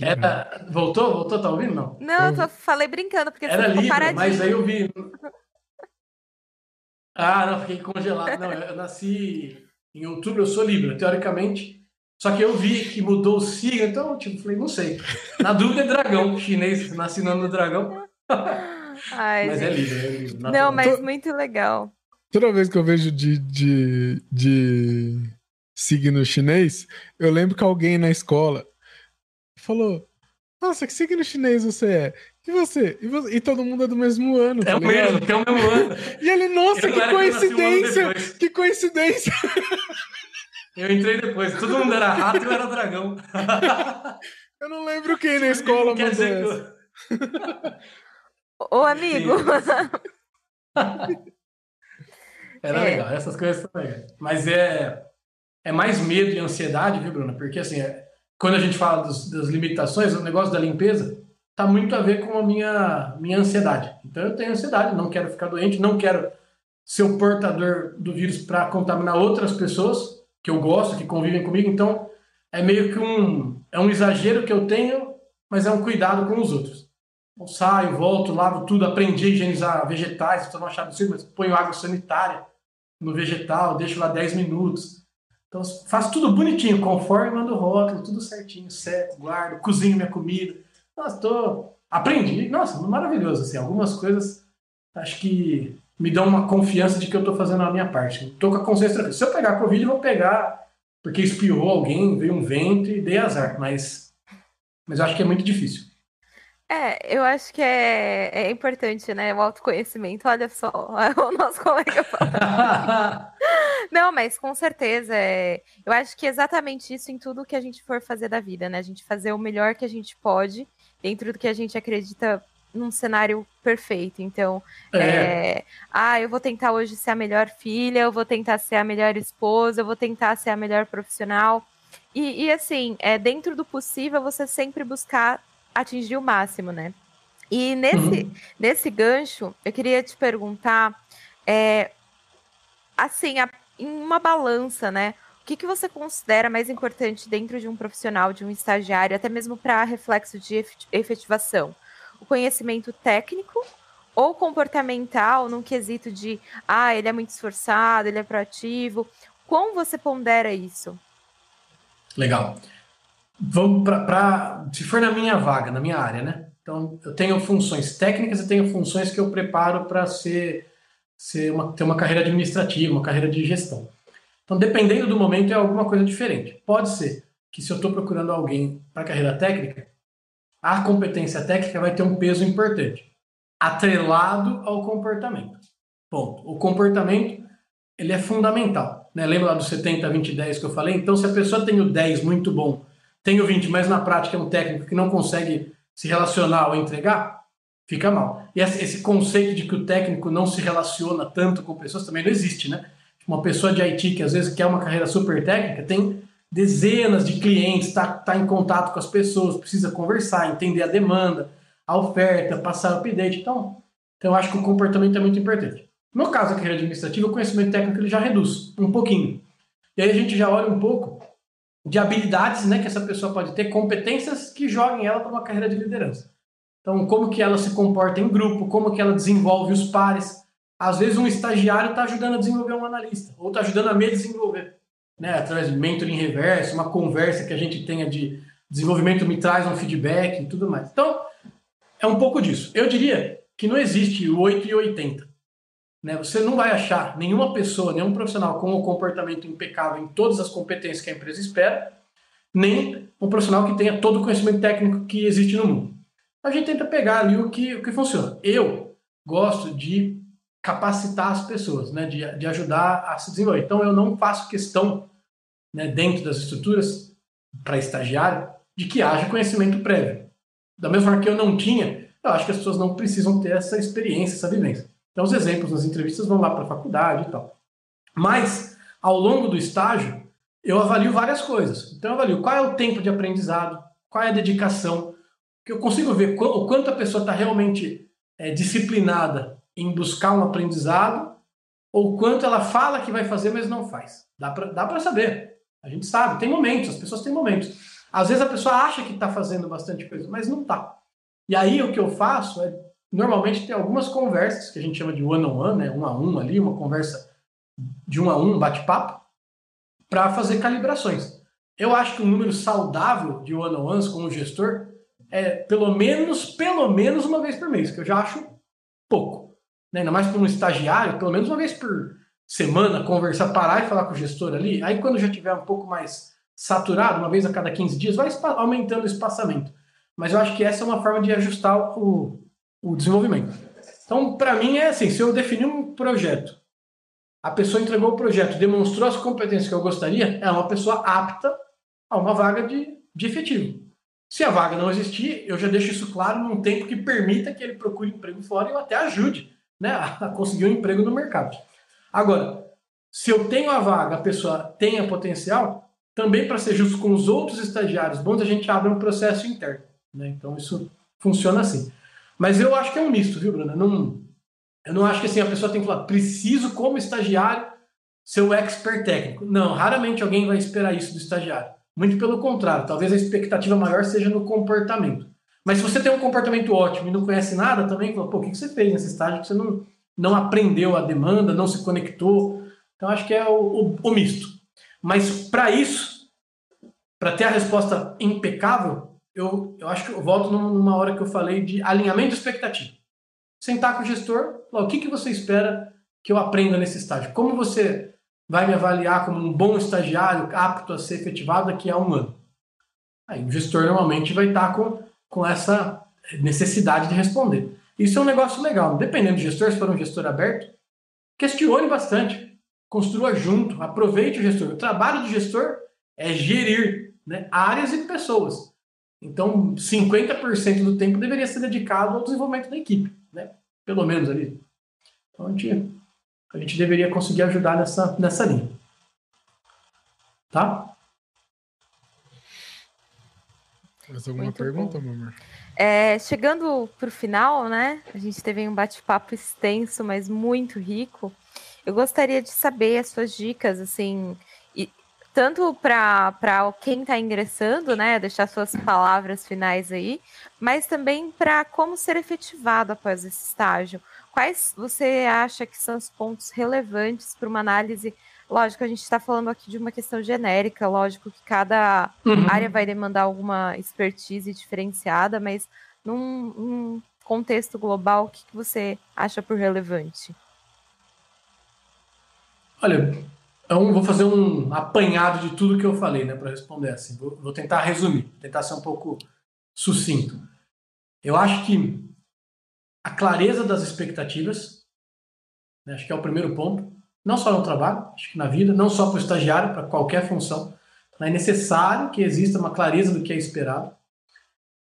Speaker 4: Era, voltou? Voltou? Tá ouvindo? Não.
Speaker 1: Não, eu tô, falei brincando, porque
Speaker 4: era Libra, mas aí eu vi. Ah, não, fiquei congelado. Não, eu nasci em outubro, eu sou Libra, teoricamente. Só que eu vi que mudou o signo, então, tipo, falei, não sei. Na dúvida é dragão, chinês, nasci no ano do dragão. (laughs)
Speaker 1: Ai, mas é gente. é Libra, é Libra. Não, mas muito legal.
Speaker 3: Toda vez que eu vejo de, de, de signo chinês, eu lembro que alguém na escola falou: Nossa, que signo chinês você é? E você? E, você? e todo mundo é do mesmo ano.
Speaker 4: É tá o mesmo, é o mesmo ano.
Speaker 3: E ele, nossa, que coincidência! Um que coincidência!
Speaker 4: Eu entrei depois, todo mundo era rato e eu era dragão. (laughs)
Speaker 3: eu não lembro quem na escola mandou essa.
Speaker 1: Ô, amigo! (laughs)
Speaker 4: Era é. legal, essas coisas também. Mas é, é mais medo e ansiedade, viu, Bruna? Porque assim, é, quando a gente fala dos, das limitações, o negócio da limpeza tá muito a ver com a minha, minha ansiedade. Então eu tenho ansiedade, não quero ficar doente, não quero ser o portador do vírus para contaminar outras pessoas que eu gosto, que convivem comigo. Então é meio que um, é um exagero que eu tenho, mas é um cuidado com os outros. Eu saio, volto, lavo tudo, aprendi a higienizar vegetais, estou no achado mas ponho água sanitária no vegetal, deixo lá 10 minutos. Então faço tudo bonitinho, conforme mando o rótulo, tudo certinho, seco, guardo, cozinho minha comida. Nossa, tô... aprendi, nossa, maravilhoso, assim, algumas coisas acho que me dão uma confiança de que eu estou fazendo a minha parte. Estou com a consciência, se eu pegar Covid, eu vou pegar porque espirrou alguém, veio um vento e dei azar, mas, mas eu acho que é muito difícil.
Speaker 1: É, eu acho que é, é importante, né? O autoconhecimento. Olha só, (laughs) o nosso colega. (laughs) Não, mas com certeza. É... Eu acho que é exatamente isso em tudo que a gente for fazer da vida, né? A gente fazer o melhor que a gente pode dentro do que a gente acredita num cenário perfeito. Então, é. É... ah, eu vou tentar hoje ser a melhor filha, eu vou tentar ser a melhor esposa, eu vou tentar ser a melhor profissional. E, e assim, é, dentro do possível, você sempre buscar atingir o máximo, né? E nesse, uhum. nesse gancho, eu queria te perguntar, é, assim, a, em uma balança, né? Que, que você considera mais importante dentro de um profissional, de um estagiário, até mesmo para reflexo de efetivação? o conhecimento técnico ou comportamental, num quesito de, ah, ele é muito esforçado, ele é proativo. Como você pondera isso?
Speaker 4: Legal. Vamos para. Se for na minha vaga, na minha área, né? Então, eu tenho funções técnicas e tenho funções que eu preparo para ser, ser uma, ter uma carreira administrativa, uma carreira de gestão. Então, dependendo do momento, é alguma coisa diferente. Pode ser que se eu estou procurando alguém para carreira técnica, a competência técnica vai ter um peso importante, atrelado ao comportamento. Ponto. O comportamento ele é fundamental. Né? Lembra lá do 70, 20, 10 que eu falei? Então, se a pessoa tem o 10 muito bom, tem o 20, mas na prática é um técnico que não consegue se relacionar ou entregar, fica mal. E esse conceito de que o técnico não se relaciona tanto com pessoas também não existe, né? Uma pessoa de IT que às vezes quer uma carreira super técnica tem dezenas de clientes, está tá em contato com as pessoas, precisa conversar, entender a demanda, a oferta, passar o update. Então, então eu acho que o comportamento é muito importante. No caso da carreira administrativa, o conhecimento técnico ele já reduz um pouquinho. E aí a gente já olha um pouco de habilidades né, que essa pessoa pode ter, competências que joguem ela para uma carreira de liderança. Então, como que ela se comporta em grupo, como que ela desenvolve os pares. Às vezes um estagiário está ajudando a desenvolver um analista, ou está ajudando a me desenvolver. Né, através de mentoring reverso, uma conversa que a gente tenha de desenvolvimento me traz um feedback e tudo mais. Então, é um pouco disso. Eu diria que não existe o 8 e 80. Né? Você não vai achar nenhuma pessoa, nenhum profissional com um comportamento impecável em todas as competências que a empresa espera, nem um profissional que tenha todo o conhecimento técnico que existe no mundo. A gente tenta pegar ali o que, o que funciona. Eu gosto de capacitar as pessoas, né? de, de ajudar a se desenvolver. Então, eu não faço questão, né, dentro das estruturas, para estagiário, de que haja conhecimento prévio. Da mesma forma que eu não tinha, eu acho que as pessoas não precisam ter essa experiência, essa vivência. Então, os exemplos nas entrevistas vão lá para a faculdade e tal. Mas, ao longo do estágio, eu avalio várias coisas. Então, eu avalio qual é o tempo de aprendizado, qual é a dedicação, que eu consigo ver o quanto a pessoa está realmente é, disciplinada em buscar um aprendizado, ou quanto ela fala que vai fazer, mas não faz. Dá para saber. A gente sabe, tem momentos, as pessoas têm momentos. Às vezes a pessoa acha que está fazendo bastante coisa, mas não está. E aí o que eu faço é normalmente tem algumas conversas que a gente chama de one-on-one, -on -one, né? um a um ali, uma conversa de um a um, bate-papo, para fazer calibrações. Eu acho que um número saudável de one-on-ones com o gestor é pelo menos, pelo menos uma vez por mês, que eu já acho pouco. Né? Ainda mais para um estagiário, pelo menos uma vez por semana, conversar, parar e falar com o gestor ali. Aí quando já tiver um pouco mais saturado, uma vez a cada 15 dias, vai aumentando o espaçamento. Mas eu acho que essa é uma forma de ajustar o, o desenvolvimento. Então, para mim, é assim: se eu definir um projeto, a pessoa entregou o projeto, demonstrou as competências que eu gostaria, é uma pessoa apta a uma vaga de, de efetivo. Se a vaga não existir, eu já deixo isso claro num tempo que permita que ele procure emprego fora e eu até ajude né, a conseguir um emprego no mercado. Agora, se eu tenho a vaga, a pessoa tenha potencial, também para ser justo com os outros estagiários bons, a gente abre um processo interno. Né? Então, isso funciona assim. Mas eu acho que é um misto, viu, Bruna? Não, eu não acho que assim, a pessoa tem que falar, preciso, como estagiário, ser o expert técnico. Não, raramente alguém vai esperar isso do estagiário. Muito pelo contrário, talvez a expectativa maior seja no comportamento. Mas se você tem um comportamento ótimo e não conhece nada, também fala, pô, o que você fez nesse estágio que você não, não aprendeu a demanda, não se conectou? Então acho que é o, o, o misto. Mas para isso, para ter a resposta impecável, eu, eu acho que eu volto numa hora que eu falei de alinhamento expectativa. Sentar com o gestor, falar, o que, que você espera que eu aprenda nesse estágio? Como você vai me avaliar como um bom estagiário apto a ser efetivado daqui a um ano? Aí o gestor normalmente vai estar com, com essa necessidade de responder. Isso é um negócio legal. Dependendo do gestor, se for um gestor aberto, questione bastante, construa junto, aproveite o gestor. O trabalho do gestor é gerir né, áreas e pessoas. Então, 50% do tempo deveria ser dedicado ao desenvolvimento da equipe, né? Pelo menos ali. Então, a gente, a gente deveria conseguir ajudar nessa, nessa linha. Tá?
Speaker 3: Mais alguma Muito pergunta, meu amor?
Speaker 1: É, chegando para o final, né? A gente teve um bate-papo extenso, mas muito rico. Eu gostaria de saber as suas dicas, assim, tanto para quem está ingressando, né, deixar suas palavras finais aí, mas também para como ser efetivado após esse estágio. Quais você acha que são os pontos relevantes para uma análise? Lógico, a gente está falando aqui de uma questão genérica, lógico que cada uhum. área vai demandar alguma expertise diferenciada, mas num, num contexto global, o que, que você acha por relevante?
Speaker 4: Olha, então, vou fazer um apanhado de tudo que eu falei, né, para responder assim. Vou, vou, tentar resumir, tentar ser um pouco sucinto. Eu acho que a clareza das expectativas, né, acho que é o primeiro ponto, não só no trabalho, acho que na vida, não só para o estagiário, para qualquer função. É necessário que exista uma clareza do que é esperado.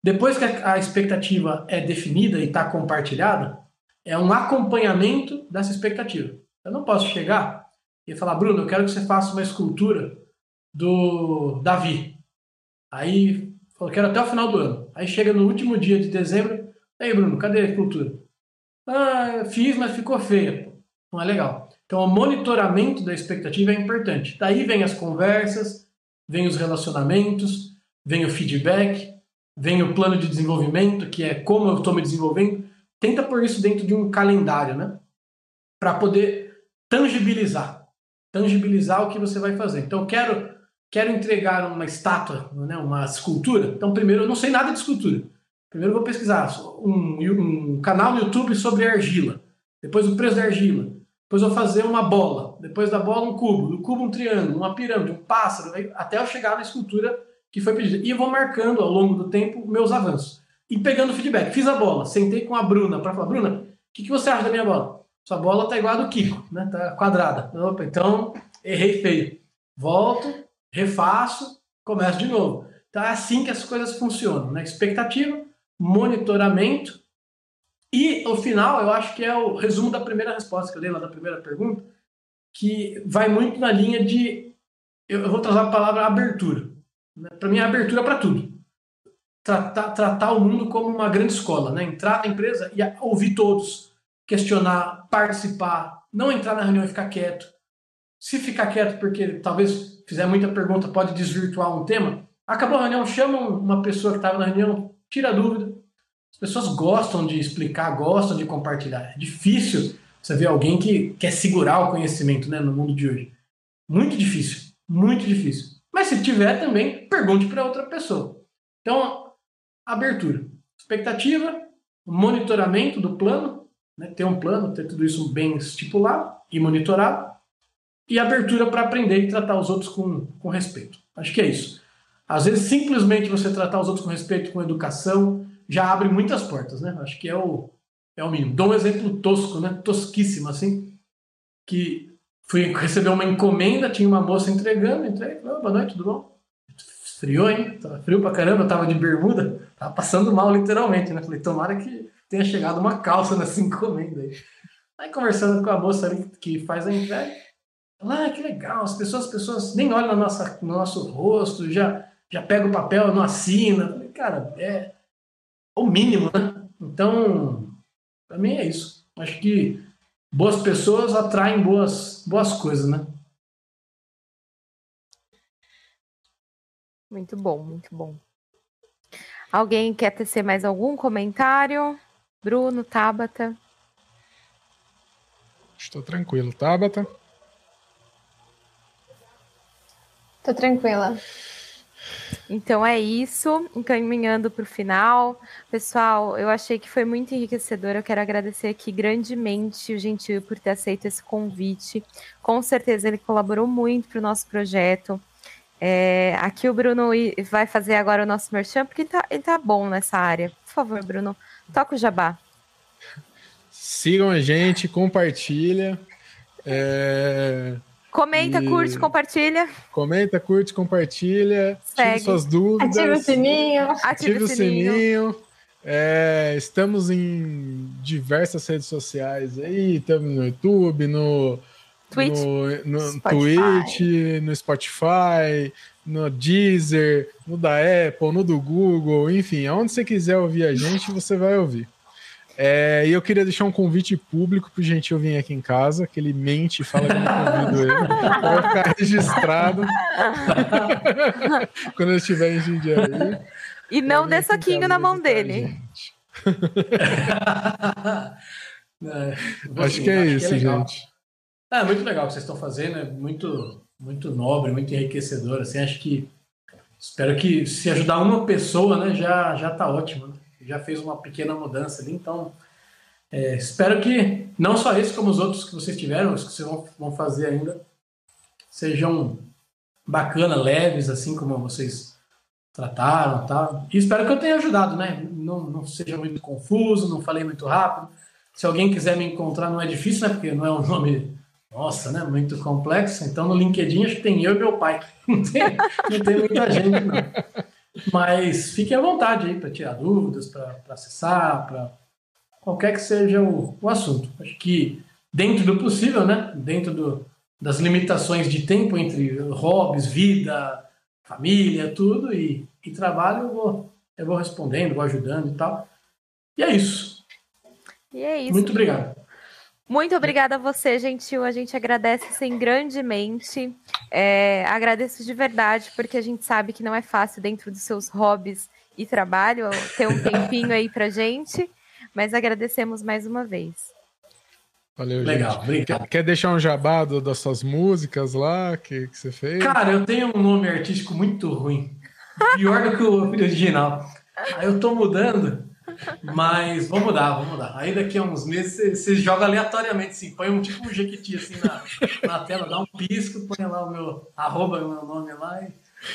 Speaker 4: Depois que a expectativa é definida e está compartilhada, é um acompanhamento dessa expectativa. Eu não posso chegar e falar, Bruno, eu quero que você faça uma escultura do Davi. Aí, falou, quero até o final do ano. Aí chega no último dia de dezembro, aí, Bruno, cadê a escultura? Ah, fiz, mas ficou feia. Não é legal. Então, o monitoramento da expectativa é importante. Daí vem as conversas, vem os relacionamentos, vem o feedback, vem o plano de desenvolvimento, que é como eu estou me desenvolvendo. Tenta pôr isso dentro de um calendário, né? Para poder tangibilizar tangibilizar o que você vai fazer. Então, quero quero entregar uma estátua, né, uma escultura. Então, primeiro, eu não sei nada de escultura. Primeiro, eu vou pesquisar um, um canal no YouTube sobre argila. Depois, o preço da argila. Depois, vou fazer uma bola. Depois da bola, um cubo. Do cubo, um triângulo, uma pirâmide, um pássaro. Até eu chegar na escultura que foi pedida. E eu vou marcando ao longo do tempo meus avanços. E pegando feedback. Fiz a bola. Sentei com a Bruna para falar: Bruna, o que, que você acha da minha bola? Sua bola tá igual a do Kiko, né? Tá quadrada. Opa, então errei feio. Volto, refaço, começo de novo. Então é assim que as coisas funcionam, né? Expectativa, monitoramento e o final, eu acho que é o resumo da primeira resposta que eu dei lá da primeira pergunta, que vai muito na linha de eu, vou trazer a palavra abertura. Né? Para mim, é abertura para tudo. Tratar, tratar o mundo como uma grande escola, né? Entrar na empresa e ouvir todos questionar, participar, não entrar na reunião e ficar quieto. Se ficar quieto porque talvez fizer muita pergunta, pode desvirtuar um tema, acabou a reunião, chama uma pessoa que estava na reunião, tira a dúvida. As pessoas gostam de explicar, gostam de compartilhar. É difícil você ver alguém que quer segurar o conhecimento né, no mundo de hoje. Muito difícil, muito difícil. Mas se tiver também, pergunte para outra pessoa. Então, abertura, expectativa, monitoramento do plano, né? ter um plano, ter tudo isso bem estipulado e monitorado, e abertura para aprender e tratar os outros com, com respeito. Acho que é isso. Às vezes, simplesmente você tratar os outros com respeito, com educação, já abre muitas portas, né? Acho que é o, é o mínimo. Dou um exemplo tosco, né? Tosquíssimo, assim, que fui (laughs) receber uma encomenda, tinha uma moça entregando, entrei, oh, boa noite, tudo bom? Esfriou, hein? Tava frio pra caramba, eu tava de bermuda, tava passando mal, literalmente, né? Falei, tomara que tenha chegado uma calça nessa encomenda aí. Aí conversando com a moça ali que faz a entrega, lá ah, que legal, as pessoas, as pessoas nem olham no, nossa, no nosso rosto, já, já pega o papel, não assina. Falei, cara, é o mínimo, né? Então, para mim é isso. Acho que boas pessoas atraem boas, boas coisas, né?
Speaker 1: Muito bom, muito bom. Alguém quer tecer mais algum comentário? Bruno, Tabata.
Speaker 3: Estou tranquilo. Tabata?
Speaker 2: Estou tranquila.
Speaker 1: Então é isso, encaminhando para o final. Pessoal, eu achei que foi muito enriquecedor. Eu quero agradecer aqui grandemente o Gentil por ter aceito esse convite. Com certeza ele colaborou muito para o nosso projeto. É, aqui o Bruno vai fazer agora o nosso merchan, porque ele tá, ele tá bom nessa área. Por favor, Bruno, toca o jabá.
Speaker 3: Sigam a gente, compartilha. É...
Speaker 1: Comenta, e... curte, compartilha.
Speaker 3: Comenta, curte, compartilha. Segue. Tire suas dúvidas.
Speaker 2: Ative o sininho.
Speaker 3: Ative, Ative o sininho. sininho. É, estamos em diversas redes sociais aí. Estamos no YouTube, no Twitch, no, no Spotify. Twitch, no Spotify, no Deezer, no da Apple, no do Google, enfim, aonde você quiser ouvir a gente, você vai ouvir. É, e eu queria deixar um convite público pro Gentil vir aqui em casa, que ele mente e fala que eu não convido ele. (laughs) Vai ficar registrado (laughs) quando eu estiver em Jundiaí.
Speaker 1: E não dê soquinho na mão dele.
Speaker 3: é, (laughs) acho assim, que é acho isso, que é gente.
Speaker 4: É muito legal o que vocês estão fazendo, é muito, muito nobre, muito enriquecedor. Assim, acho que espero que se ajudar uma pessoa, né, já já tá ótimo. Né? Já fez uma pequena mudança ali, então é, espero que não só esse, como os outros que vocês tiveram, os que vocês vão, vão fazer ainda, sejam bacana, leves, assim como vocês trataram, tá? E espero que eu tenha ajudado, né? Não, não seja muito confuso, não falei muito rápido. Se alguém quiser me encontrar, não é difícil, né? Porque não é um nome nossa, né? Muito complexo. Então no LinkedIn acho que tem eu e meu pai. (laughs) Não tem, não tem muita gente, não. Mas fique à vontade aí para tirar dúvidas, para acessar, para qualquer que seja o, o assunto. Acho que dentro do possível, né? Dentro do, das limitações de tempo entre hobbies, vida, família, tudo e, e trabalho, eu vou, eu vou respondendo, vou ajudando e tal. E é isso.
Speaker 1: E é isso.
Speaker 4: Muito obrigado.
Speaker 1: Muito obrigada a você, gentil. A gente agradece sim grandemente. É, agradeço de verdade, porque a gente sabe que não é fácil dentro dos seus hobbies e trabalho ter um tempinho aí pra gente. Mas agradecemos mais uma vez.
Speaker 3: Valeu, Legal, gente. Obrigado. Quer, quer, deixar um jabado das suas músicas lá que, que você fez?
Speaker 4: Cara, eu tenho um nome artístico muito ruim. Pior do que o original. Aí eu tô mudando. Mas vamos mudar, vamos mudar. Aí daqui a uns meses você, joga aleatoriamente, assim, põe um tipo um jequiti assim na, na tela, dá um pisco, põe lá o meu arroba, o meu nome lá e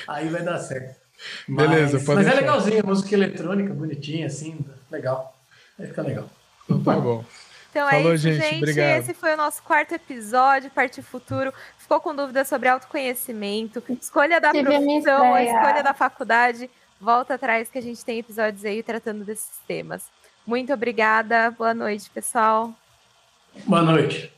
Speaker 4: aí vai dar certo.
Speaker 3: Mas, Beleza,
Speaker 4: pode Mas é deixar. é legalzinho, música eletrônica, bonitinha, assim, legal. Vai ficar legal.
Speaker 3: Então tá bom.
Speaker 1: Então Falou, é isso, gente. gente. Obrigado. Esse foi o nosso quarto episódio, Parte Futuro. Ficou com dúvidas sobre autoconhecimento, escolha da profissão, escolha da faculdade volta atrás que a gente tem episódios aí tratando desses temas. Muito obrigada. Boa noite, pessoal.
Speaker 4: Boa noite.